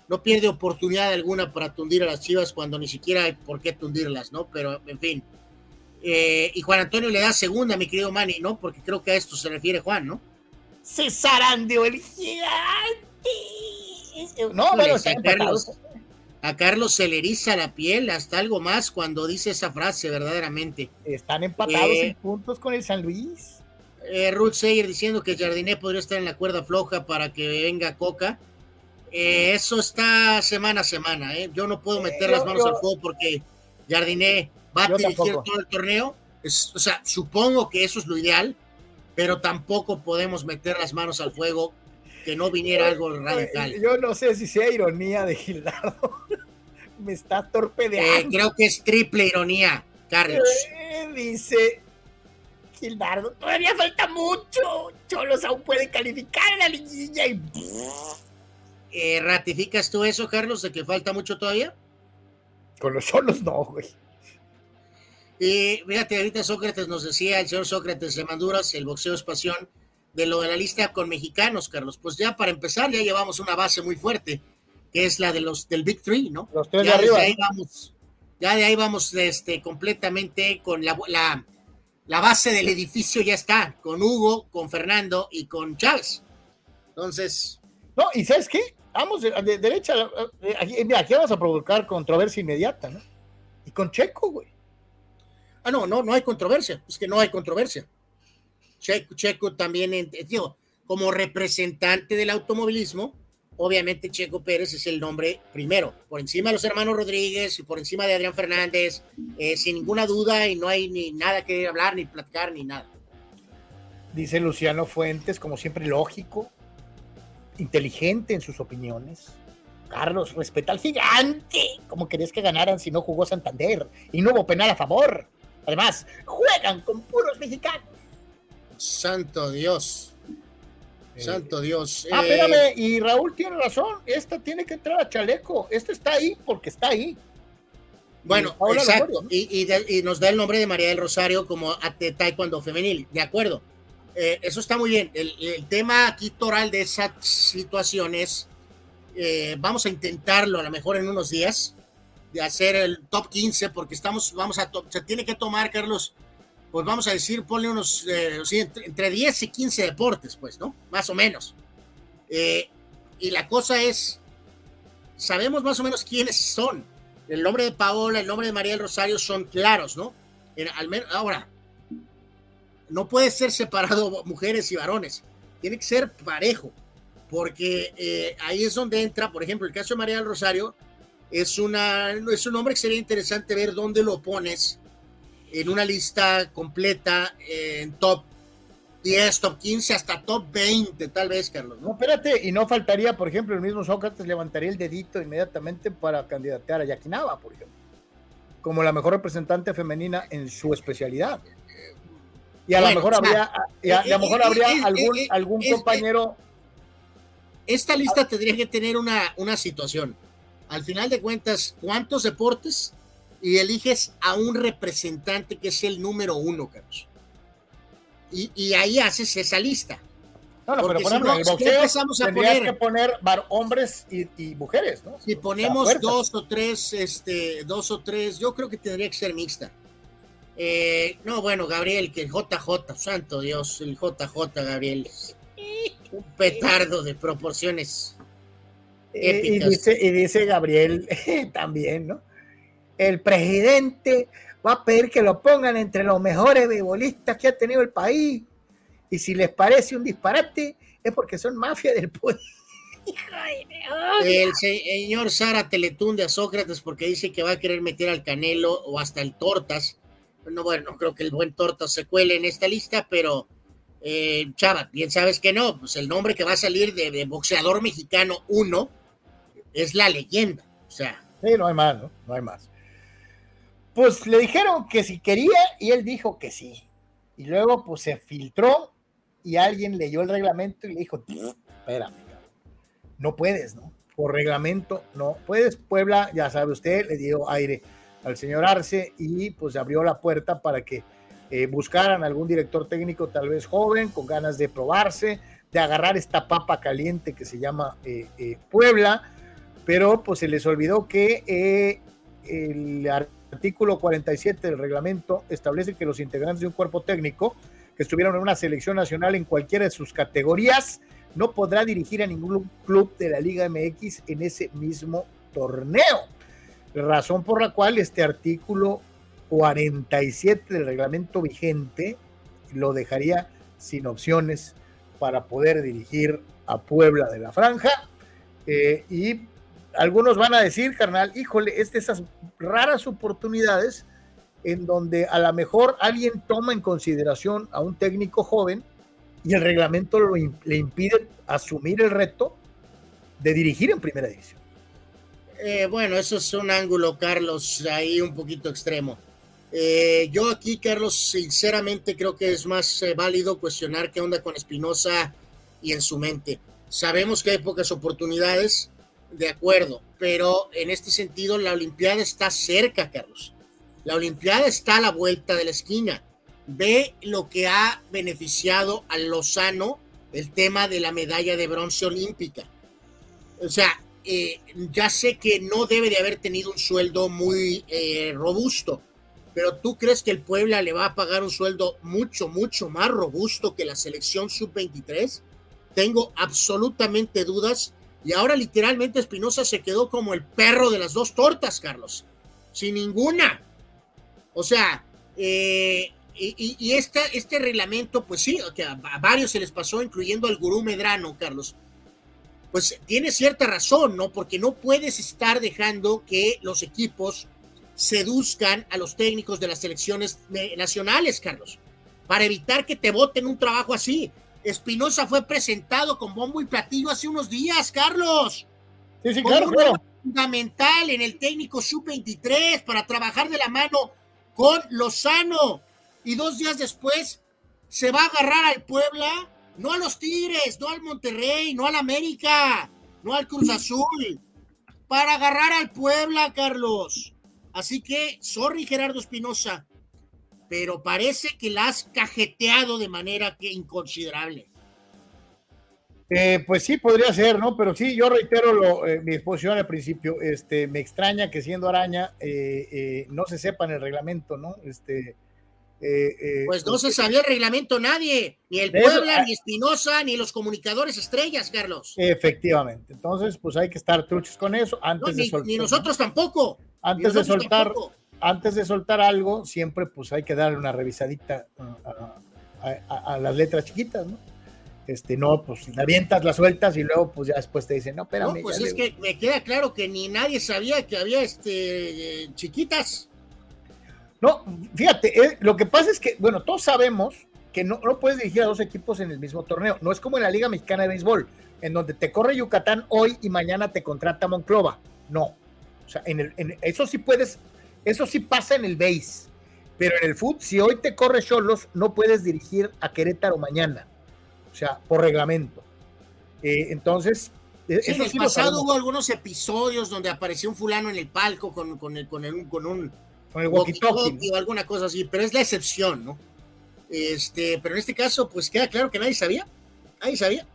no pierde oportunidad alguna para tundir a las Chivas cuando ni siquiera hay por qué tundirlas, ¿no? Pero, en fin. Eh, y Juan Antonio le da segunda, mi querido Manny, ¿no? Porque creo que a esto se refiere Juan, ¿no? Cesarán de el gigante. No, bueno, Carlos, A Carlos se le eriza la piel hasta algo más cuando dice esa frase, verdaderamente. Están empatados Eh, en puntos con el San Luis. Eh, Ruth Sayer diciendo que Jardiné podría estar en la cuerda floja para que venga Coca. Eh, eso está semana a semana. ¿eh? Yo no puedo meter las manos yo- al fuego porque Jardiné va a dirigir tampoco. todo el torneo. Es- o sea, supongo que eso es lo ideal, pero tampoco podemos meter las manos al fuego que no viniera algo radical. Yo no sé si sea ironía de Gildardo. Me está Eh, torpedeando. creo que es triple ironía, Carlos. Eh, dice Gildardo, todavía falta mucho. Cholos aún puede calificar en la liguilla y Eh, ¿Ratificas tú eso, Carlos, de que falta mucho todavía? con los Cholos no, güey. Y fíjate, ahorita Sócrates nos decía, el señor Sócrates de Manduras, el boxeo es pasión, de lo de la lista con mexicanos, Carlos. Pues ya para empezar, ya llevamos una base muy fuerte, que es la de los del Big Three, ¿no? Los tres de ya desde arriba. ahí vamos, ya de ahí vamos este, completamente con la, la, la base del edificio ya está, con Hugo, con Fernando y con Chávez. Entonces, No, y ¿sabes qué? Vamos de, de derecha. eh, Aquí, mira, aquí vamos a provocar controversia inmediata, ¿no? Y con Checo, güey. Ah, no, no, no hay controversia. Es que no hay controversia. Checo, también, en- eh, como representante del automovilismo, obviamente Checo Pérez es el nombre primero, por encima de los hermanos Rodríguez y por encima de Adrián Fernández, eh, sin ninguna duda, y no hay ni nada que hablar, ni platicar, ni nada. Dice Luciano Fuentes, como siempre, lógico, inteligente en sus opiniones. Carlos, respeta al gigante. ¿Cómo querías que ganaran si no jugó Santander y no hubo penal a favor? Además, juegan con puros mexicanos. Santo Dios. Eh, Santo Dios. Ah, Eh, espérame, y Raúl tiene razón. Esta tiene que entrar a chaleco. Esta está ahí porque está ahí. Bueno, Y exacto. Y, y de- y nos da el nombre de María del Rosario como taekwondo femenil. De acuerdo. Eh, eso está muy bien. El, el tema aquí toral de esa situación es, eh, vamos a intentarlo a lo mejor en unos días, de hacer el top 15, porque estamos, vamos a, to- se tiene que tomar, Carlos, pues vamos a decir, ponle unos, eh, entre, entre 10 y 15 deportes, pues, ¿no? Más o menos. Eh, y la cosa es, sabemos más o menos quiénes son. El nombre de Paola, el nombre de María del Rosario son claros, ¿no? En- al menos, ahora, no puede ser separado mujeres y varones, tiene que ser parejo, porque eh, ahí es donde entra, por ejemplo, el caso de María del Rosario, es, una, es un nombre que sería interesante ver dónde lo pones en una lista completa, eh, en top 10, top 15, hasta top 20, tal vez, Carlos, No, espérate, y no faltaría, por ejemplo, el mismo Sócrates levantaría el dedito inmediatamente para candidatear a Yakinaba, por ejemplo, como la mejor representante femenina en su especialidad. Y a lo Bueno, mejor habría, y a, y a lo mejor habría eh, algún, eh, algún es- compañero. esta lista tendría que tener una, una situación. Al final de cuentas, ¿cuántos deportes? Y eliges a un representante que es el número uno, Carlos. Y, y ahí haces esa lista. No, no, pero porque por si ejemplo, no, el si boxeo empezamos a poner- que poner hombres y, y mujeres, ¿no? Si ponemos dos o tres, este, dos o tres, yo creo que tendría que ser mixta. Eh, no, bueno, Gabriel, que el JJ, santo Dios, el JJ, Gabriel. Un petardo de proporciones. Eh, y, dice, y dice Gabriel también, ¿no? El presidente va a pedir que lo pongan entre los mejores beisbolistas que ha tenido el país. Y si les parece un disparate, es porque son mafia del poder. El señor Sara Teletunde a Sócrates porque dice que va a querer meter al Canelo o hasta el Tortas. No, bueno, no creo que el buen Tortas se cuele en esta lista, pero eh, Chava, bien sabes que no, pues el nombre que va a salir de, de boxeador mexicano uno es la leyenda. O sea, Sí, no hay más, ¿no? No hay más. Pues le dijeron que si quería y él dijo que sí. Y luego pues se filtró y alguien leyó el reglamento y le dijo, espérame, no puedes, ¿no? Por reglamento no puedes. Puebla, ya sabe usted, le dio aire al señor Arce y pues abrió la puerta para que eh, buscaran algún director técnico tal vez joven, con ganas de probarse, de agarrar esta papa caliente que se llama eh, eh, Puebla pero pues se les olvidó que eh, el artículo 47 del reglamento establece que los integrantes de un cuerpo técnico que estuvieron en una selección nacional en cualquiera de sus categorías no podrá dirigir a ningún club de la Liga MX en ese mismo torneo. Razón por la cual este artículo 47 del reglamento vigente lo dejaría sin opciones para poder dirigir a Puebla de la Franja. Eh, y algunos van a decir, carnal, híjole, es de esas raras oportunidades en donde a lo mejor alguien toma en consideración a un técnico joven y el reglamento le impide asumir el reto de dirigir en primera división. Eh, bueno, eso es un ángulo, Carlos, ahí un poquito extremo. Eh, yo aquí, Carlos, sinceramente creo que es más eh, válido cuestionar qué onda con Espinosa y en su mente. Sabemos que hay pocas oportunidades, de acuerdo, pero en este sentido la Olimpiada está cerca, Carlos. La Olimpiada está a la vuelta de la esquina. Ve lo que ha beneficiado a Lozano el tema de la medalla de bronce olímpica. O sea, eh, ya sé que no debe de haber tenido un sueldo muy robusto, pero tú crees que el Puebla le va a pagar un sueldo mucho, mucho más robusto que la selección sub-23? Tengo absolutamente dudas. Y ahora literalmente Espinosa se quedó como el perro de las dos tortas, Carlos. Sin ninguna. O sea, eh, y, este reglamento, pues sí, que a, varios se les pasó, incluyendo al gurú Medrano, Carlos. Pues tiene cierta razón, ¿no? Porque no puedes estar dejando que los equipos seduzcan a los técnicos de las selecciones nacionales, Carlos, para evitar que te voten un trabajo así. Espinosa fue presentado con bombo y platillo hace unos días, Carlos. Sí, sí, claro, Fundamental en el técnico sub-23 para trabajar de la mano con Lozano. Y dos días después se va a agarrar al Puebla, no a los Tigres, no al Monterrey, no al América, no al Cruz Azul, para agarrar al Puebla, Carlos. Así que, sorry Gerardo Espinosa, pero parece que la has cajeteado de manera que inconsiderable. Eh, pues sí, podría ser, ¿no? Pero sí, yo reitero lo, eh, mi exposición al principio. Este, me extraña que siendo araña eh, no se sepa en el reglamento, ¿no? Este, pues no se sabía el reglamento nadie, ni el Puebla, ah ni Espinosa, ni los comunicadores estrellas, Carlos. Efectivamente. Entonces, pues hay que estar truchos con eso antes de soltar. Ni nosotros tampoco. Antes de soltar, antes de soltar algo, siempre pues hay que darle una revisadita a, las letras chiquitas, ¿no? Este, no, pues la avientas, la sueltas y luego pues ya después te dicen, no, espérame. No, pues es que me queda claro que ni nadie sabía que había este chiquitas. No, fíjate, eh, lo que pasa es que, bueno, todos sabemos que no, no puedes dirigir a dos equipos en el mismo torneo. No es como en la Liga Mexicana de Béisbol, en donde te corre Yucatán hoy y mañana te contrata Monclova. No, o sea, en el, eso sí puedes, eso sí pasa en el base. Pero en el foot, si hoy te corre Cholos, no puedes dirigir a Querétaro mañana. O sea, por reglamento. Eh, entonces, e, en el pasado hubo algunos episodios donde apareció un fulano en el palco con, con, el, con, el, con un con el walkie -talkie, o alguna cosa así, pero es la excepción, ¿no? Este, pero en este caso, pues queda claro que nadie sabía. Nadie sabía.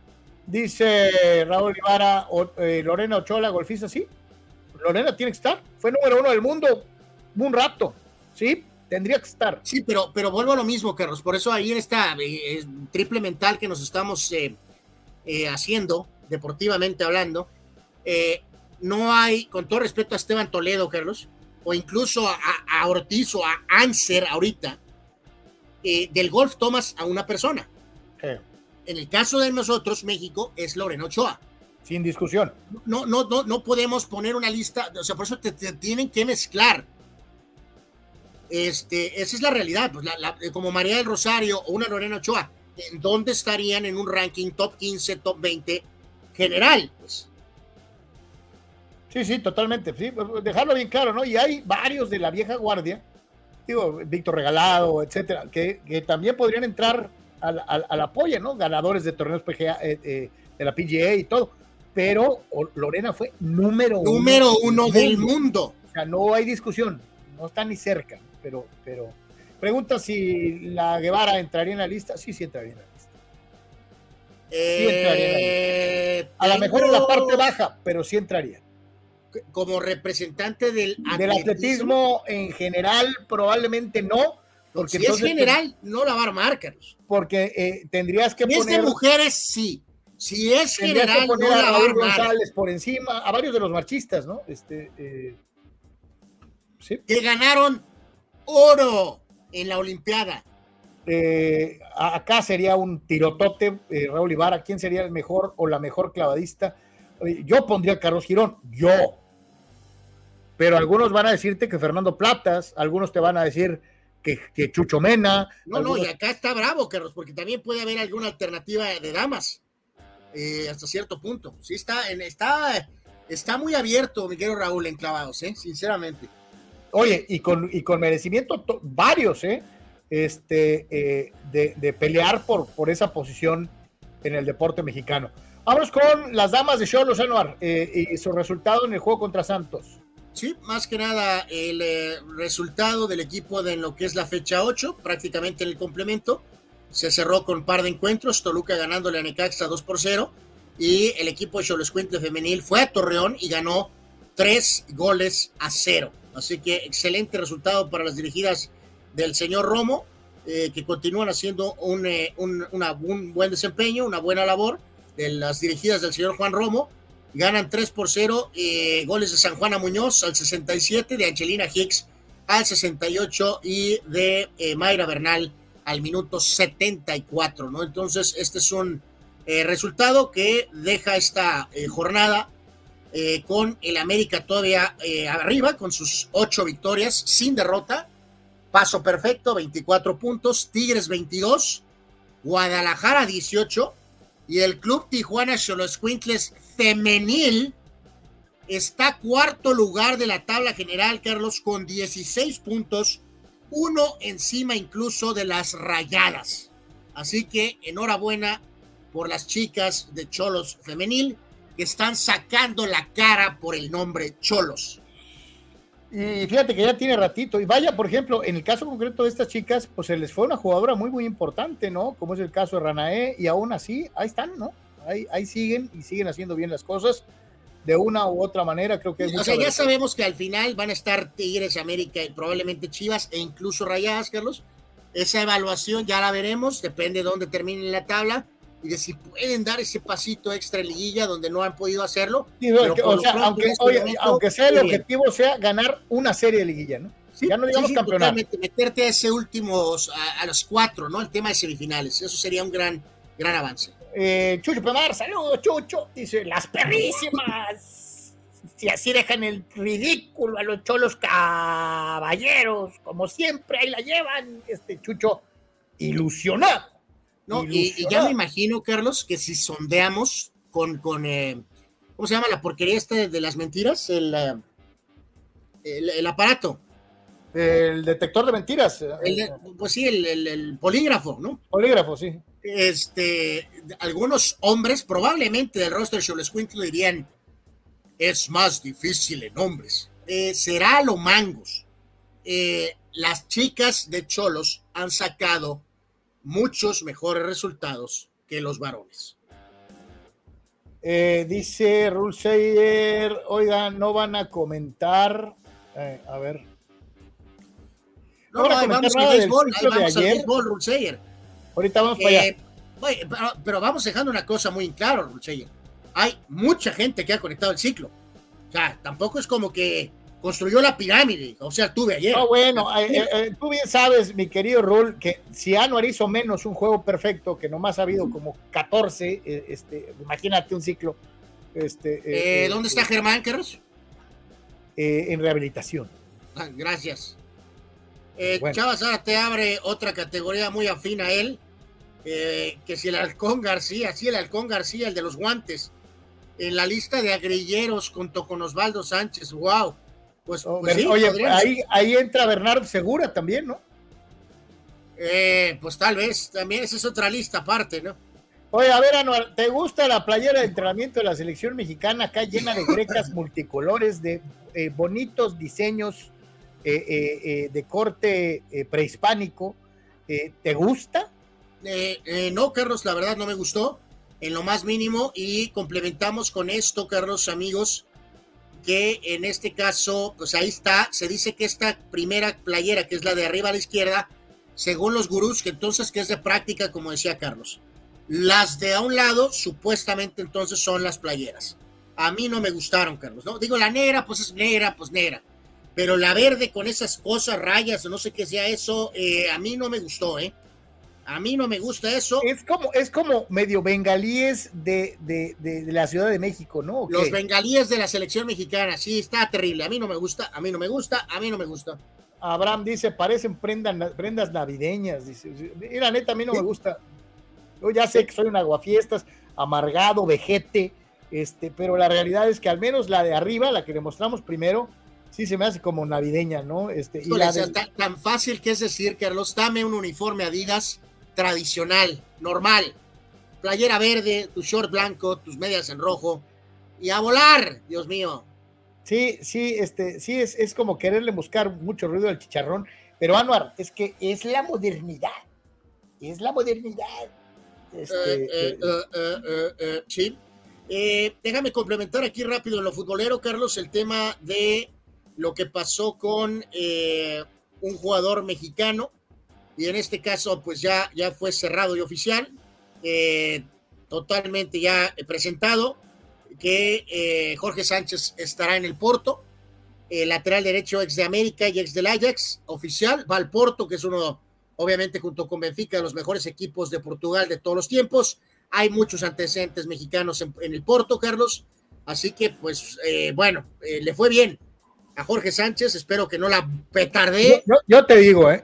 Dice Raúl Ibarra, eh, Lorena Ochoa, golfista, sí. Lorena tiene que estar. Fue número uno del mundo un rato. Sí, tendría que estar. Sí, pero, pero vuelvo a lo mismo, Carlos. Por eso ahí está eh, triple mental que nos estamos eh, eh, haciendo, deportivamente hablando. no hay, con todo respeto a Esteban Toledo, Carlos, o incluso a, Ortiz o a Anser ahorita, del golf tomas a una persona. En el caso de nosotros, México, es Lorena Ochoa sin discusión. No, no, no, no podemos poner una lista, o sea, por eso te, tienen que mezclar. Este, esa es la realidad, pues como María del Rosario o una Lorena Ochoa, ¿en dónde estarían en un ranking top 15, top 20 general? Pues. Sí, sí, totalmente. Sí, dejarlo bien claro, ¿no? Y hay varios de la vieja guardia, digo, Víctor Regalado, etcétera, que, que también podrían entrar al, apoyo, ¿no? Ganadores de torneos PGA, eh, eh, de la PGA y todo pero Lorena fue número, número uno, del mundo. O sea, no hay discusión, no está ni cerca, pero, pero pregunta si la Guevara entraría en la lista, sí, sí entraría en la lista. Sí entraría en la lista. A lo mejor en la parte baja, pero sí entraría. Como representante del atletismo, del atletismo en general, probablemente no. Porque si es general, no la va a armar, Carlos. Porque eh, tendrías que poner... de mujeres, sí Si es Tendrías que general, poner no a la va a Raúl armar. González por encima, a varios de los marchistas, ¿no? Este, eh, sí. que ganaron oro en la Olimpiada. Eh, acá sería un tirotote, eh, Raúl Ibarra. ¿Quién sería el mejor o la mejor clavadista? Eh, Yo pondría a Carlos Girón, yo. Pero algunos van a decirte que Fernando Platas, algunos te van a decir que, que Chucho Mena. No, no, y acá está bravo, Carlos, porque también puede haber alguna alternativa de damas hasta cierto punto. Sí, está, en, está, está muy abierto, mi querido Raúl, en clavados, sinceramente. Oye, y con, y con merecimiento, to- varios, ¿eh? Este, eh, de, de pelear por, por esa posición en el deporte mexicano. Vamos con las damas de Cholos Anuar eh, y su resultado en el juego contra Santos. Sí, más que nada el eh, resultado del equipo de en lo que es la fecha 8, prácticamente en el complemento, se cerró con par de encuentros, Toluca ganándole a Necaxa 2 por 0 y el equipo de Xoloscuintle femenil fue a Torreón y ganó 3 goles a 0. Así que excelente resultado para las dirigidas del señor Romo, eh, que continúan haciendo un, eh, un, un buen desempeño, una buena labor de las dirigidas del señor Juan Romo ganan 3 por 0, eh, goles de San Juana Muñoz al 67, de Angelina Hicks al 68 y de eh, Mayra Bernal al minuto 74, ¿no? Entonces, este es un eh, resultado que deja esta jornada eh, con el América todavía eh, arriba, con sus ocho victorias sin derrota, paso perfecto, 24 puntos, Tigres 22, Guadalajara 18, y el Club Tijuana Xoloscuintles Femenil está cuarto lugar de la tabla general, Carlos, con 16 puntos, uno encima incluso de las rayadas. Así que enhorabuena por las chicas de Cholos Femenil que están sacando la cara por el nombre Cholos. Y fíjate que ya tiene ratito. Y vaya, por ejemplo, en el caso concreto de estas chicas, pues se les fue una jugadora muy, muy importante, ¿no? Como es el caso de Ranae, y aún así, ahí están, ¿no? Ahí, ahí siguen y siguen haciendo bien las cosas de una u otra manera. Creo que es O sea, ya sabemos que al final van a estar Tigres, América y probablemente Chivas e incluso Rayadas, Carlos. Esa evaluación ya la veremos, depende de dónde termine la tabla y de si pueden dar ese pasito extra en liguilla donde no han podido hacerlo. Sí, no, pero que- por o lo sea, pronto, aunque, en este oye, momento, aunque sea el bien. objetivo sea ganar una serie de liguilla, ¿no? Sí, ya no digamos sí, campeonato. meterte a ese últimos, a, a los cuatro, ¿no? El tema de semifinales, eso sería un gran, gran avance. Eh, Chucho Pemar, saludos, Chucho. Dice, las perrísimas. Si así dejan el ridículo a los cholos caballeros, como siempre, ahí la llevan. Este Chucho, ilusionado. ¿No? Y, y ya me imagino, Carlos, que si sondeamos con, con eh, ¿cómo se llama la porquería esta de, de las mentiras? El, eh, el, el aparato. El detector de mentiras. El pues sí, el, polígrafo, ¿no? polígrafo, sí. Este, algunos hombres, probablemente del roster Xolescuintla dirían, es más difícil en hombres. Eh, será lo mangos. Eh, las chicas de Cholos han sacado muchos mejores resultados que los varones. Eh, dice Rulseyer, oigan, no van a comentar. eh, a ver. No, Ahora no, ahí vamos al béisbol, ahí vamos al béisbol, Rulseyer. Ahorita vamos para allá. Eh, oye, pero, pero vamos dejando una cosa muy en claro, Rulseyer. Hay mucha gente que ha conectado el ciclo. O sea, tampoco es como que construyó la pirámide. O sea, tuve ayer. No, bueno, eh, eh, eh, tú bien sabes, mi querido Rul, que si Anuar hizo menos un juego perfecto, que nomás ha habido como 14, eh, este, imagínate un ciclo. Este, ¿Dónde está Germán, eh, en rehabilitación. Ah, gracias. Eh, Bueno. Chava Sara te abre otra categoría muy afín a él. que si el Halcón García, sí, el Halcón García, el de los guantes, en la lista de agrilleros junto con Osvaldo Sánchez, wow. Pues, Oh, pues sí, Oye, podríamos- ahí, ahí entra Bernardo Segura también, ¿no? eh, pues tal vez, también esa es otra lista aparte, ¿no? Oye, a ver, Anuar, ¿te gusta la playera de entrenamiento de la selección mexicana acá llena de grecas multicolores, de eh, bonitos diseños eh, de corte eh, prehispánico? Eh, ¿Te gusta? No, Carlos, la verdad no me gustó en lo más mínimo y complementamos con esto, Carlos, amigos, que en este caso, pues ahí está, se dice que esta primera playera, que es la de arriba a la izquierda, según los gurús, que entonces que es de práctica, como decía Carlos. Las de a un lado, supuestamente entonces son las playeras. A mí no me gustaron, Carlos, ¿no? Digo, la negra, pues es negra, pues negra. Pero la verde con esas cosas, rayas, no sé qué sea eso, eh, a mí no me gustó, ¿eh? A mí no me gusta eso. Es como, es como medio bengalíes de, de, de, la Ciudad de México, ¿no? Los bengalíes de la selección mexicana, sí, está terrible. A mí no me gusta, a mí no me gusta, a mí no me gusta. Abraham dice, parecen prendas, prendas navideñas. Dice, y la neta, a mí no me gusta. Yo ya sé que soy un aguafiestas, amargado, vejete, este, pero la realidad es que al menos la de arriba, la que le mostramos primero, sí se me hace como navideña, ¿no? Este, y la de... tan, tan fácil que es decir, Carlos, dame un uniforme Adidas tradicional, normal. Playera verde, tu short blanco, tus medias en rojo. Y a volar, Dios mío. Sí, sí, este, sí, es, es como quererle buscar mucho ruido al chicharrón. Pero Anuar, es que es la modernidad. Es la modernidad. Este, eh, eh, eh, sí. déjame complementar aquí rápido en lo futbolero, Carlos, el tema de lo que pasó con un jugador mexicano y en este caso pues ya, ya fue cerrado y oficial, eh, totalmente ya presentado, que eh, Jorge Sánchez estará en el Porto, el lateral derecho ex de América y ex del Ajax, oficial, va al Porto, que es uno, obviamente junto con Benfica, de los mejores equipos de Portugal de todos los tiempos. Hay muchos antecedentes mexicanos en, el Porto, Carlos, así que pues eh, bueno, le fue bien a Jorge Sánchez, espero que no la petardee. Yo, yo te digo, eh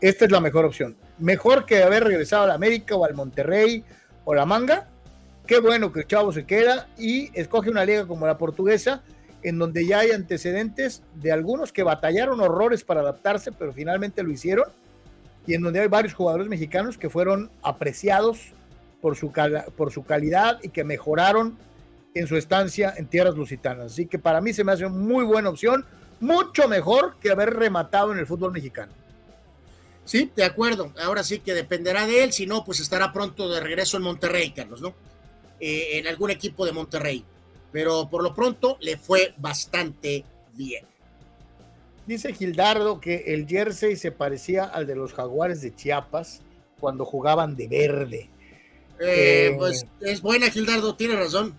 esta es la mejor opción. Mejor que haber regresado a la América o al Monterrey o la Manga. Qué bueno que el chavo se queda y escoge una liga como la portuguesa, en donde ya hay antecedentes de algunos que batallaron horrores para adaptarse, pero finalmente lo hicieron, y en donde hay varios jugadores mexicanos que fueron apreciados por su, por su calidad y que mejoraron en su estancia en tierras lusitanas. Así que para mí se me hace una muy buena opción, mucho mejor que haber rematado en el fútbol mexicano. Sí, de acuerdo. Ahora sí que dependerá de él. Si no, pues estará pronto de regreso en Monterrey, Carlos, ¿no? Eh, en algún equipo de Monterrey. Pero por lo pronto le fue bastante bien. Dice Gildardo que el jersey se parecía al de los jaguares de Chiapas cuando jugaban de verde. Eh, eh, pues es buena, Gildardo, tiene razón.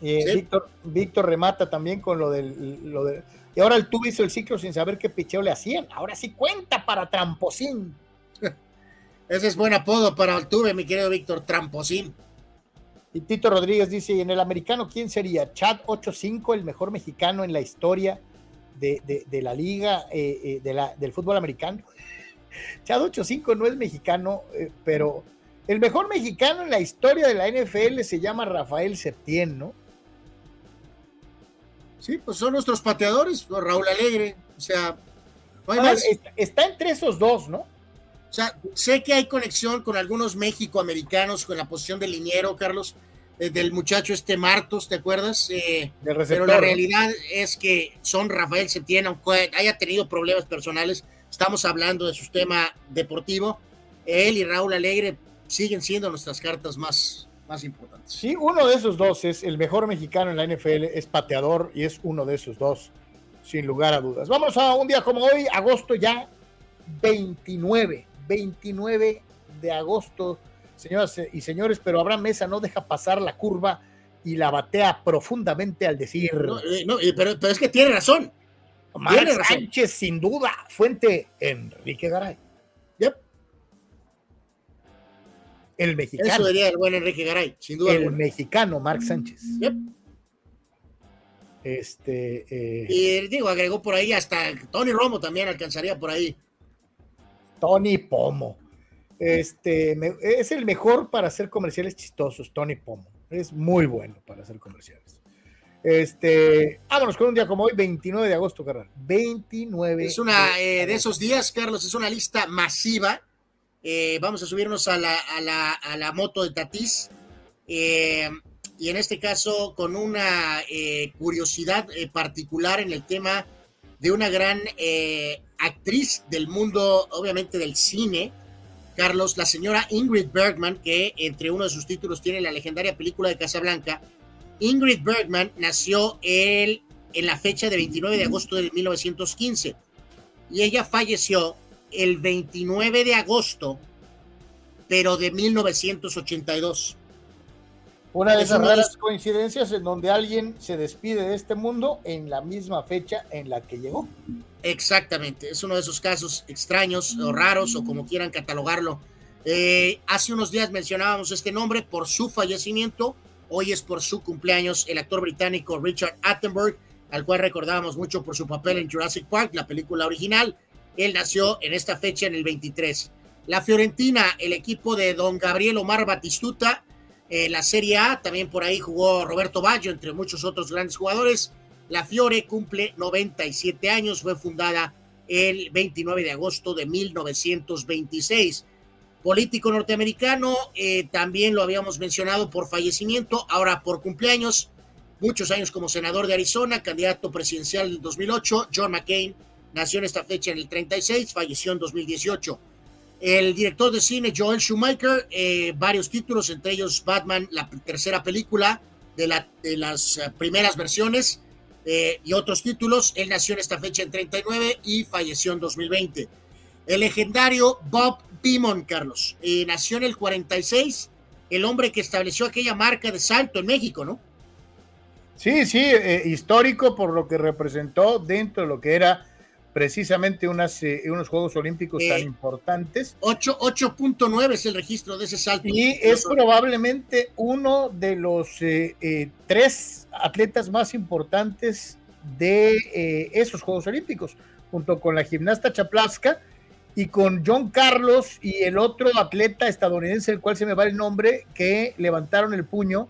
Víctor, Víctor remata también con lo del, lo del y ahora el tubo hizo el ciclo sin saber qué picheo le hacían. Ahora sí cuenta para Tramposín. Ese es buen apodo para el tuve, mi querido Víctor, Tramposín. Y Tito Rodríguez dice, en el americano quién sería? Chad 85, el mejor mexicano en la historia de, la liga eh, eh, de la, del fútbol americano. Chad 85 no es mexicano, eh, pero el mejor mexicano en la historia de la NFL se llama Rafael Septién, ¿no? Sí, pues son nuestros pateadores, Raúl Alegre, o sea, Está, entre esos dos, ¿no? O sea, sé que hay conexión con algunos México-americanos con la posición de liniero, Carlos, eh, del muchacho este Martos, ¿te acuerdas? Eh, pero la realidad es que son Rafael Setién, aunque haya tenido problemas personales, estamos hablando de su tema deportivo, él y Raúl Alegre siguen siendo nuestras cartas más, más importantes. Sí, uno de esos dos es el mejor mexicano en la NFL, es pateador y es uno de esos dos, sin lugar a dudas. Vamos a un día como hoy, agosto ya 29, 29 de agosto, señoras y señores, pero Abraham Mesa no deja pasar la curva y la batea profundamente al decir. No, eh, pero, es que tiene razón. Omar Sánchez, sin duda, fuente Enrique Garay. El mexicano. Eso diría el buen Enrique Garay, sin duda. El mexicano, Mark Sánchez. Este. Eh, y digo, agregó por ahí hasta Tony Romo también alcanzaría por ahí. Tony Pomo. Este es el mejor para hacer comerciales chistosos, Tony Pomo. Es muy bueno para hacer comerciales. Este, vámonos con un día como hoy, 29 de agosto, Carlos. 29. Es una eh, de esos días, Carlos, es una lista masiva eh, vamos a subirnos a la, a la, a la moto de Tatís. Eh, y en este caso con una eh, curiosidad particular en el tema de una gran actriz del mundo, obviamente del cine, Carlos, la señora Ingrid Bergman, que entre uno de sus títulos tiene la legendaria película de Casablanca. Ingrid Bergman nació el, en la fecha de 29 de agosto de 1915 y ella falleció el 29 de agosto pero de 1982. Una de Es esas raras los- coincidencias en donde alguien se despide de este mundo en la misma fecha en la que llegó. Exactamente, es uno de esos casos extraños o raros o como quieran catalogarlo. Eh, hace unos días mencionábamos este nombre por su fallecimiento, hoy es por su cumpleaños, el actor británico Richard Attenborough, al cual recordábamos mucho por su papel en Jurassic Park, la película original. Él nació en esta fecha en el 23. La Fiorentina, el equipo de don Gabriel Omar Batistuta, eh, la Serie A, también por ahí jugó Roberto Baggio, entre muchos otros grandes jugadores. La Fiore cumple 97 años, fue fundada el 29 de agosto de 1926. Político norteamericano, eh, también lo habíamos mencionado por fallecimiento, ahora por cumpleaños, muchos años como senador de Arizona, candidato presidencial del 2008, John McCain, nació en esta fecha en el 36, falleció en 2018. El director de cine Joel Schumacher, eh, varios títulos, entre ellos Batman, la tercera película de, la, de las eh, primeras versiones, eh, y otros títulos. Él nació en esta fecha en 39 y falleció en 2020. El legendario Bob Beamon, Carlos, nació en el 46, el hombre que estableció aquella marca de salto en México, ¿no? Sí, sí, histórico por lo que representó dentro de lo que era precisamente unas, eh, unos Juegos Olímpicos Eh, tan importantes. 8 8.9 es el registro de ese salto. Y es probablemente uno de los eh, eh, tres atletas más importantes de eh, esos Juegos Olímpicos, junto con la gimnasta Chaplaska y con John Carlos y el otro atleta estadounidense, el cual se me va el nombre, que levantaron el puño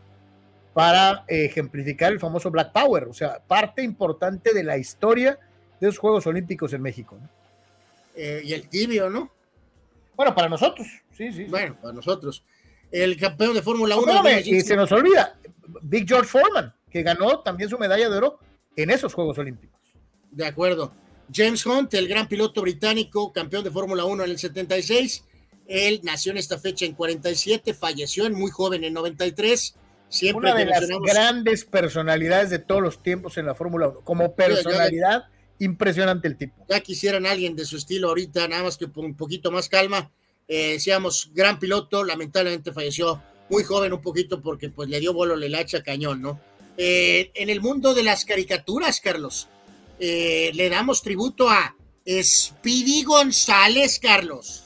para eh, ejemplificar el famoso Black Power, o sea, parte importante de la historia de los Juegos Olímpicos en México. ¿no? Eh, y el tibio, ¿no? Bueno, para nosotros, sí, sí. sí. Bueno, para nosotros. El campeón de Fórmula 1. Espérame, y se nos olvida, Big George Foreman, que ganó también su medalla de oro en esos Juegos Olímpicos. De acuerdo. James Hunt, el gran piloto británico, campeón de Fórmula 1 en el 76. Él nació en esta fecha en 47, falleció en muy joven en 93. Siempre Una de las grandes personalidades de todos los tiempos en la Fórmula 1. Como personalidad, impresionante el tipo. ya quisieran alguien de su estilo ahorita, nada más que un poquito más calma. Eh, decíamos, gran piloto, lamentablemente falleció muy joven un poquito porque pues le dio vuelo el hacha cañón, ¿no? Eh, en el mundo de las caricaturas, Carlos, eh, le damos tributo a Speedy González, Carlos.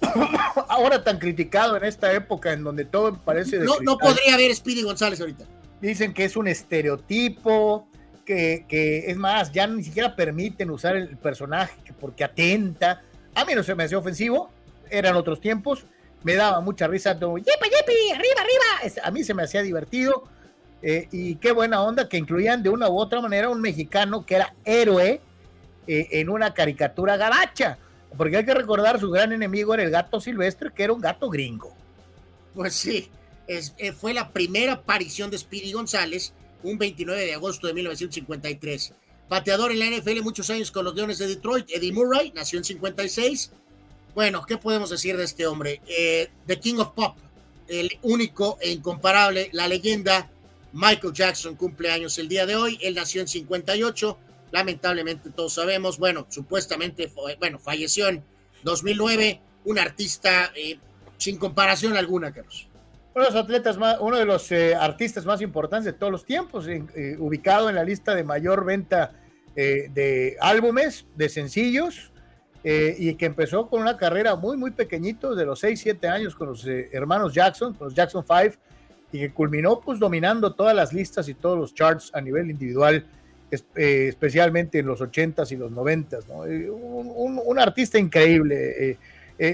Ahora tan criticado en esta época en donde todo parece de No, no podría haber Speedy González ahorita. Dicen que es un estereotipo, que, es más, ya ni siquiera permiten usar el personaje que- porque atenta. A mí no se me hacía ofensivo, eran otros tiempos, me daba mucha risa, todo, yepi, yepi, arriba, arriba. Es- A mí se me hacía divertido eh, y qué buena onda que incluían de una u otra manera un mexicano que era héroe eh, en una caricatura gabacha. Porque hay que recordar, su gran enemigo era el gato silvestre, que era un gato gringo. Pues sí, eh, fue la primera aparición de Speedy González, un 29 de agosto de 1953. Bateador en la NFL muchos años con los Leones de Detroit, Eddie Murray, nació en 56. Bueno, ¿qué podemos decir de este hombre? Eh, The King of Pop, el único e incomparable, la leyenda Michael Jackson cumple años el día de hoy. Él nació en 58. Lamentablemente todos sabemos, bueno, supuestamente, bueno, falleció en 2009. Un artista eh, sin comparación alguna, Carlos. Uno de los atletas más, uno de los eh, artistas más importantes de todos los tiempos, eh, ubicado en la lista de mayor venta eh, de álbumes, de sencillos, eh, y que empezó con una carrera muy, muy pequeñito, de los 6, 7 años con los eh, hermanos Jackson, con los Jackson 5, y que culminó pues dominando todas las listas y todos los charts a nivel individual, es- especialmente en los 80s y los 90s. ¿no? Un, artista increíble.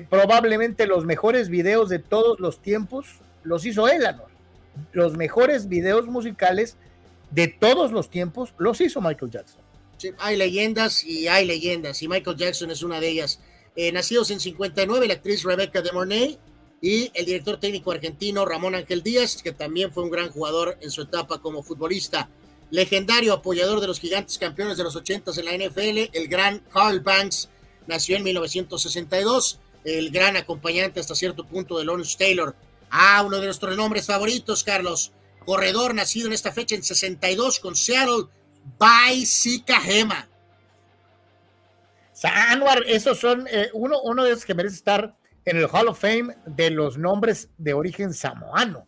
probablemente los mejores videos de todos los tiempos los hizo él. Los mejores videos musicales de todos los tiempos los hizo Michael Jackson. Hay leyendas y hay leyendas, y Michael Jackson es una de ellas. Eh, nacidos en 59, la actriz Rebecca de Mornay y el director técnico argentino Ramón Ángel Díaz, que también fue un gran jugador en su etapa como futbolista. Legendario apoyador de los gigantes campeones de los 80 en la NFL, el gran Carl Banks, nació en 1962, el gran acompañante hasta cierto punto de Lawrence Taylor. Ah, uno de nuestros nombres favoritos, Carlos. Corredor nacido en esta fecha en 62 con Seattle, Baisika Gema. Sanwar, esos son eh, uno, uno de esos que merece estar en el Hall of Fame de los nombres de origen samoano.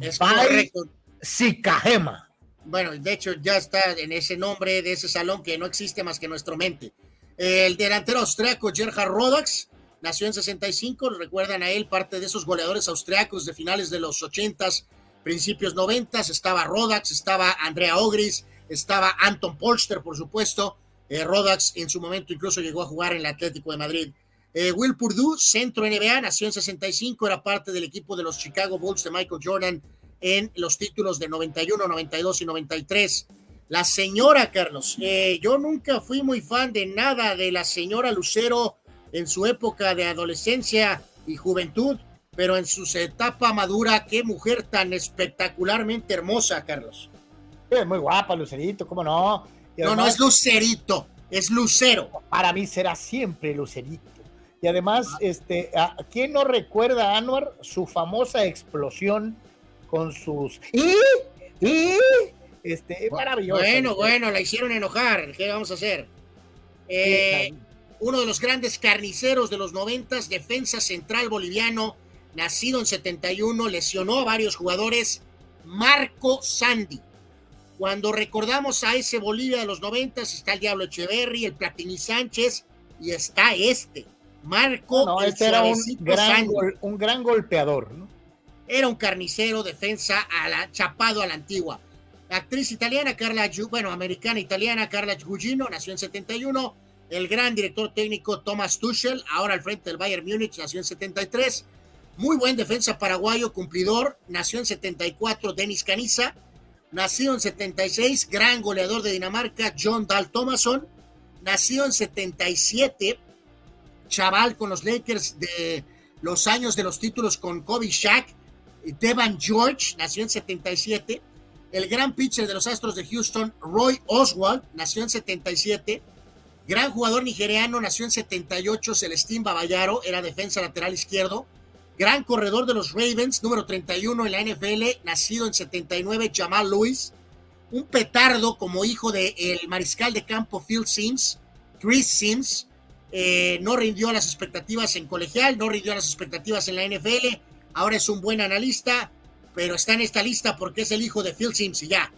Es correcto. Sikahema. Bueno, de hecho ya está en ese nombre de ese salón que no existe más que en nuestra mente. El delantero austriaco Gerhard Rodax nació en 65, recuerdan a él, parte de esos goleadores austriacos de finales de los 80s, principios 90s, estaba Rodax, estaba Andrea Ogris, estaba Anton Polster, por supuesto, eh, Rodax en su momento incluso llegó a jugar en el Atlético de Madrid. Eh, Will Purdue, centro NBA, nació en 65, era parte del equipo de los Chicago Bulls de Michael Jordan en los títulos de 91, 92 y 93. La señora Carlos, eh, yo nunca fui muy fan de nada de la señora Lucero en su época de adolescencia y juventud, pero en su etapa madura, qué mujer tan espectacularmente hermosa, Carlos. Es muy guapa, Lucerito, ¿cómo no? Y No, no es Lucerito, es Lucero. Para mí será siempre Lucerito. Y además, este, ¿a ¿quién no recuerda, Anwar, su famosa explosión con sus... ¡Y! ¡Y! Este, es maravilloso. Bueno, bueno, la hicieron enojar. ¿Qué vamos a hacer? Eh, uno de los grandes carniceros de los noventas, defensa central boliviano, nacido en 71, lesionó a varios jugadores, Marco Sandy. Cuando recordamos a ese Bolivia de los noventas, está el Diablo Echeverry, el Platini Sánchez, y está este, Marco No, este era un gran, Sandy. gol- un gran golpeador, ¿no? Era un carnicero, defensa a la, chapado a la antigua. La actriz italiana Carla, bueno, americana italiana Carla Gugino, nació en 71. El gran director técnico Thomas Tuchel, ahora al frente del Bayern Múnich, nació en 73. Muy buen defensa paraguayo, cumplidor, nació en 74. Denis Caniza, nació en 76. Gran goleador de Dinamarca, John Dahl Thomason, nació en 77. Chaval con los Lakers de los años de los títulos con Kobe Shaq. Devan George nació en 77. El gran pitcher de los Astros de Houston, Roy Oswald, nació en 77. Gran jugador nigeriano, nació en 78. Celestín Babayaro, era defensa lateral izquierdo. Gran corredor de los Ravens, número 31 en la NFL, nacido en 79, Jamal Lewis. Un petardo como hijo del mariscal de campo Phil Sims, Chris Sims. Eh, no rindió las expectativas en colegial, no rindió las expectativas en la NFL. Ahora es un buen analista, pero está en esta lista porque es el hijo de Phil Sims y ya.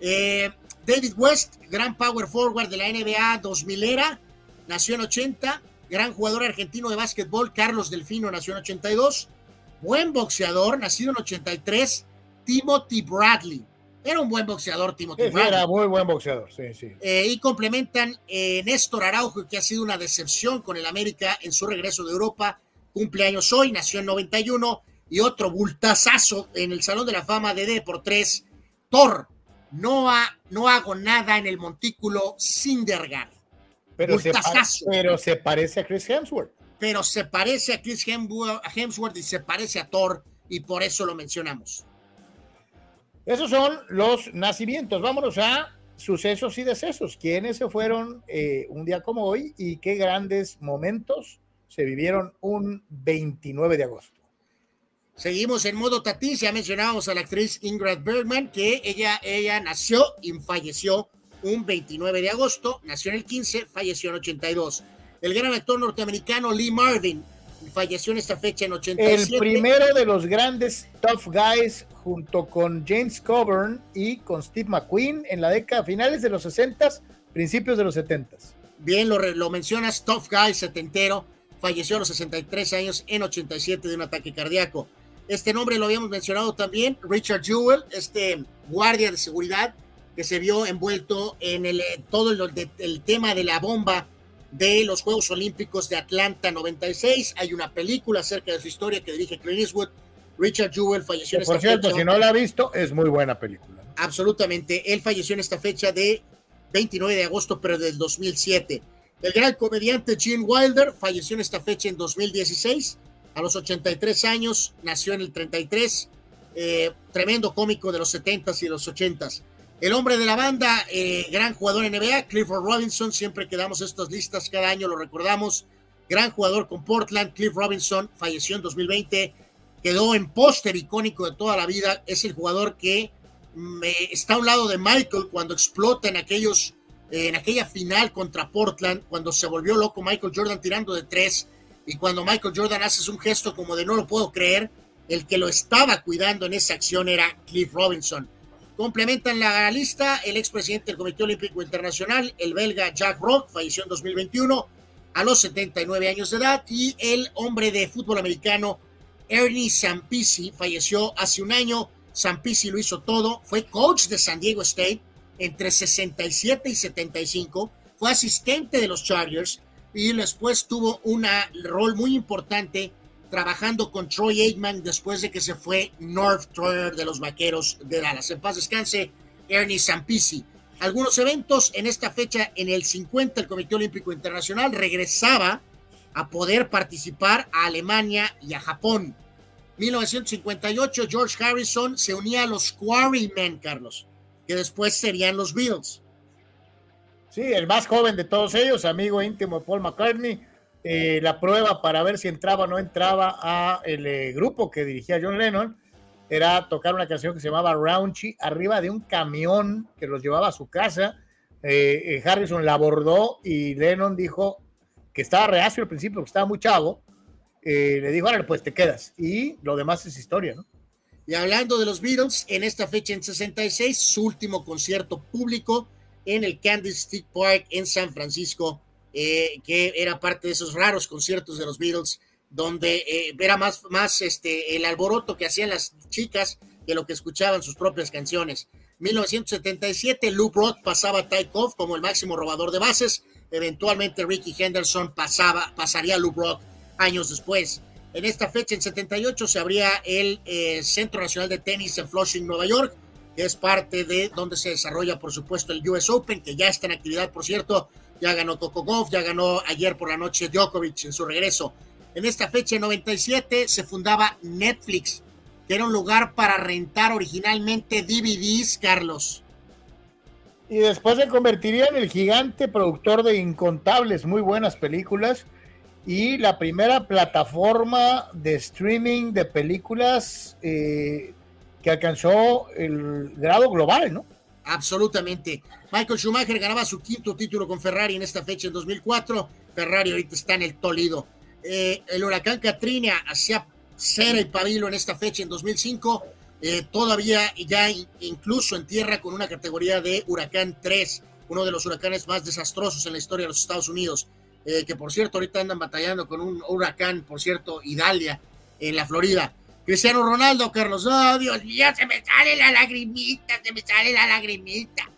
Eh, David West, gran power forward de la NBA 2000 era, nació en 80. Gran jugador argentino de básquetbol, Carlos Delfino, nació en 82. Buen boxeador, nacido en 83, Timothy Bradley. Era un buen boxeador, Timothy Sí, Bradley. era muy buen boxeador, sí, sí. Eh, y complementan eh, Néstor Araujo, que ha sido una decepción con el América en su regreso de Europa. Cumpleaños hoy, nació en 91. Y otro bultazazo en el Salón de la Fama de D por 3. Thor, no, ha- no hago nada en el montículo Sindergaard, Pero se, pero se parece a Chris Hemsworth. pero se parece a Chris Hemsworth y se parece a Thor, y por eso lo mencionamos. Esos son los nacimientos. Vámonos a sucesos y decesos. ¿Quiénes se fueron eh, un día como hoy y qué grandes momentos se vivieron un 29 de agosto? Seguimos en modo Tatis, ya mencionábamos a la actriz Ingrid Bergman, que ella, ella nació y falleció un 29 de agosto, nació en el 15, falleció en 82. El gran actor norteamericano Lee Marvin falleció en esta fecha en 87. El primero de los grandes tough guys junto con James Coburn y con Steve McQueen en la década finales de los 60s, principios de los 70s. Bien, lo, lo mencionas, Tough Guy, setentero, falleció a los 63 años en 87 de un ataque cardíaco. Este nombre lo habíamos mencionado también, Richard Jewell, este guardia de seguridad que se vio envuelto en el, eh, todo el, el tema de la bomba de los Juegos Olímpicos de Atlanta 96. Hay una película acerca de su historia que dirige Clint Eastwood. Richard Jewell falleció en Que, por esta cierto, fecha. si no la ha visto, es muy buena película. Absolutamente. Él falleció en esta fecha de 29 de agosto, pero del 2007. El gran comediante Gene Wilder falleció en esta fecha en 2016, a los 83 años, nació en el 33, eh, tremendo cómico de los 70s y los 80s. El hombre de la banda, eh, gran jugador en NBA, Clifford Robinson, siempre que damos estas listas cada año lo recordamos, gran jugador con Portland, Cliff Robinson, falleció en 2020, quedó en póster icónico de toda la vida, es el jugador que está a un lado de Michael cuando explota en aquellos eh, en aquella final contra Portland cuando se volvió loco Michael Jordan tirando de tres y cuando Michael Jordan hace un gesto como de no lo puedo creer, el que lo estaba cuidando en esa acción era Cliff Robinson. Complementan la lista el expresidente del Comité Olímpico Internacional, el belga Jack Rock, falleció en 2021 a los 79 años de edad, y el hombre de fútbol americano Ernie Sampisi falleció hace un año. Sampisi lo hizo todo, fue coach de San Diego State entre 67 y 75, fue asistente de los Chargers y después tuvo un rol muy importante trabajando con Troy Aikman después de que se fue North Troyer de los Vaqueros de Dallas. En paz descanse, Ernie Sampisi. Algunos eventos en esta fecha, en el 50, el Comité Olímpico Internacional regresaba a poder participar a Alemania y a Japón. 1958, George Harrison se unía a los Quarrymen, Carlos, que después serían los Beatles. Sí, el más joven de todos ellos, amigo íntimo de Paul McCartney eh, la prueba para ver si entraba o no entraba a el eh, grupo que dirigía John Lennon era tocar una canción que se llamaba Raunchy arriba de un camión que los llevaba a su casa. Eh, Harrison la abordó y Lennon dijo que estaba reacio al principio, que estaba muy chavo. le dijo, ahora pues te quedas. Y lo demás es historia, ¿no? Y hablando de los Beatles, en esta fecha en 66, su último concierto público en el Candlestick Park en San Francisco eh, que era parte de esos raros conciertos de los Beatles, donde eh, era más, este, el alboroto que hacían las chicas que lo que escuchaban sus propias canciones. 1977, Lou Brock pasaba a Ty Cobb como el máximo robador de bases. Eventualmente Ricky Henderson pasaba, pasaría a Lou Brock años después. En esta fecha, en 78, se abría el eh, Centro Nacional de Tenis en Flushing, Nueva York, que es parte de donde se desarrolla, por supuesto, el US Open, que ya está en actividad, por cierto, ya ganó Coco Golf, ya ganó ayer por la noche Djokovic en su regreso. En esta fecha, en 97, se fundaba Netflix, que era un lugar para rentar originalmente DVDs, Carlos. Y después se convertiría en el gigante productor de incontables muy buenas películas y la primera plataforma de streaming de películas eh, que alcanzó el grado global, ¿no? Absolutamente. Michael Schumacher ganaba su quinto título con Ferrari en esta fecha en 2004. Ferrari ahorita está en el Toledo. Eh, el huracán Katrina hacía cera y pabilo en esta fecha en 2005. Eh, todavía ya incluso en tierra con una categoría de huracán 3, uno de los huracanes más desastrosos en la historia de los Estados Unidos. Eh, que por cierto ahorita andan batallando con un huracán, por cierto, Idalia, en la Florida. Cristiano Ronaldo, Carlos, oh Dios mío, se me sale la lagrimita, se me sale la lagrimita.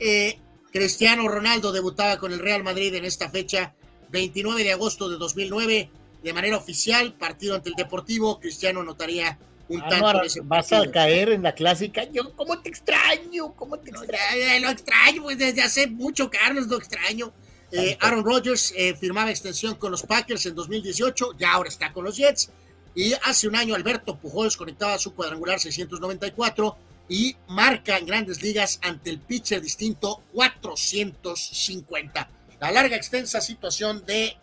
Eh, Cristiano Ronaldo debutaba con el Real Madrid en esta fecha, 29 de agosto de 2009, de manera oficial, partido ante el Deportivo. Cristiano anotaría un ah, tanto. vas a caer en la clásica. Yo, ¿cómo te extraño? ¿Cómo te extraño? lo extraño, pues desde hace mucho, Carlos, lo extraño. Eh, Aaron Rodgers eh, firmaba extensión con los Packers en 2018, ya ahora está con los Jets. Y hace un año Alberto Pujols conectaba su cuadrangular 694 y marca en grandes ligas ante el pitcher distinto 450. La larga, extensa situación de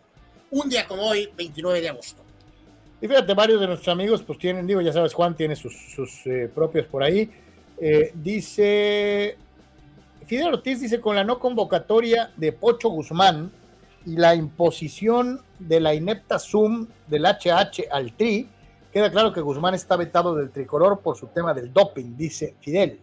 un día como hoy, 29 de agosto. Y fíjate, varios de nuestros amigos pues tienen, digo, ya sabes, Juan tiene sus, eh, propios por ahí. Eh, dice, Fidel Ortiz dice, con la no convocatoria de Pocho Guzmán, y la imposición de la inepta Zoom del HH al Tri, queda claro que Guzmán está vetado del tricolor por su tema del doping, dice Fidel.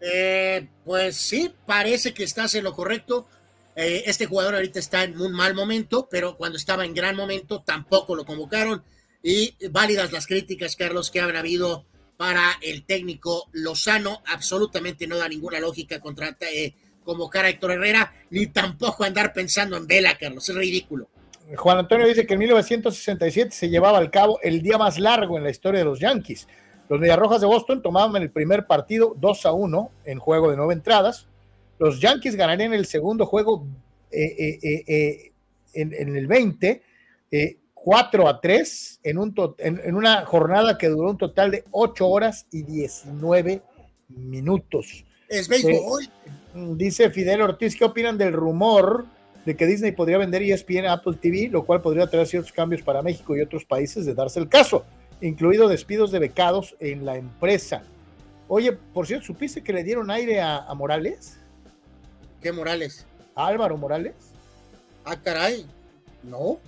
Eh, pues sí, parece que estás en lo correcto. Eh, este jugador ahorita está en un mal momento, pero cuando estaba en gran momento tampoco lo convocaron. Y válidas las críticas, Carlos, que han habido para el técnico Lozano. Absolutamente no da ninguna lógica contra eh, convocar a Héctor Herrera, ni tampoco andar pensando en Vela, Carlos, es ridículo. Juan Antonio dice que en 1967 se llevaba al cabo el día más largo en la historia de los Yankees. Los Mediarrojas de Boston tomaban el primer partido 2 a 1 en juego de nueve entradas. Los Yankees ganarían el segundo juego eh, eh, eh, en, el 20, 4 a 3, en, un en, una jornada que duró un total de 8 horas y 19 minutos. Es béisbol. Dice Fidel Ortiz, ¿qué opinan del rumor de que Disney podría vender ESPN a Apple TV, lo cual podría traer ciertos cambios para México y otros países de darse el caso, incluido despidos de becados en la empresa? Oye, por cierto, ¿supiste que le dieron aire a, Morales? ¿Qué Morales? Álvaro Morales? Ah, caray. No.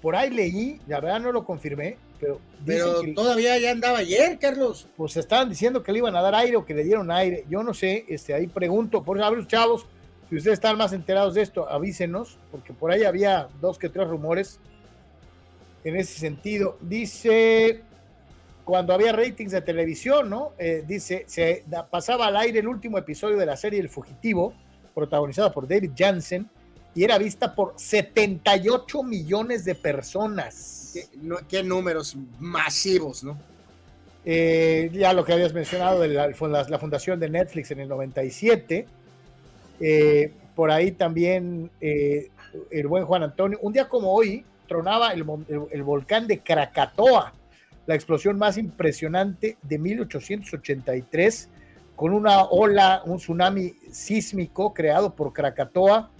por ahí leí, la verdad no lo confirmé, pero, Pero dicen que, todavía ya andaba ayer, Carlos. pues estaban diciendo que le iban a dar aire o que le dieron aire. Yo no sé, este, ahí pregunto, por eso, a ver, chavos, si ustedes están más enterados de esto, avísenos, porque por ahí había dos que tres rumores en ese sentido. Dice, cuando había ratings de televisión, ¿no? Eh, dice, se da- pasaba al aire el último episodio de la serie El Fugitivo, protagonizada por David Jansen, y era vista por 78 millones de personas. Qué, números masivos, ¿no? Eh, ya lo que habías mencionado de la, funda- la fundación de Netflix en el 97. Eh, por ahí también eh, el buen Juan Antonio. Un día como hoy tronaba el volcán de Krakatoa, la explosión más impresionante de 1883, con una ola, un tsunami sísmico creado por Krakatoa,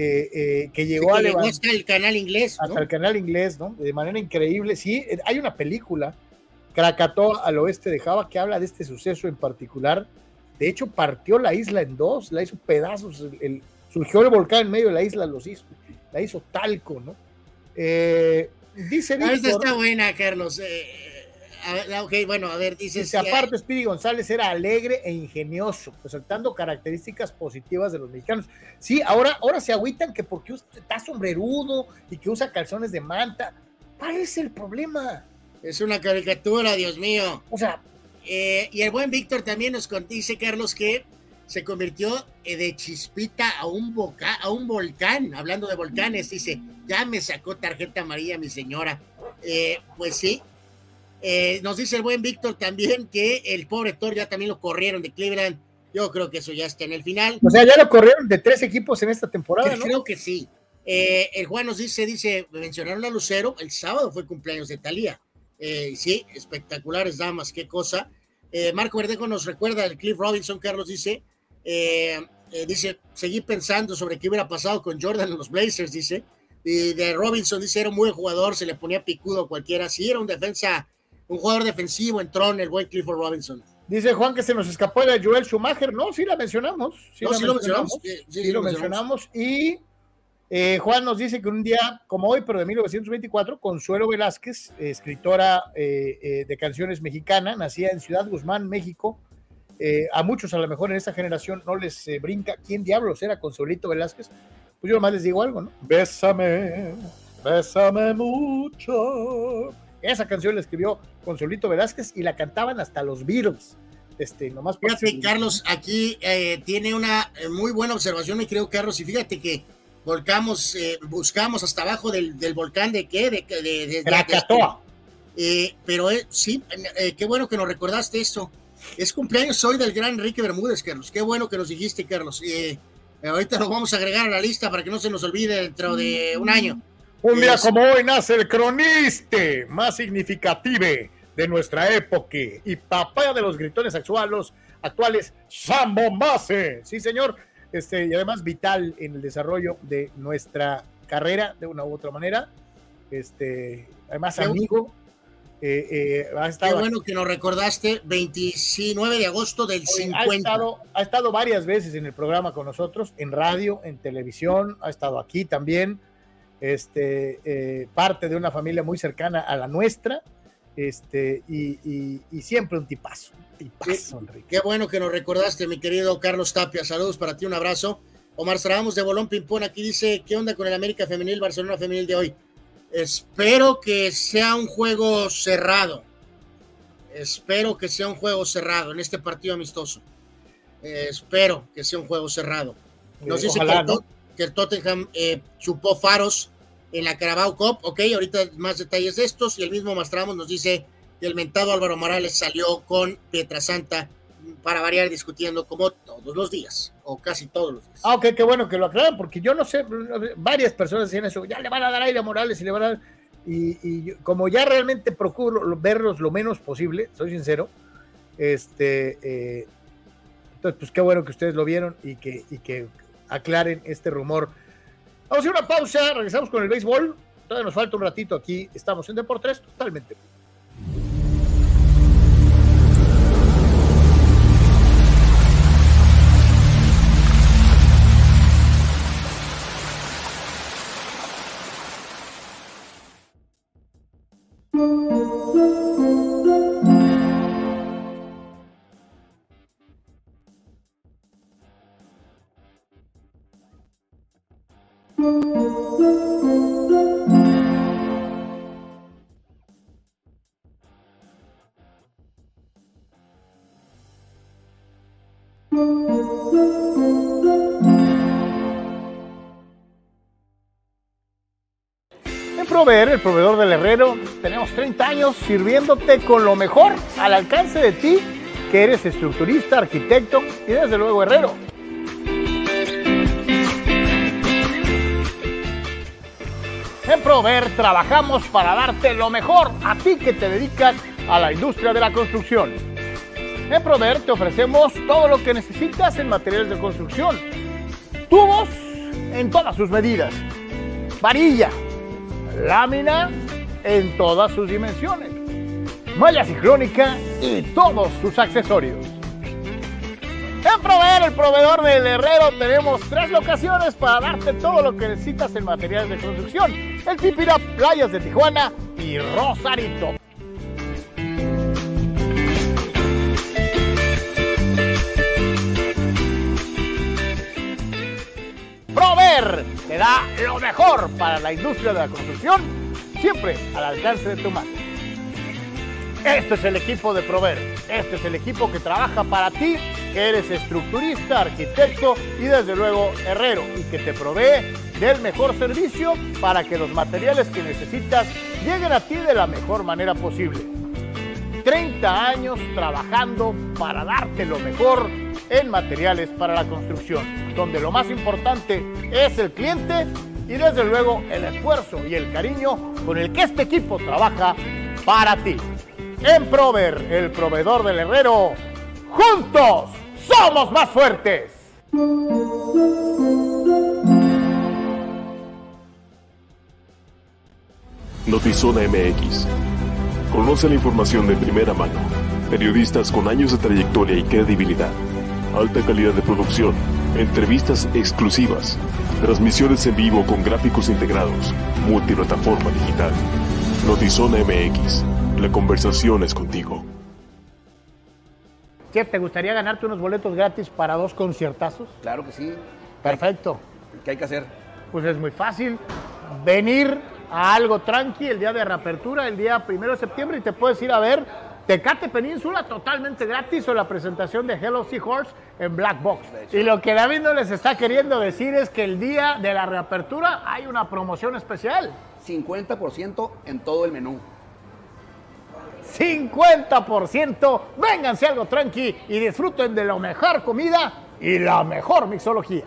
eh, eh, que llegó a Que llegó levantar hasta el canal inglés, ¿no? hasta el canal inglés, ¿no? De manera increíble. Sí, eh, hay una película, Krakatoa al oeste de Java, que habla de este suceso en particular. De hecho, partió la isla en dos, la hizo pedazos. el- el- surgió el volcán en medio de la isla, los hizo, la hizo talco, ¿no? Eh, dice Ah, esta Víctor, está buena, Carlos. A ah, ok, bueno, a ver, dices. dice, aparte, Speedy González era alegre e ingenioso, resaltando características positivas de los mexicanos. Sí, ahora, ahora se agüitan que porque usted está sombrerudo y que usa calzones de manta. ¿Cuál es el problema? Es una caricatura, Dios mío. O sea, Eh, y el buen Víctor también nos dice, Carlos, que se convirtió eh, de chispita a un, boca, a un volcán. Hablando de volcanes, dice, ya me sacó tarjeta amarilla mi señora. Eh, pues sí. Eh, nos dice el buen Víctor también que el pobre Thor ya también lo corrieron de Cleveland. Yo creo que eso ya está en el final. O sea, ya lo corrieron de tres equipos en esta temporada, ¿no? Creo que sí. Eh, el Juan nos dice, dice, mencionaron a Lucero, el sábado fue cumpleaños de Talía. Eh, sí, espectaculares damas, qué cosa. Eh, Marco Verdejo nos recuerda el Cliff Robinson, Carlos dice, eh, eh, dice, seguí pensando sobre qué hubiera pasado con Jordan en los Blazers, dice. Y de Robinson dice, era un buen jugador, se le ponía picudo a cualquiera. Sí, era un defensa, un jugador defensivo, entró en el buen Clifford Robinson. Dice Juan que se nos escapó la Joel Schumacher. No, sí la mencionamos. Sí, No, la sí lo mencionamos. sí, Sí, sí lo mencionamos. mencionamos. Y eh, Juan nos dice que un día como hoy, pero de 1924, Consuelo Velázquez, eh, escritora eh, eh, de canciones mexicana, nacida en Ciudad Guzmán, México. Eh, a muchos, a lo mejor en esta generación, no les eh, brinca quién diablos era Consuelito Velázquez. Pues yo nomás les digo algo, ¿no? Bésame, bésame mucho. Esa canción la escribió Consuelito Velázquez y la cantaban hasta los Beatles. Este, nomás Fíjate, Carlos, aquí eh, tiene una eh, muy buena observación, mi querido Carlos, y fíjate que volcamos, eh, buscamos hasta abajo del, del volcán de qué, de, de, de- de- Krakatoa. Eh, pero eh, sí, qué bueno que nos recordaste esto. Es cumpleaños hoy del gran Enrique Bermúdez, Carlos. Qué bueno que nos dijiste, Carlos. Ahorita lo vamos a agregar a la lista para que no se nos olvide dentro de un año. Un día Es- como hoy nace el croniste más significativo de nuestra época y papá de los gritones actuales, actuales San Bombase. Sí, señor. Este, y además vital en el desarrollo de nuestra carrera de una u otra manera. Este, además Qué- amigo. eh, eh, ha Qué estado bueno que nos recordaste, 29 de agosto del Oye, 50. Ha estado, ha estado varias veces en el programa con nosotros, en radio, en televisión, ha estado aquí también, este, eh, parte de una familia muy cercana a la nuestra, este, y, y- y siempre un tipazo, un tipazo, Enrique. Qué bueno que nos recordaste, mi querido Carlos Tapia. Saludos para ti, un abrazo. Omar Strabamos de Bolón Pimpón aquí dice, ¿qué onda con el América Femenil, Barcelona Femenil de hoy? Espero que sea un juego cerrado. Espero que sea un juego cerrado en este partido amistoso. Eh, espero que sea un juego cerrado. Nos Eh, dice ojalá. Que el Tottenham eh, chupó faros en la Carabao Cup. Ok, ahorita más detalles de estos. Y el mismo Mastramos nos dice que el mentado Álvaro Morales salió con Pietrasanta para variar discutiendo como todos los días, o casi todos los días. Ah, ok, qué bueno que lo aclaran, porque yo no sé, varias personas decían eso, ya le van a dar aire a Morales y le van a dar... Y, y como ya realmente procuro lo- verlos lo menos posible, soy sincero, este, eh, entonces pues qué bueno que ustedes lo vieron y que, y que aclaren este rumor. Vamos a hacer una pausa, regresamos con el béisbol, todavía nos falta un ratito aquí, estamos en Deportes totalmente. Proveer, el proveedor del herrero, tenemos 30 años sirviéndote con lo mejor al alcance de ti, que eres estructurista, arquitecto y desde luego herrero. En Proveer trabajamos para darte lo mejor a ti que te dedicas a la industria de la construcción. En Proveer te ofrecemos todo lo que necesitas en materiales de construcción. Tubos en todas sus medidas. Varilla, lámina en todas sus dimensiones, malla ciclónica y todos sus accesorios. En Proveer, el proveedor del herrero, tenemos tres locaciones para darte todo lo que necesitas en materiales de construcción. El Pipira, Playas de Tijuana y Rosarito. Prover te da lo mejor para la industria de la construcción, siempre al alcance de tu mano. Este es el equipo de Prover. Este es el equipo que trabaja para ti, que eres estructurista, arquitecto y desde luego herrero y que te provee del mejor servicio para que los materiales que necesitas lleguen a ti de la mejor manera posible. 30 años trabajando para darte lo mejor en materiales para la construcción, donde lo más importante es el cliente y desde luego el esfuerzo y el cariño con el que este equipo trabaja para ti. En Prover, el proveedor del herrero, juntos somos más fuertes. Notizona MX. Conoce la información de primera mano. Periodistas con años de trayectoria y credibilidad. Alta calidad de producción. Entrevistas exclusivas. Transmisiones en vivo con gráficos integrados. Multiplataforma digital. Notizona MX. La conversación es contigo. Chef, ¿te gustaría ganarte unos boletos gratis para dos conciertazos? Claro que sí. Perfecto. ¿Qué hay que hacer? Pues es muy fácil. Venir a algo tranqui el día de reapertura, el día primero de septiembre, y te puedes ir a ver Tecate Península totalmente gratis o la presentación de Hello Seahorse en Black Box. Y lo que David no les está queriendo decir es que el día de la reapertura hay una promoción especial. 50% en todo el menú. 50%. Vénganse algo tranqui y disfruten de la mejor comida y la mejor mixología.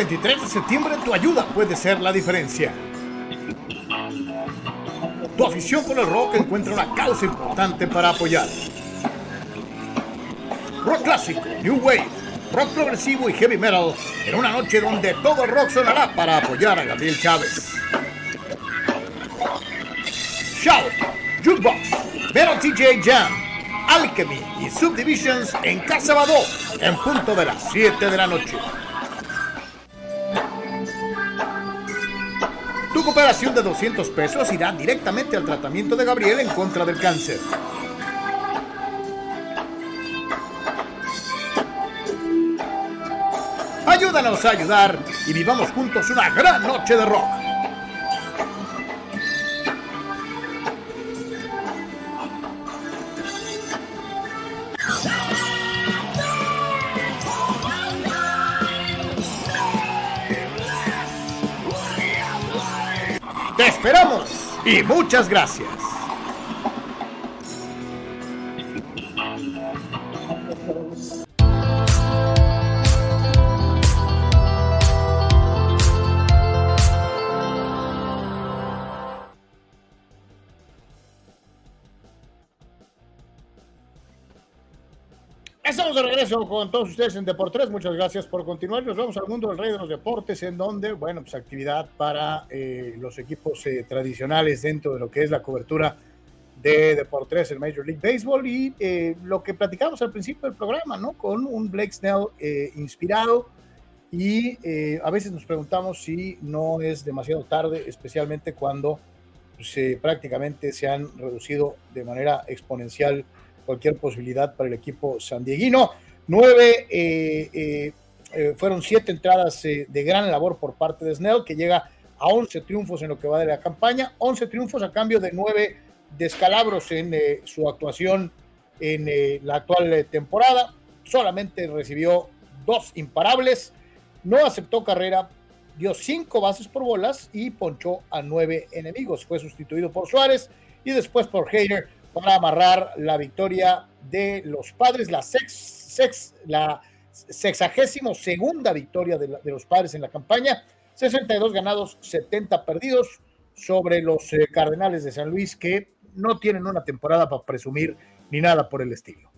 23 de septiembre tu ayuda puede ser la diferencia. Tu afición por el rock encuentra una causa importante para apoyar. Rock clásico, New Wave, rock progresivo y heavy metal en una noche donde todo el rock sonará para apoyar a Gabriel Chávez. Shout, Jukebox, Metal TJ Jam, Alchemy y Subdivisions en Casa Badó en punto de las 7 de la noche. Tu cooperación de 200 pesos irá directamente al tratamiento de Gabriel en contra del cáncer. Ayúdanos a ayudar y vivamos juntos una gran noche de rock. Te esperamos y muchas gracias. Estamos de regreso con todos ustedes en Deportes. Muchas gracias por continuar. Nos vamos al mundo del rey de los deportes, en donde, bueno, pues actividad para eh, los equipos eh, tradicionales dentro de lo que es la cobertura de Deportes en Major League Baseball y eh, lo que platicamos al principio del programa, ¿no? Con un Blake Snell inspirado y eh, a veces nos preguntamos si no es demasiado tarde, especialmente cuando se, prácticamente se han reducido de manera exponencial cualquier posibilidad para el equipo sandieguino. Nueve, eh, eh, fueron siete entradas de gran labor por parte de Snell, que llega a 11 triunfos en lo que va de la campaña, 11 triunfos a cambio de nueve descalabros en su actuación en la actual temporada. Solamente recibió dos imparables no aceptó carrera, dio cinco bases por bolas y ponchó a nueve enemigos. Fue sustituido por Suárez y después por Hader para amarrar la victoria de los padres, la, sex, la sexagésimo segunda victoria de, los padres en la campaña, 62 ganados, 70 perdidos sobre los eh, Cardenales de San Luis que no tienen una temporada para presumir ni nada por el estilo.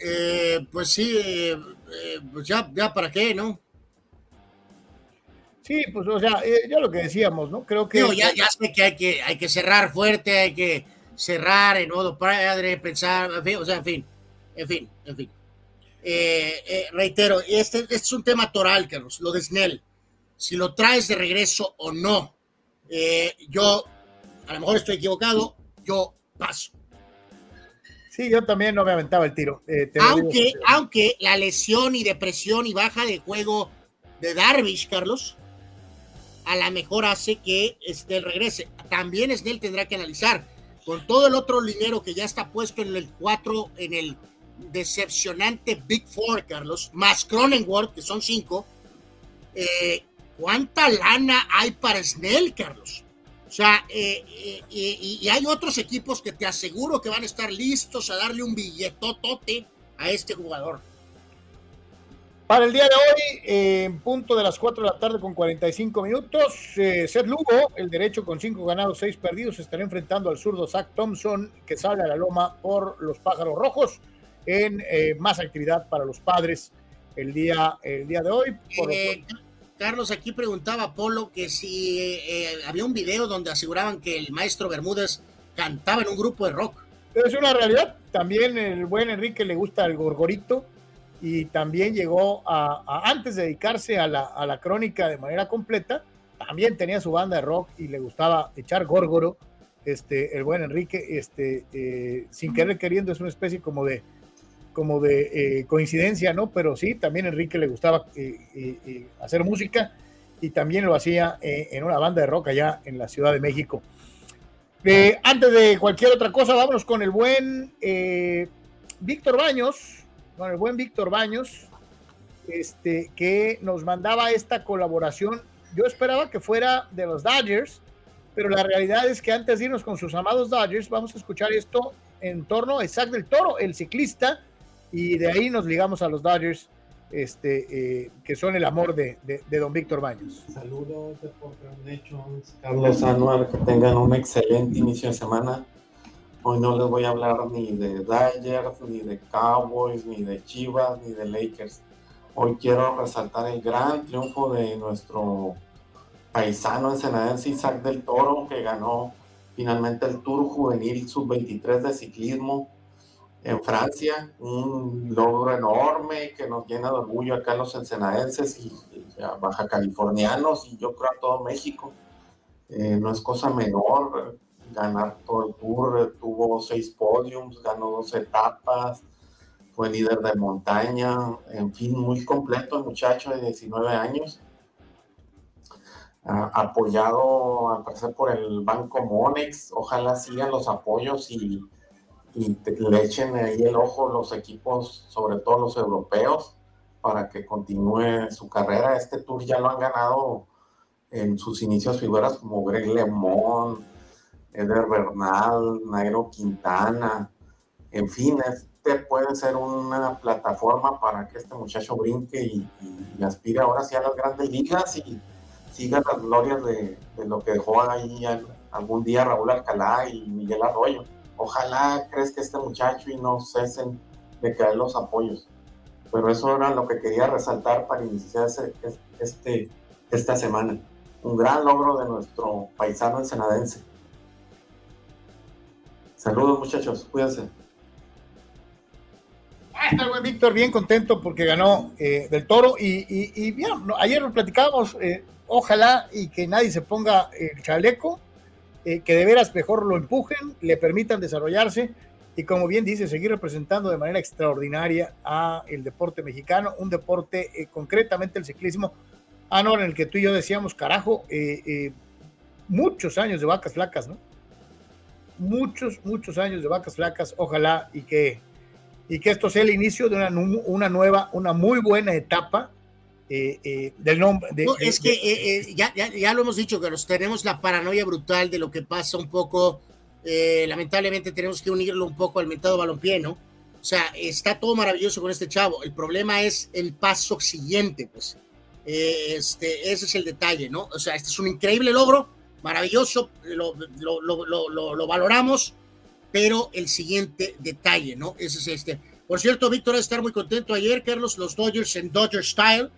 Eh, pues sí, eh, eh, pues ya, ya para qué, ¿no? Sí, pues o sea, yo lo que decíamos, ¿no? Creo que... ya, ya sé que hay, que hay que cerrar fuerte, hay que cerrar en modo padre, pensar, en fin, o sea, en fin, en fin, en fin. reitero, este, este, es un tema toral, Carlos, lo de Snell. Si lo traes de regreso o no. yo, a lo mejor estoy equivocado, yo paso. Sí, yo también no me aventaba el tiro. Eh, aunque, aunque la lesión y depresión y baja de juego de Darvish, Carlos, a lo mejor hace que Snell regrese. También Snell tendrá que analizar con todo el otro dinero que ya está puesto en el 4, en el decepcionante Big Four, Carlos, más Cronenworth, que son 5. Eh, ¿Cuánta lana hay para Snell, Carlos? O sea, eh, eh, y, hay otros equipos que te aseguro que van a estar listos a darle un billetotote a este jugador. Para el día de hoy, en punto de las 4 de la tarde con 45 minutos, eh, Seth Lugo, el derecho con 5 ganados, 6 perdidos, estará enfrentando al zurdo Zach Thompson, que sale a la loma por los pájaros rojos, en más actividad para los padres el día, el día de hoy. Por Carlos aquí preguntaba Polo que si eh, había un video donde aseguraban que el maestro Bermúdez cantaba en un grupo de rock. Es una realidad. También el buen Enrique le gusta el gorgorito y también llegó a, antes de dedicarse a la, crónica de manera completa, también tenía su banda de rock y le gustaba echar górgoro. Este, el buen Enrique, este, eh, sin querer queriendo, es una especie como de, como de eh, coincidencia, ¿no? Pero sí, también a Enrique le gustaba eh, eh, hacer música y también lo hacía en una banda de rock allá en la Ciudad de México. antes de cualquier otra cosa, vámonos con el buen Víctor Baños, con el buen Víctor Baños, este, que nos mandaba esta colaboración. Yo esperaba que fuera de los Dodgers, pero la realidad es que antes de irnos con sus amados Dodgers, vamos a escuchar esto en torno a Isaac del Toro, el ciclista, y de ahí nos ligamos a los Dodgers, este, eh, que son el amor de, de, don Víctor Baños. Saludos, Nations, Carlos Anuar, que tengan un excelente inicio de semana. Hoy no les voy a hablar ni de Dodgers, ni de Cowboys, ni de Chivas, ni de Lakers. Hoy quiero resaltar el gran triunfo de nuestro paisano ensenadense Isaac del Toro, que ganó finalmente el Tour Juvenil Sub-23 de ciclismo en Francia, un logro enorme que nos llena de orgullo acá los ensenadenses y, baja californianos y yo creo a todo México. Eh, no es cosa menor ganar todo el tour, tuvo seis podiums, ganó dos etapas, fue líder de montaña, en fin, muy completo el muchacho de 19 años. apoyado al parecer por el Banco Monex, ojalá sigan los apoyos y y le echen ahí el ojo los equipos, sobre todo los europeos, para que continúe su carrera. Este tour ya lo han ganado en sus inicios figuras como Greg LeMond, Eder Bernal, Nairo Quintana, en fin, este puede ser una plataforma para que este muchacho brinque y, aspire ahora sí a las grandes ligas y siga las glorias de, lo que dejó ahí algún día Raúl Alcalá y Miguel Arroyo ojalá crezca este muchacho y no cesen de caer los apoyos. Pero eso era lo que quería resaltar para iniciar este, esta semana. Un gran logro de nuestro paisano ensenadense. Saludos muchachos, cuídense. está el buen Víctor bien contento porque ganó eh, del toro y, y, no, ayer lo platicábamos, eh, ojalá y que nadie se ponga el chaleco, eh, que de veras mejor lo empujen, le permitan desarrollarse y como bien dice, seguir representando de manera extraordinaria a el deporte mexicano, un deporte concretamente el ciclismo, ah, no, en el que tú y yo decíamos, carajo, muchos años de vacas flacas, ¿no? Muchos, muchos años de vacas flacas, ojalá y que, y que esto sea el inicio de una, una nueva, una muy buena etapa eh, eh, del nombre. De, No, es que de- eh, eh, ya, ya, ya lo hemos dicho, que nos tenemos la paranoia brutal de lo que pasa un poco. eh, lamentablemente tenemos que unirlo un poco al mentado balompié, ¿no? O sea, está todo maravilloso con este chavo. El problema es el paso siguiente, pues. Eh, este, ese es el detalle, ¿no? O sea, este es un increíble logro, maravilloso, lo, lo, lo, lo, lo- lo valoramos, pero el siguiente detalle, ¿no? Ese es este. Por cierto, Víctor va a estar muy contento ayer, Carlos, los Dodgers en Dodger Style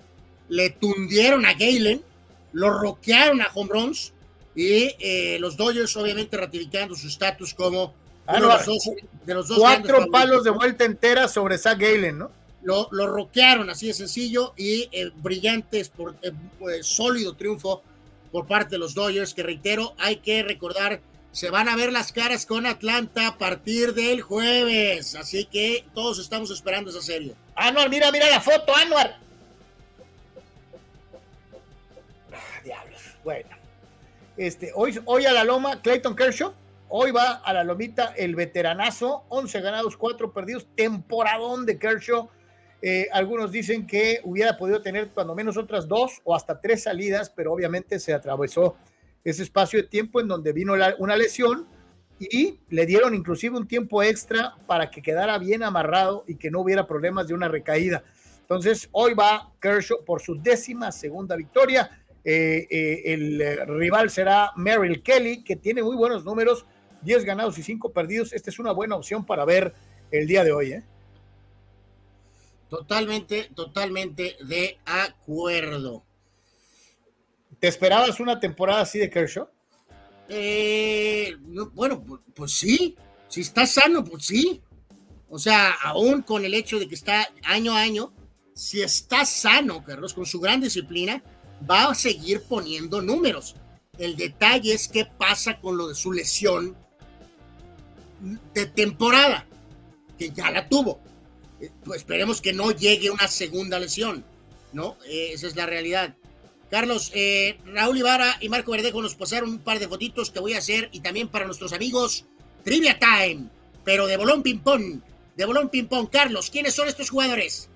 le tundieron a Galen, lo roquearon a home runs y eh, los Dodgers obviamente ratificando su estatus como Ah, uno no, de los dos, de los dos grandes cuatro palos de vuelta entera sobre Zach Galen, ¿no? Lo, lo roquearon así de sencillo y eh, brillantes, por, eh, sólido triunfo por parte de los Dodgers, que reitero, hay que recordar, se van a ver las caras con Atlanta a partir del jueves, así que todos estamos esperando esa serie. Anuar, mira, mira la foto, Anuar. Ah, diablos. Bueno. Este, hoy, hoy a la loma, Clayton Kershaw. Hoy va a la lomita el veteranazo. 11 ganados, 4 perdidos. Temporadón de Kershaw. Eh, algunos dicen que hubiera podido tener cuando menos otras dos o hasta tres salidas, pero obviamente se atravesó ese espacio de tiempo en donde vino una lesión y le dieron inclusive un tiempo extra para que quedara bien amarrado y que no hubiera problemas de una recaída. Entonces, hoy va Kershaw por su décima segunda victoria. Eh, eh, el rival será Merrill Kelly, que tiene muy buenos números, 10 ganados y 5 perdidos. Esta es una buena opción para ver el día de hoy. ¿eh? Totalmente, totalmente de acuerdo. ¿Te esperabas una temporada así de Kershaw? Eh, no, bueno, pues, pues sí, si está sano, pues sí. O sea, aún con el hecho de que está año a año, si está sano, Carlos, con su gran disciplina, va a seguir poniendo números. El detalle es qué pasa con lo de su lesión de temporada, que ya la tuvo. Eh, Pues esperemos que no llegue una segunda lesión, ¿no? Eh, esa es la realidad. Carlos, eh, Raúl Ibarra y Marco Verdejo nos pasaron un par de fotitos que voy a hacer y también para nuestros amigos Trivia Time, pero de bolón ping-pong, de bolón ping-pong. Carlos, ¿quiénes son estos jugadores?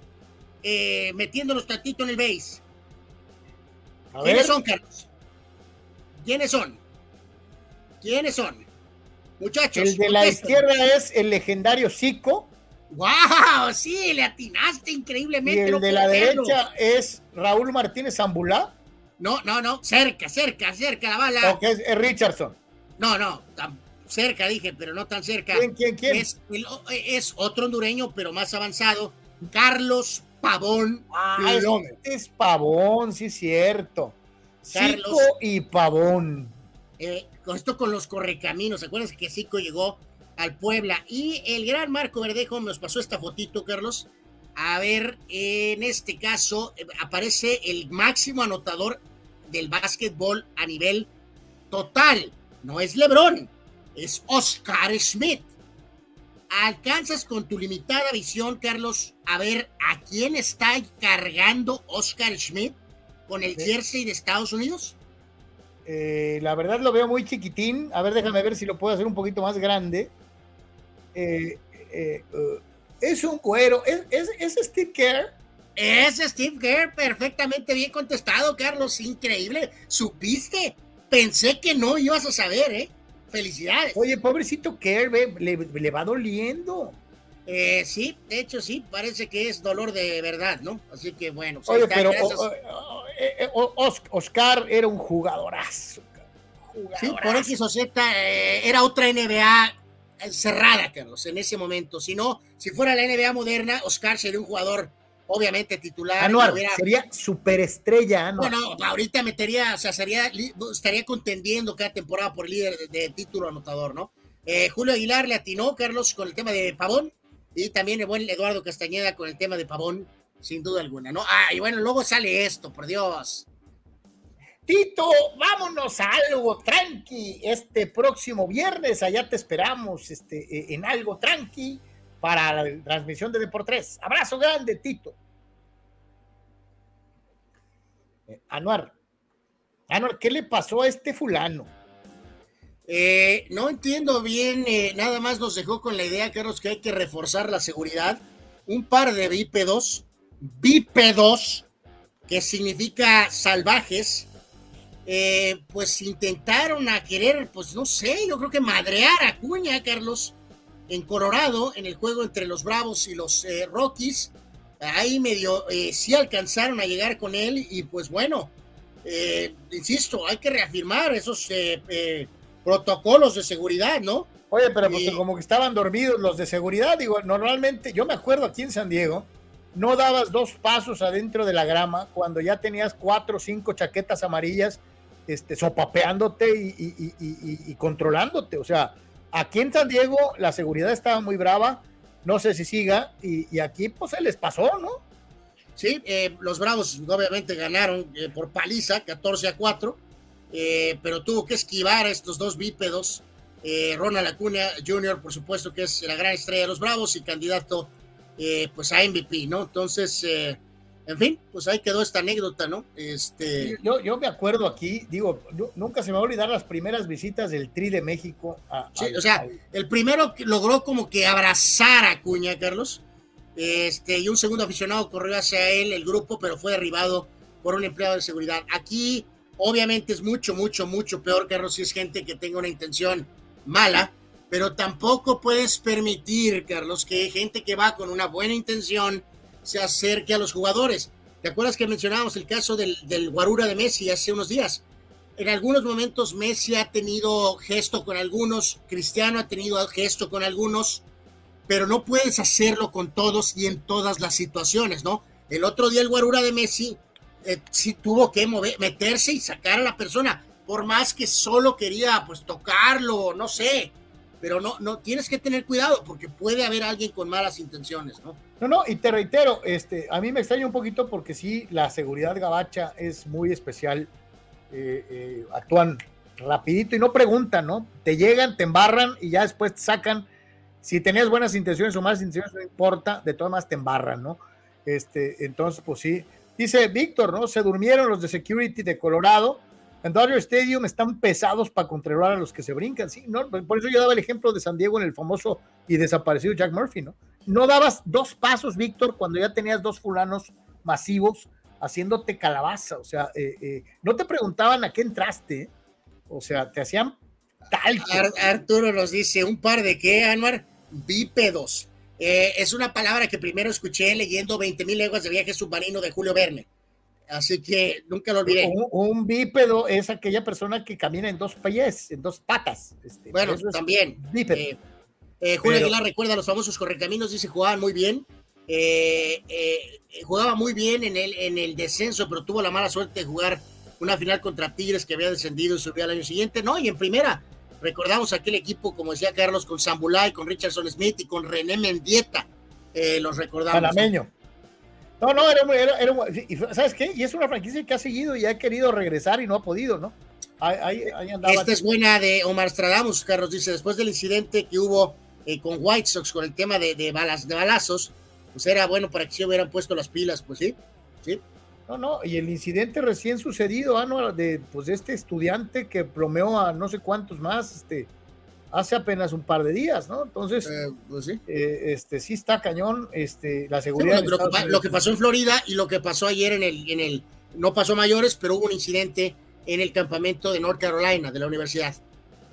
Eh, metiéndonos tantito en el base. A ¿Quiénes ver, son, Carlos? ¿Quiénes son? ¿Quiénes son? Muchachos. el de la izquierda es el legendario Zico ¡Wow! Sí, le atinaste y increíblemente. el no de la derecha es Raúl Martínez Zambulá, No, no, no. Cerca, cerca, cerca la bala. o que es, es Richardson. No, no. tan cerca dije, pero no tan cerca. ¿Quién, quién, quién? Es, el- es otro hondureño, pero más avanzado. Carlos Pavón Ah, este es Pavón, sí es cierto. Carlos. Zico y Pavón. Eh, esto con los correcaminos. ¿Se acuerdan que Zico llegó al Puebla? Y el gran Marco Verdejo nos pasó esta fotito, Carlos. A ver, en este caso eh, aparece el máximo anotador del básquetbol a nivel total. No es Lebron, es Oscar Schmidt. ¿Alcanzas con tu limitada visión, Carlos, a ver a quién está cargando Oscar Schmidt con el jersey de Estados Unidos? Eh, la verdad lo veo muy chiquitín. A ver, déjame ver si lo puedo hacer un poquito más grande. Eh, eh, eh, es un cuero. ¿Es, es, es Steve Kerr? Es Steve Kerr, perfectamente bien contestado, Carlos. Increíble. Supiste. Pensé que no ibas a saber, ¿eh? Felicidades. Oye, pobrecito Kerr, ve, le, le va doliendo. Eh, sí, de hecho sí, parece que es dolor de verdad, ¿no? Así que bueno. pues Oye, está, pero gracias. o- o- o- Os- Oscar era un jugadorazo. Sí, por Jugadorazo. X o Z eh, era otra NBA cerrada, Carlos, en ese momento. Si no, si fuera la NBA moderna, Oscar sería un jugador, obviamente, titular. Anuar, y hubiera- sería superestrella, Anuar. Bueno, ahorita metería, o sea, sería, estaría contendiendo cada temporada por líder de, de título anotador, ¿no? Eh, Julio Aguilar le atinó, Carlos, con el tema de Pavón. Y también el buen Eduardo Castañeda con el tema de Pavón, sin duda alguna, ¿no? Ah, y bueno, luego sale esto, por Dios. Tito, vámonos a algo tranqui este próximo viernes. Allá te esperamos este, eh, en algo tranqui para la transmisión de Deportes. Abrazo grande, Tito. Eh, Anuar, Anuar, ¿qué le pasó a este fulano? Eh, no entiendo bien, nada más nos dejó con la idea, Carlos, que hay que reforzar la seguridad. Un par de bípedos, bípedos, que significa salvajes, eh, pues intentaron a querer, pues no sé, yo creo que madrear a Cuña, Carlos, en Colorado, en el juego entre los Bravos y los eh, Rockies. Ahí medio eh, sí alcanzaron a llegar con él y pues bueno, insisto, hay que reafirmar esos protocolos de seguridad, ¿no? Oye, pero pues como que estaban dormidos los de seguridad, digo, normalmente, yo me acuerdo aquí en San Diego, no dabas dos pasos adentro de la grama cuando ya tenías cuatro o cinco chaquetas amarillas este, sopapeándote y, controlándote. O sea, aquí en San Diego la seguridad estaba muy brava, no sé si siga, y, aquí pues se les pasó, ¿no? Sí, eh, los Bravos obviamente ganaron eh, por paliza, 14 a 4, eh, pero tuvo que esquivar a estos dos bípedos. Ronald Acuña Jr., por supuesto, que es la gran estrella de los Bravos y candidato pues a MVP, ¿no? Entonces, en fin, pues ahí quedó esta anécdota, ¿no? Este... Yo, yo me acuerdo aquí, digo, nunca se me va a olvidar las primeras visitas del Tri de México. A, sí, o sea, el primero que logró como que abrazar a Cuña, Carlos, este, y un segundo aficionado corrió hacia él, el grupo, pero fue derribado por un empleado de seguridad. Aquí, obviamente, es mucho, mucho, mucho peor, Carlos, si es gente que tenga una intención mala, pero tampoco puedes permitir, Carlos, que gente que va con una buena intención se acerque a los jugadores. ¿Te acuerdas que mencionábamos el caso del, del Guarura de Messi hace unos días? En algunos momentos Messi ha tenido gesto con algunos, Cristiano ha tenido gesto con algunos, pero no puedes hacerlo con todos y en todas las situaciones, ¿no? El otro día el Guarura de Messi eh, sí tuvo que mover, meterse y sacar a la persona, por más que solo quería pues tocarlo, no sé, pero no, no, tienes que tener cuidado porque puede haber alguien con malas intenciones, ¿no? No, no, y te reitero, este, a mí me extraña un poquito porque sí, la seguridad gabacha es muy especial, eh, eh, actúan rapidito y no preguntan, ¿no? Te llegan, te embarran y ya después te sacan. Si tenías buenas intenciones o malas intenciones, no importa, de todas maneras te embarran, ¿no? Este, entonces, pues sí. Dice Víctor, ¿no? Se durmieron los de security de Colorado en Dodger Stadium están pesados para controlar a los que se brincan, sí, ¿no? Por eso yo daba el ejemplo de San Diego en el famoso y desaparecido Jack Murphy, ¿no? No dabas dos pasos, Víctor, cuando ya tenías dos fulanos masivos haciéndote calabaza, o sea, eh, eh, no te preguntaban a qué entraste, o sea, te hacían tal. Arturo nos dice, un par de qué, Anuar, bípedos. Eh, es una palabra que primero escuché leyendo 20 mil leguas de viaje submarino de Julio Verne. Así que nunca lo olvidé. Un, bípedo es aquella persona que camina en dos pies, en dos patas. Este, bueno, también. Eh, eh, Julio Aguilar recuerda los famosos correcaminos, dice jugaban muy bien. Eh, jugaba muy bien en el, en el descenso, pero tuvo la mala suerte de jugar una final contra Tigres que había descendido y subió al año siguiente. No, y en primera, recordamos aquel equipo, como decía Carlos, con Zambulay, con Richardson Smith y con René Mendieta. los recordamos. Panameño. No, no, era, era, era, ¿sabes qué? Y es una franquicia que ha seguido y ha querido regresar y no ha podido, ¿no? Ahí, Esta es buena de Omar Stradamus, Carlos dice, después del incidente que hubo eh, con White Sox con el tema de, de, balas, de balazos, pues era bueno para que se hubieran puesto las pilas, pues sí, sí. No, no, y el incidente recién sucedido, ah, no, de, pues este estudiante que plomeó a no sé cuántos más, este, hace apenas un par de días, ¿no? Entonces, eh, pues sí. Eh, este, sí está cañón, este, la seguridad. lo, que, pasó en Florida y lo que pasó ayer en el, en el, no pasó mayores, pero hubo un incidente en el campamento de North Carolina, de la universidad.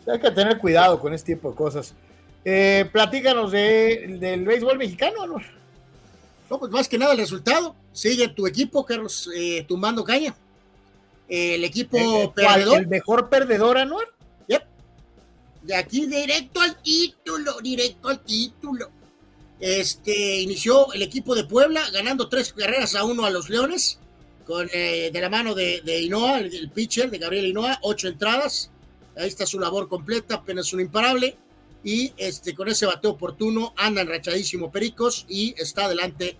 Hay que tener cuidado con este tipo de cosas. Eh, platícanos de, del béisbol mexicano, ¿no? No, pues más que nada el resultado. Sigue tu equipo, Carlos, tumbando caña. El equipo perdedor. ¿El mejor perdedor, Anuar? de aquí directo al título, directo al título. Este inició el equipo de Puebla ganando tres carreras a uno a los Leones, con eh, de la mano de, de Inoa, el, pitcher de Gabriel Inoa, ocho entradas. Ahí está su labor completa, apenas un imparable. Y este, con ese bateo oportuno andan rachadísimo Pericos y está delante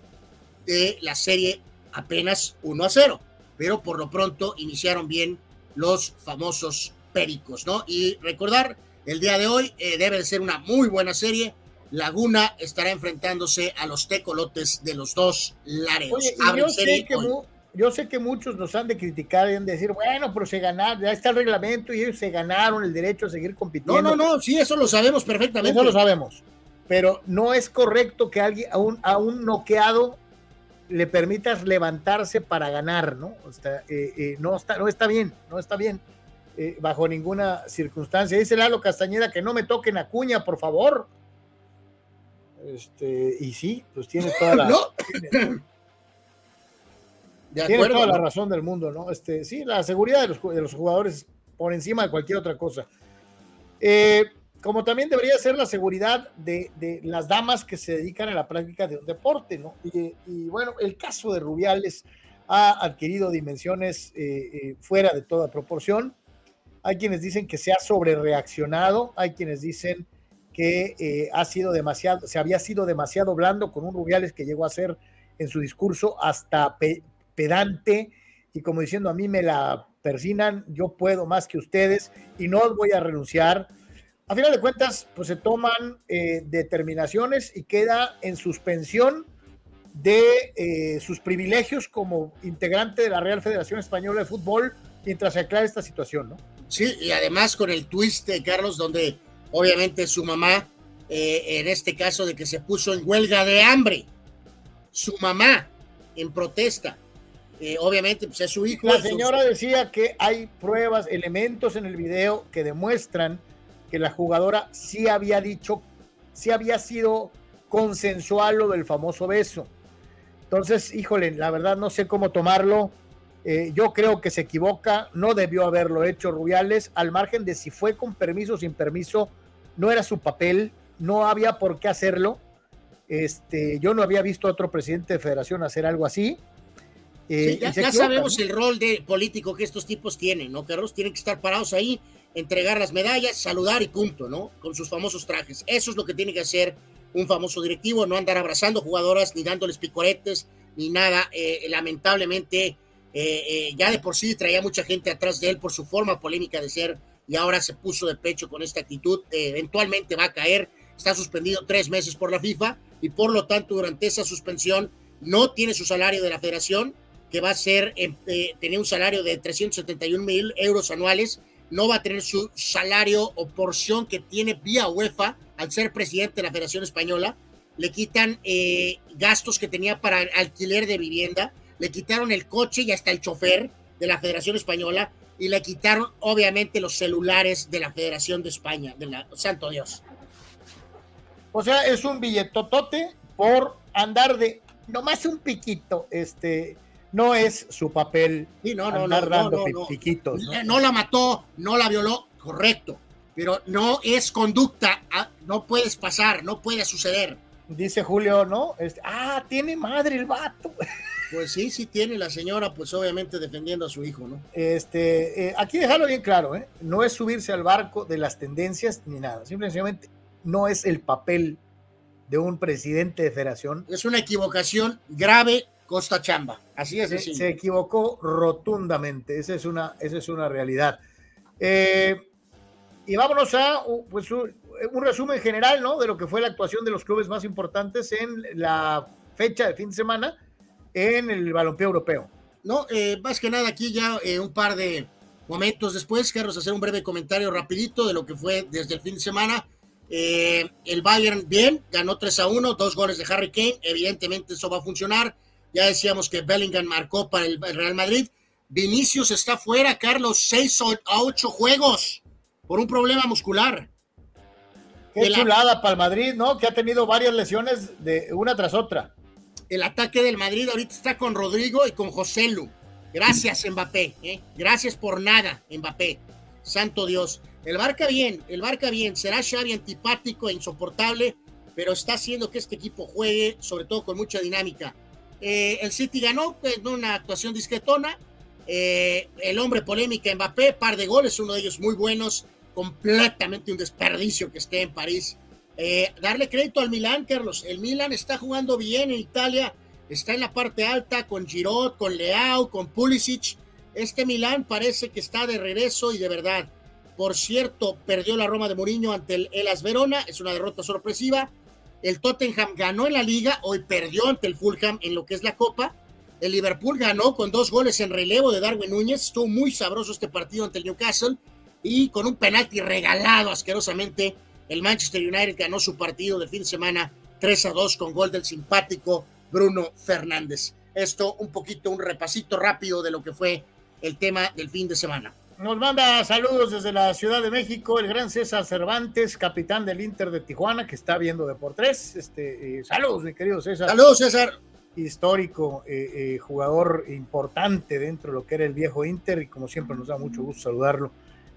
de la serie apenas 1 a 0. Pero por lo pronto iniciaron bien los famosos Pericos, ¿no? Y recordar, el día de hoy eh, debe ser una muy buena serie. Laguna estará enfrentándose a los tecolotes de los dos Lareos. yo, sé que yo, sé que muchos nos han de criticar y han de decir, bueno, pero se ganaron, ya está el reglamento y ellos se ganaron el derecho a seguir compitiendo. No, no, no, sí, eso lo sabemos perfectamente. Eso lo sabemos. Pero no es correcto que alguien, a un, a un noqueado le permitas levantarse para ganar, ¿no? O sea, eh, eh, no, está, no está bien, no está bien. Eh, bajo ninguna circunstancia. Dice Lalo Castañeda que no me toquen a cuña, por favor. Este, y sí, pues tiene toda la. tiene, toda la razón del mundo, ¿no? Este, sí, la seguridad de los, de los jugadores por encima de cualquier otra cosa. Eh, como también debería ser la seguridad de, de, las damas que se dedican a la práctica de un deporte, ¿no? Y, y bueno, el caso de Rubiales ha adquirido dimensiones eh, fuera de toda proporción hay quienes dicen que se ha sobrereaccionado, hay quienes dicen que eh, ha sido demasiado, se había sido demasiado blando con un Rubiales que llegó a ser en su discurso hasta pedante y como diciendo a mí me la persinan, yo puedo más que ustedes y no os voy a renunciar. A final de cuentas, pues se toman eh, determinaciones y queda en suspensión de eh, sus privilegios como integrante de la Real Federación Española de Fútbol mientras se aclara esta situación, ¿no? Sí, y además con el twist, de Carlos, donde obviamente su mamá, eh, en este caso de que se puso en huelga de hambre, su mamá en protesta, eh, obviamente pues es su hijo. La señora decía que hay pruebas, elementos en el video que demuestran que la jugadora sí había dicho, sí había sido consensual lo del famoso beso. Entonces, híjole, la verdad no sé cómo tomarlo. Eh, yo creo que se equivoca, no debió haberlo hecho Rubiales, al margen de si fue con permiso o sin permiso, no era su papel, no había por qué hacerlo. Este, yo no había visto a otro presidente de federación hacer algo así. Eh, ya, sabemos el rol de político que estos tipos tienen, ¿no, Carlos? Tienen que estar parados ahí, entregar las medallas, saludar y punto, ¿no? Con sus famosos trajes. Eso es lo que tiene que hacer un famoso directivo, no andar abrazando jugadoras, ni dándoles picoretes, ni nada. Eh, lamentablemente, eh, eh, ya de por sí traía mucha gente atrás de él por su forma polémica de ser y ahora se puso de pecho con esta actitud. Eh, eventualmente va a caer, está suspendido tres meses por la FIFA y por lo tanto durante esa suspensión no tiene su salario de la federación, que va a ser, tener un salario de 371 mil euros anuales, no va a tener su salario o porción que tiene vía UEFA al ser presidente de la Federación Española, le quitan gastos que tenía para alquiler de vivienda, le quitaron el coche y hasta el chofer de la Federación Española y le quitaron obviamente los celulares de la Federación de España, de la Santo Dios. O sea, es un billetotote por andar de nomás un piquito, este no es su papel. Sí, no, no, andar no, dando piquitos, ¿no? la mató, no la violó, correcto, pero no es conducta, ah, no puedes pasar, no puede suceder. Dice Julio, ¿no? Este, ah, tiene madre el vato. Pues sí, sí tiene la señora, pues obviamente defendiendo a su hijo, ¿no? Este, eh, aquí dejarlo bien claro, ¿eh? No es subirse al barco de las tendencias ni nada. Simplemente no es el papel de un presidente de federación. Es una equivocación grave, costa chamba. Así es. Se, se equivocó rotundamente. Esa es una, esa es una realidad. Eh, y vámonos a pues, un, un resumen general, ¿no? De lo que fue la actuación de los clubes más importantes en la fecha de fin de semana en el balompié europeo. No, eh, más que nada aquí ya eh, un par de momentos después, Carlos, hacer un breve comentario rapidito de lo que fue desde el fin de semana. Eh, el Bayern bien, ganó 3 a 1, dos goles de Harry Kane, evidentemente eso va a funcionar. Ya decíamos que Bellingham marcó para el Real Madrid. Vinicius está fuera, Carlos, 6 a 8 juegos por un problema muscular. Qué chulada para el Madrid, ¿no? Que ha tenido varias lesiones de una tras otra el ataque del Madrid ahorita está con Rodrigo y con José Lu. Gracias, Mbappé. ¿eh? Gracias por nada, Mbappé. Santo Dios. El Barca bien, el Barca bien. Será Xavi antipático e insoportable, pero está haciendo que este equipo juegue, sobre todo con mucha dinámica. Eh, el City ganó, pues, una actuación discretona. Eh, el hombre polémica Mbappé, par de goles, uno de ellos muy buenos. completamente un desperdicio que esté en París. Eh, darle crédito al Milán, Carlos. El Milán está jugando bien en Italia, está en la parte alta con Giroud, con Leao, con Pulisic. Este Milán parece que está de regreso y de verdad. Por cierto, perdió la Roma de Mourinho ante el Elas Verona, es una derrota sorpresiva. El Tottenham ganó en la liga, hoy perdió ante el Fulham en lo que es la Copa. El Liverpool ganó con dos goles en relevo de Darwin Núñez. Estuvo muy sabroso este partido ante el Newcastle y con un penalti regalado asquerosamente. El Manchester United ganó su partido de fin de semana 3 a 2 con gol del simpático Bruno Fernández. Esto un poquito, un repasito rápido de lo que fue el tema del fin de semana. Nos manda saludos desde la Ciudad de México el gran César Cervantes, capitán del Inter de Tijuana, que está viendo de por tres. Este, eh, saludos, mi querido César. Saludos, César. Histórico, eh, eh, jugador importante dentro de lo que era el viejo Inter, y como siempre nos da mucho gusto saludarlo,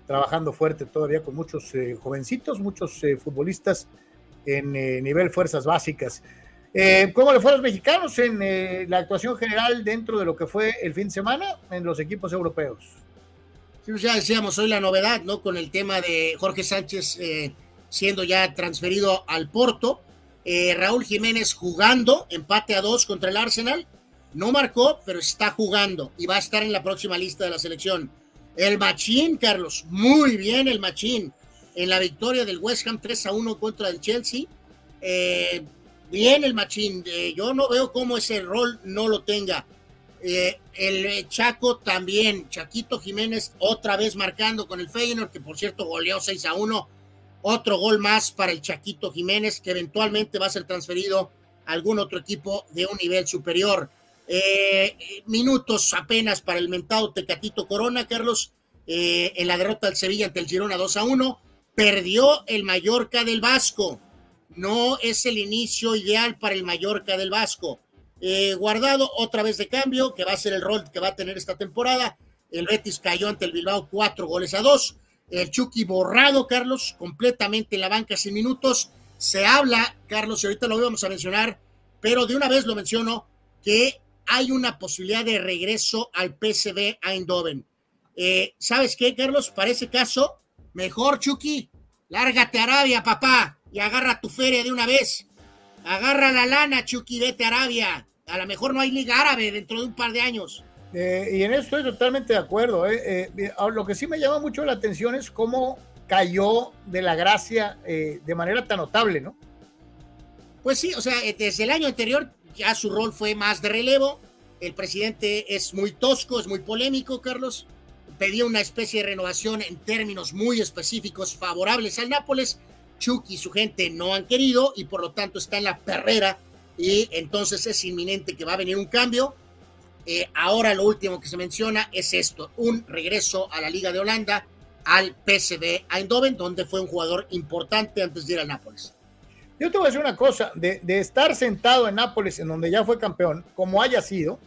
trabajando fuerte todavía con muchos jovencitos, muchos futbolistas en nivel fuerzas básicas. ¿Cómo le fue a los mexicanos en la actuación general dentro de lo que fue el fin de semana en los equipos europeos? Pues ya decíamos hoy la novedad, ¿no? Con el tema de Jorge Sánchez eh, siendo ya transferido al Porto. Eh, Raúl Jiménez jugando, empate a dos contra el Arsenal. No marcó, pero está jugando y va a estar en la próxima lista de la selección. El Machín, Carlos, muy bien el Machín. En la victoria del West Ham 3 a 1 contra el Chelsea. Eh, bien el Machín. yo no veo cómo ese rol no lo tenga. Eh, el Chaco también, Chaquito Jiménez otra vez marcando con el Feyenoord, que por cierto goleó 6 a 1. Otro gol más para el Chaquito Jiménez, que eventualmente va a ser transferido a algún otro equipo de un nivel superior. Eh, minutos apenas para el mentado Tecatito Corona, Carlos, eh, en la derrota del Sevilla ante el Girona 2 a 1. Perdió el Mallorca del Vasco. No es el inicio ideal para el Mallorca del Vasco eh, guardado otra vez de cambio, que va a ser el rol que va a tener esta temporada. El Betis cayó ante el Bilbao cuatro goles a dos. El Chucky borrado, Carlos, completamente en la banca sin minutos. Se habla, Carlos, y ahorita lo vamos a mencionar, pero de una vez lo menciono, que hay una posibilidad de regreso al PSV Eindhoven. Eh, ¿Sabes qué, Carlos? Para ese caso, mejor, Chucky, lárgate a Arabia, papá, y agarra tu feria de una vez. Agarra la lana, Chucky, vete a Arabia. A lo mejor no hay liga árabe dentro de un par de años. Eh, y en eso estoy totalmente de acuerdo. Eh. Eh, lo que sí me llama mucho la atención es cómo cayó de la gracia de manera tan notable, ¿no? Pues sí, o sea, desde el año anterior ya su rol fue más de relevo. El presidente es muy tosco, es muy polémico, Carlos. Pedía una especie de renovación en términos muy específicos favorables al Nápoles Chucky y su gente no han querido y por lo tanto está en la perrera y entonces es inminente que va a venir un cambio. Eh, ahora lo último que se menciona es esto, un regreso a la Liga de Holanda, al PSV Eindhoven, donde fue un jugador importante antes de ir a Nápoles. Yo te voy a decir una cosa, de, estar sentado en Nápoles, en donde ya fue campeón, como haya sido,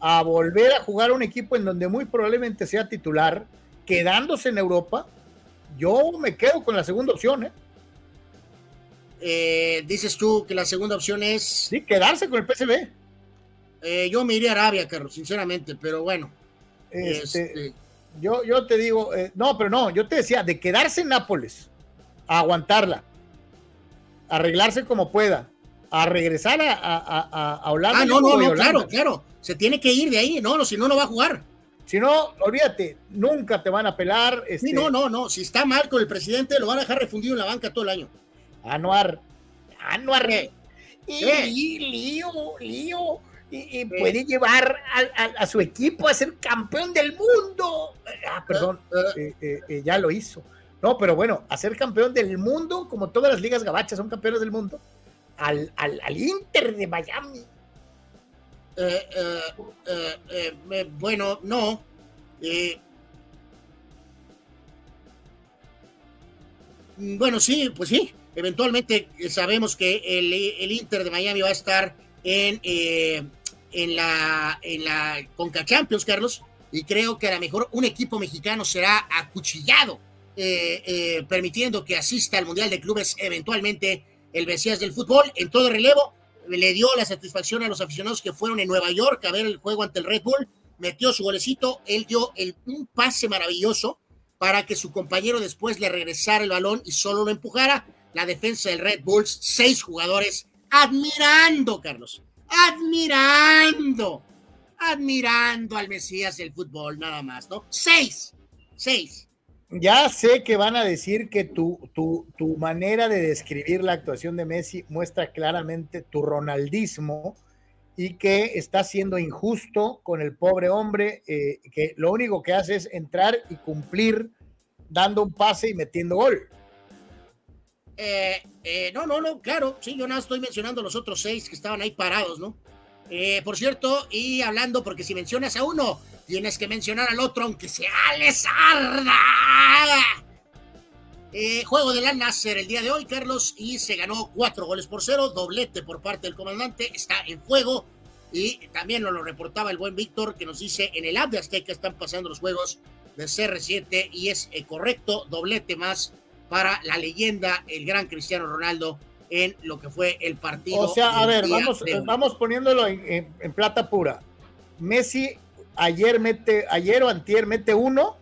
a volver a jugar a un equipo en donde muy probablemente sea titular, quedándose en Europa, yo me quedo con la segunda opción, ¿eh? ¿eh? dices tú que la segunda opción es. Sí, quedarse con el PSV. Eh, yo me iría a Arabia, Carlos, sinceramente, pero bueno. Este, este, yo, yo te digo, eh, no, pero no, yo te decía, de quedarse en Nápoles, a aguantarla, arreglarse como pueda, a regresar a, a, a, Holanda. Ah, no, no, no, claro, claro. Se tiene que ir de ahí, no, no, si no, no va a jugar. Si no, olvídate, nunca te van a pelar. Este... Sí, no, no, no. Si está mal con el presidente, lo van a dejar refundido en la banca todo el año. Anuar, Anuar. Y lío, lío. Y, puede llevar a, su equipo a ser campeón del mundo. Ah, perdón, eh, eh, eh, ya lo hizo. No, pero bueno, a ser campeón del mundo, como todas las ligas gabachas son campeones del mundo, al, al, al Inter de Miami. Eh, eh, eh, bueno, no. bueno, sí, pues sí. Eventualmente sabemos que el, Inter de Miami va a estar en, en, la, en la Conca Champions, Carlos, y creo que a lo mejor un equipo mexicano será acuchillado, permitiendo que asista al Mundial de Clubes eventualmente el Mesías del fútbol en todo relevo le dio la satisfacción a los aficionados que fueron en Nueva York a ver el juego ante el Red Bull, metió su golecito, él dio un pase maravilloso para que su compañero después le regresara el balón y solo lo empujara. La defensa del Red Bulls, seis jugadores admirando, Carlos, admirando, admirando al Mesías del fútbol, nada más, ¿no? Seis, seis. Ya sé que van a decir que tu, tu, tu manera de describir la actuación de Messi muestra claramente tu ronaldismo y que está siendo injusto con el pobre hombre, eh, que lo único que hace es entrar y cumplir dando un pase y metiendo gol. Eh, eh, no, no, no, claro, sí, yo nada estoy mencionando los otros seis que estaban ahí parados, ¿no? Por cierto, y hablando, porque si mencionas a uno, tienes que mencionar al otro, aunque sea les juego de la Nasser el día de hoy, Carlos, y se ganó cuatro goles por cero, doblete por parte del comandante, está en fuego. Y también nos lo reportaba el buen Víctor, que nos dice en el app de Azteca están pasando los juegos de CR7 y es eh, correcto, doblete más para la leyenda, el gran Cristiano Ronaldo, en lo que fue el partido. O sea, a ver, vamos, vamos poniéndolo en, plata pura. Messi ayer mete, ayer o antier mete uno.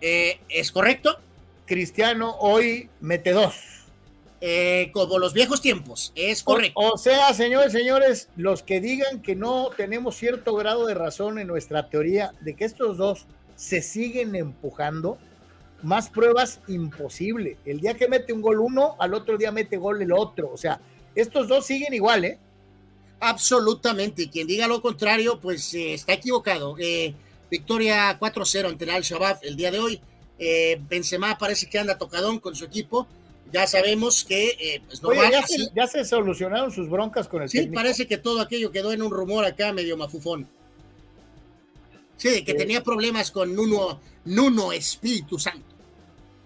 Eh, es correcto. Cristiano hoy mete dos. Eh, como los viejos tiempos, es correcto. O, sea, señores, señores, los que digan que no tenemos cierto grado de razón en nuestra teoría de que estos dos se siguen empujando, más pruebas imposible. El día que mete un gol uno, al otro día mete gol el otro. O sea, estos dos siguen igual, ¿eh? Absolutamente. Y quien diga lo contrario, pues eh, está equivocado. Eh, victoria 4-0 ante el Al-Shabaab el día de hoy. Eh, Benzema parece que anda tocadón con su equipo. Ya sabemos que pues ya, se, solucionaron sus broncas con el Sí, parece que todo aquello quedó en un rumor acá medio mafufón. Sí, que tenía problemas con Nuno, Nuno Espíritu Santo.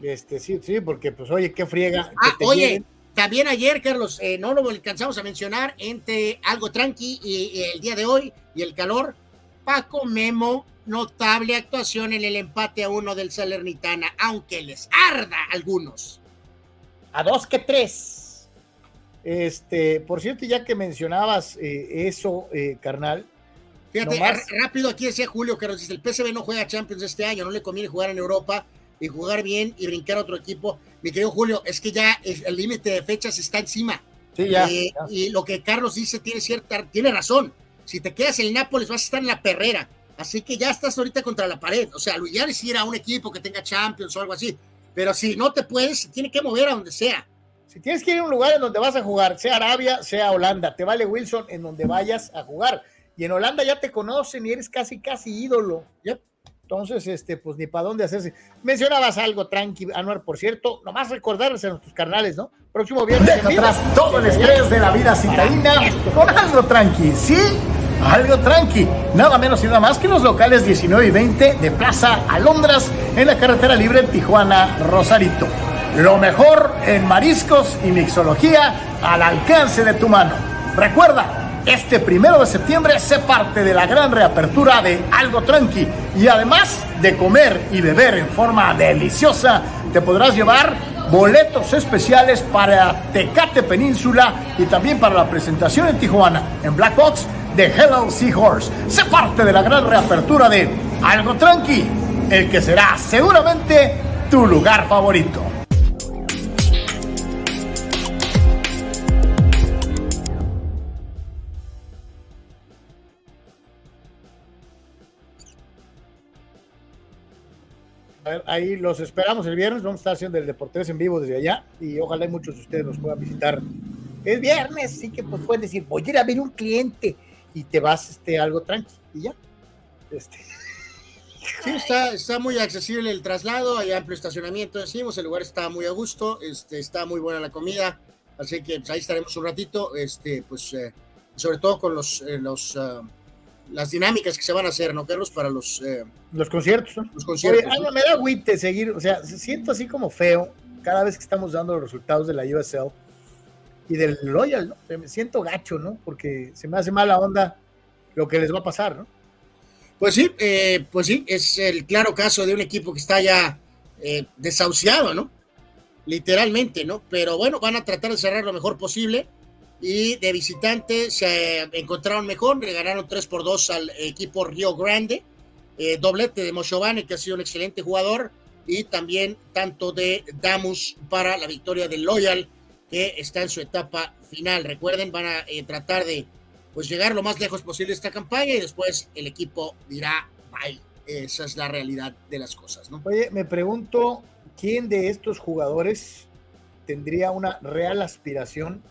Este, sí, sí, porque pues oye, qué friega. Ah, oye, también ayer, Carlos, eh, no lo alcanzamos a mencionar, entre algo tranqui y, el día de hoy y el calor, Paco Memo, notable actuación en el empate a uno del Salernitana, aunque les arda a algunos. A dos que tres. Este, por cierto, ya que mencionabas eh, eso, eh, carnal, Fíjate, rápido aquí decía Julio que dice, el PSV no juega Champions este año, no le conviene jugar en Europa y jugar bien y brincar a otro equipo. Mi querido Julio, es que ya el límite de fechas está encima. Sí, ya, eh, Y lo que Carlos dice tiene cierta, tiene razón. Si te quedas en Nápoles vas a estar en la perrera. Así que ya estás ahorita contra la pared. O sea, ya es ir a un equipo que tenga Champions o algo así. Pero si no te puedes, tiene que mover a donde sea. Si tienes que ir a un lugar en donde vas a jugar, sea Arabia, sea Holanda, te vale Wilson en donde vayas a jugar y en Holanda ya te conocen y eres casi, casi ídolo. Entonces, este, pues ni para dónde hacerse. Mencionabas algo, tranqui, Anuar, por cierto, nomás recordarles a nuestros carnales, ¿no? Próximo viernes. Deja atrás todo el estrés de la vida citadina con algo tranqui, ¿sí? Algo tranqui, nada menos y nada más que los locales 19 y 20 de Plaza Alondras en la carretera libre Tijuana-Rosarito. Lo mejor en mariscos y mixología al alcance de tu mano. Recuerda, este primero de septiembre se parte de la gran reapertura de Algo Tranqui y además de comer y beber en forma deliciosa, te podrás llevar boletos especiales para Tecate Península y también para la presentación en Tijuana en Black Box de Hello Seahorse. Se parte de la gran reapertura de Algo Tranqui, el que será seguramente tu lugar favorito. Ahí los esperamos el viernes. Vamos a estar haciendo el Deportes en vivo desde allá y ojalá muchos de ustedes nos puedan visitar. Es viernes, así que pues pueden decir, voy a ir a ver un cliente y te vas este, algo tranquilo y ya. Este. Sí, está, está muy accesible el traslado, hay amplio estacionamiento, decimos, el lugar está muy a gusto, este, está muy buena la comida, así que pues, ahí estaremos un ratito, este, pues, eh, sobre todo con los, eh, los ah, las dinámicas que se van a hacer, ¿no, Carlos? Para los, eh, los conciertos, ¿no? Los conciertos. me da agüite seguir, o sea, siento así como feo cada vez que estamos dando los resultados de la USL y del Royal, ¿no? me siento gacho, ¿no? Porque se me hace mala onda lo que les va a pasar, ¿no? Pues sí, eh, pues sí, es el claro caso de un equipo que está ya eh, desahuciado, ¿no? Literalmente, ¿no? Pero bueno, van a tratar de cerrar lo mejor posible y de visitante se encontraron mejor, le ganaron 3 por 2 al equipo Río Grande. eh, doblete de Moshovane, que ha sido un excelente jugador, y también tanto de Damus para la victoria del Loyal, que está en su etapa final. Recuerden, van a eh, tratar de pues llegar lo más lejos posible esta campaña y después el equipo dirá bye. Esa es la realidad de las cosas, ¿no? Oye, me pregunto quién de estos jugadores tendría una real aspiración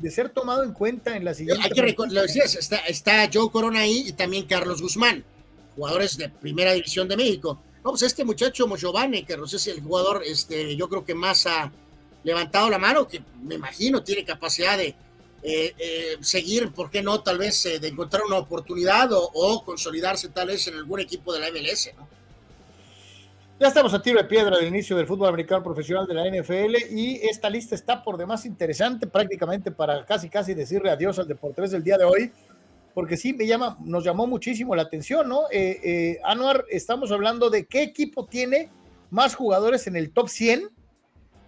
de ser tomado en cuenta en la siguiente. Hay que lo decías, está, está Joe Corona ahí y también Carlos Guzmán, jugadores de primera división de México. No, pues este muchacho Giovanni, que es el jugador, este, yo creo que más ha levantado la mano, que me imagino tiene capacidad de eh, eh, seguir, ¿por qué no? Tal vez eh, de encontrar una oportunidad o, o, consolidarse tal vez en algún equipo de la MLS, ¿no? Ya estamos a tiro de piedra del inicio del fútbol americano profesional de la NFL y esta lista está por demás interesante prácticamente para casi casi decirle adiós al Deportes del día de hoy, porque sí me llama, nos llamó muchísimo la atención, ¿no? Eh, eh, Anuar, estamos hablando de qué equipo tiene más jugadores en el top 100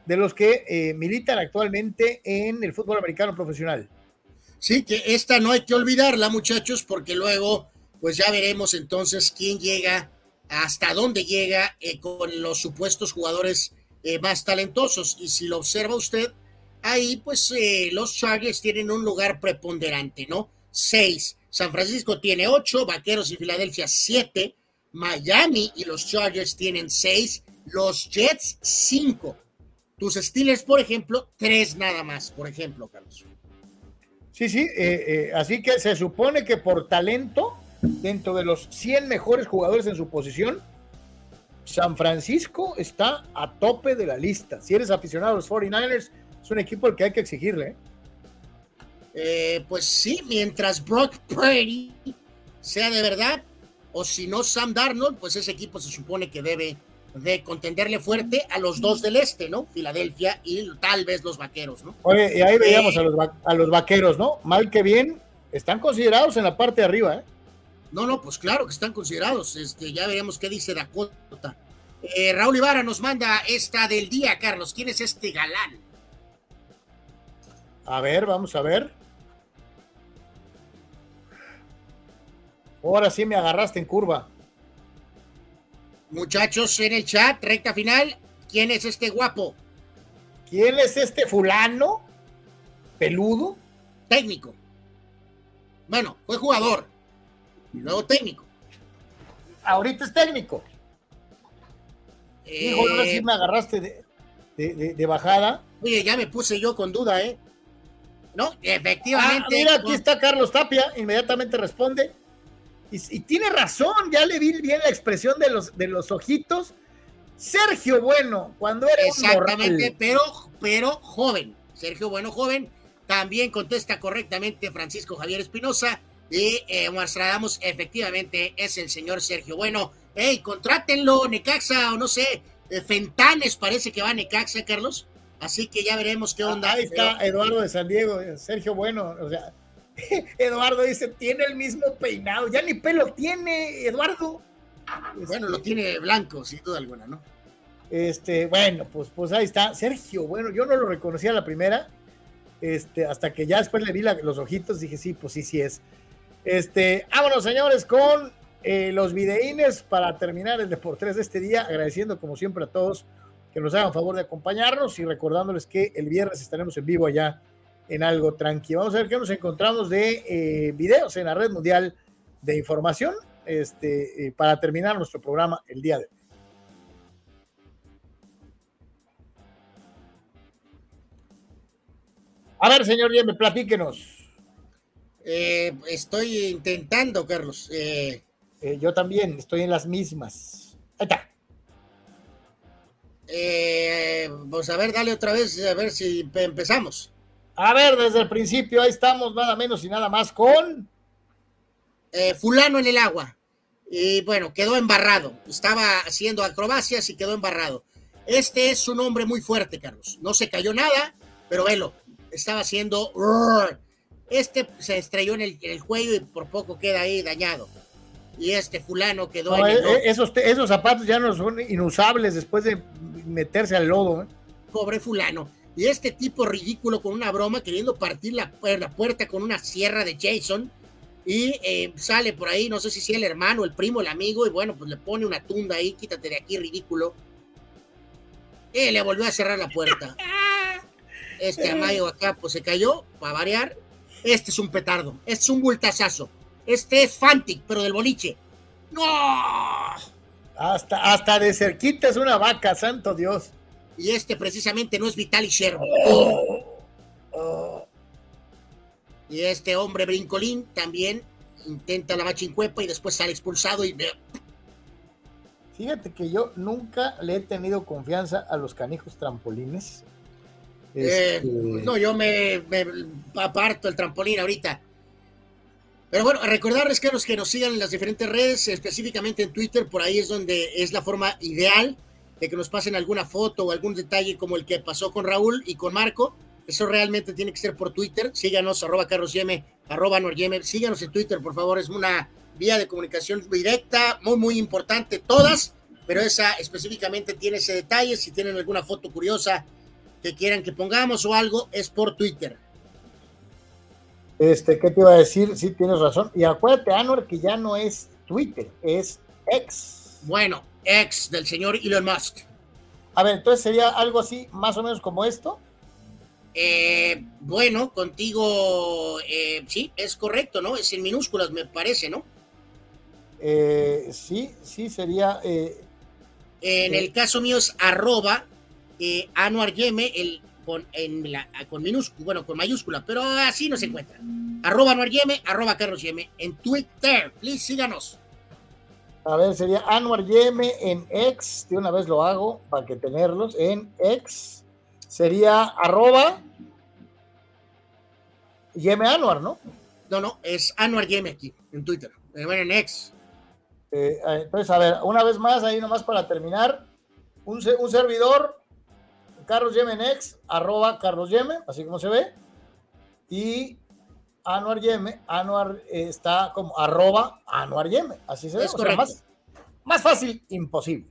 de los que eh, militan actualmente en el fútbol americano profesional. Sí, que esta no hay que olvidarla, muchachos, porque luego, pues ya veremos entonces quién llega hasta dónde llega eh, con los supuestos jugadores eh, más talentosos. Y si lo observa usted, ahí pues eh, los Chargers tienen un lugar preponderante, ¿no? Seis. San Francisco tiene ocho, Vaqueros y Filadelfia siete, Miami y los Chargers tienen seis, los Jets cinco. Tus Steelers, por ejemplo, tres nada más, por ejemplo, Carlos. Sí, sí, así que se supone que por talento dentro de los 100 mejores jugadores en su posición, San Francisco está a tope de la lista. Si eres aficionado a los 49ers, es un equipo al que hay que exigirle. ¿eh? Eh, pues sí, mientras Brock Purdy sea de verdad, o si no Sam Darnold, pues ese equipo se supone que debe de contenderle fuerte a los dos del este, ¿no? Filadelfia y tal vez los vaqueros, ¿no? Oye, y ahí veíamos a, los, a los vaqueros, ¿no? Mal que bien, están considerados en la parte de arriba, ¿eh? No, no, pues claro que están considerados. Este, ya veremos qué dice Dakota. Eh, Raúl Ibarra nos manda esta del día, Carlos. ¿Quién es este galán? A ver, vamos a ver. Ahora sí me agarraste en curva. Muchachos en el chat, recta final. ¿Quién es este guapo? ¿Quién es este fulano? ¿Peludo? Técnico. Bueno, fue jugador y luego técnico. Ahorita es técnico. Eh, ahora sí me agarraste de, bajada. Oye, ya me puse yo con duda, ¿eh? No, efectivamente. Ah, mira, aquí está Carlos Tapia, inmediatamente responde. Y, tiene razón, ya le vi bien la expresión de los, de los ojitos. Sergio Bueno, cuando era Exactamente, pero, pero joven. Sergio Bueno, joven. También contesta correctamente Francisco Javier Espinosa y eh, efectivamente es el señor Sergio Bueno. Hey, contrátenlo, Necaxa, o no sé, eh, Fentanes parece que va a Necaxa, Carlos. Así que ya veremos qué onda. Ahí está Eduardo de San Diego, eh, Sergio Bueno, o sea, Eduardo dice, tiene el mismo peinado, ya ni pelo tiene, Eduardo. Bueno, lo tiene blanco, sin duda alguna, ¿no? Este, bueno, pues, pues ahí está. Sergio, bueno, yo no lo reconocía a la primera, este, hasta que ya después le vi los ojitos, dije, sí, pues sí, sí es. Este, vámonos, señores, con eh, los videínes para terminar el Deportes de este día, agradeciendo como siempre a todos que nos hagan favor de acompañarnos y recordándoles que el viernes estaremos en vivo allá en algo tranquilo. Vamos a ver qué nos encontramos de eh, videos en la red mundial de información este, eh, para terminar nuestro programa el día de hoy. A ver, señor Yeme, platíquenos. Eh, estoy intentando, Carlos. Eh, eh, yo también, estoy en las mismas. Ahí está. pues a ver, dale otra vez, a ver si empezamos. A ver, desde el principio, ahí estamos, nada menos y nada más con. fulano en el agua. Y bueno, quedó embarrado. Estaba haciendo acrobacias y quedó embarrado. Este es un hombre muy fuerte, Carlos. No se cayó nada, pero velo, estaba haciendo este se estrelló en el, cuello y por poco queda ahí dañado. Y este fulano quedó en el... Eh, esos, esos zapatos ya no son inusables después de meterse al lodo. ¿eh? Pobre fulano. Y este tipo ridículo con una broma queriendo partir la, la puerta con una sierra de Jason. Y eh, sale por ahí, no sé si sea el hermano, el primo, el amigo, y bueno, pues le pone una tunda ahí, quítate de aquí, ridículo. Y le volvió a cerrar la puerta. Este Amayo acá, pues se cayó, para variar. Este es un petardo, este es un bultazazo. Este es Fantic, pero del boliche. ¡No! Hasta, hasta de cerquita es una vaca, santo Dios. Y este precisamente no es Vitali Sherbo. Y este hombre brincolín también intenta la machincuepa y después sale expulsado y Fíjate que yo nunca le he tenido confianza a los canijos trampolines. Eh, este, no, yo me, aparto el trampolín ahorita. Pero bueno, recordarles que los que nos sigan en las diferentes redes, específicamente en Twitter, por ahí es donde es la forma ideal de que nos pasen alguna foto o algún detalle como el que pasó con Raúl y con Marco. Eso realmente tiene que ser por Twitter. Síganos, arroba Carlos Yeme, arroba Noryeme. Síganos en Twitter, por favor. Es una vía de comunicación directa, muy, muy importante, todas, pero esa específicamente tiene ese detalle. Si tienen alguna foto curiosa que quieran que pongamos o algo, es por Twitter. Este, ¿qué te iba a decir? Sí, tienes razón. Y acuérdate, Anor, que ya no es Twitter, es ex. Bueno, ex del señor Elon Musk. A ver, entonces sería algo así, más o menos como esto. Eh, bueno, contigo, eh, sí, es correcto, ¿no? Es en minúsculas, me parece, ¿no? Eh, sí, sí, sería. en el caso mío es arroba Anuar Yeme, el, con, en la, con minúscula, bueno, con mayúscula, pero así nos encuentra. Arroba Anuar Yeme, arroba Carlos Yeme, en Twitter, please síganos. A ver, sería Anuar Yeme en X, de una vez lo hago para que tenerlos, en X sería arroba Yeme Anuar, ¿no? No, no, es Anuar Yeme aquí, en Twitter, eh, bueno, en X. Eh, entonces, a ver, una vez más, ahí nomás para terminar, un, un servidor, Carlos Yeme en X, arroba Carlos Yeme, así como se ve, y Anuar Yeme, Anuar eh, está como arroba Anuar Yeme, así se ve. Es correcto. más, más fácil, imposible.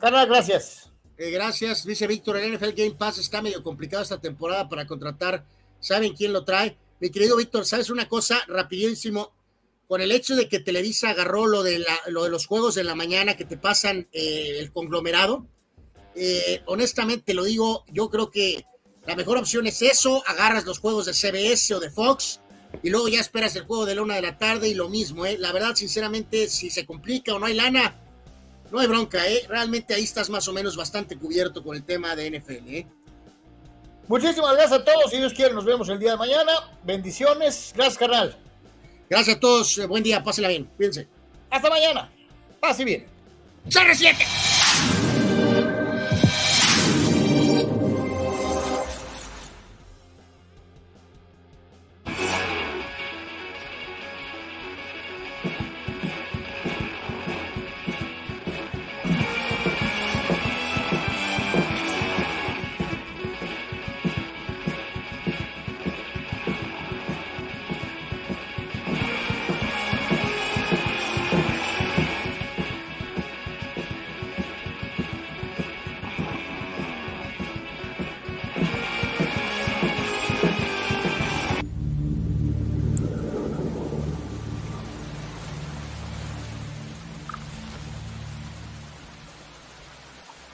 Carlos, gracias. Eh, gracias, dice Víctor. El NFL Game Pass está medio complicado esta temporada para contratar. ¿Saben quién lo trae? Mi querido Víctor, ¿sabes una cosa rapidísimo? Con el hecho de que Televisa agarró lo de, la, lo de los juegos de la mañana que te pasan eh, el conglomerado, eh, honestamente lo digo, yo creo que la mejor opción es eso, agarras los juegos de CBS o de Fox y luego ya esperas el juego de la una de la tarde y lo mismo, ¿eh? La verdad, sinceramente, si se complica o no hay lana, no hay bronca, ¿eh? Realmente ahí estás más o menos bastante cubierto con el tema de NFL, ¿eh? Muchísimas gracias a todos. Si Dios quiere, nos vemos el día de mañana. Bendiciones. Gracias, carnal. Gracias a todos. Buen día. Pásela bien. Cuídense. Hasta mañana. Pase bien. ¡CR7!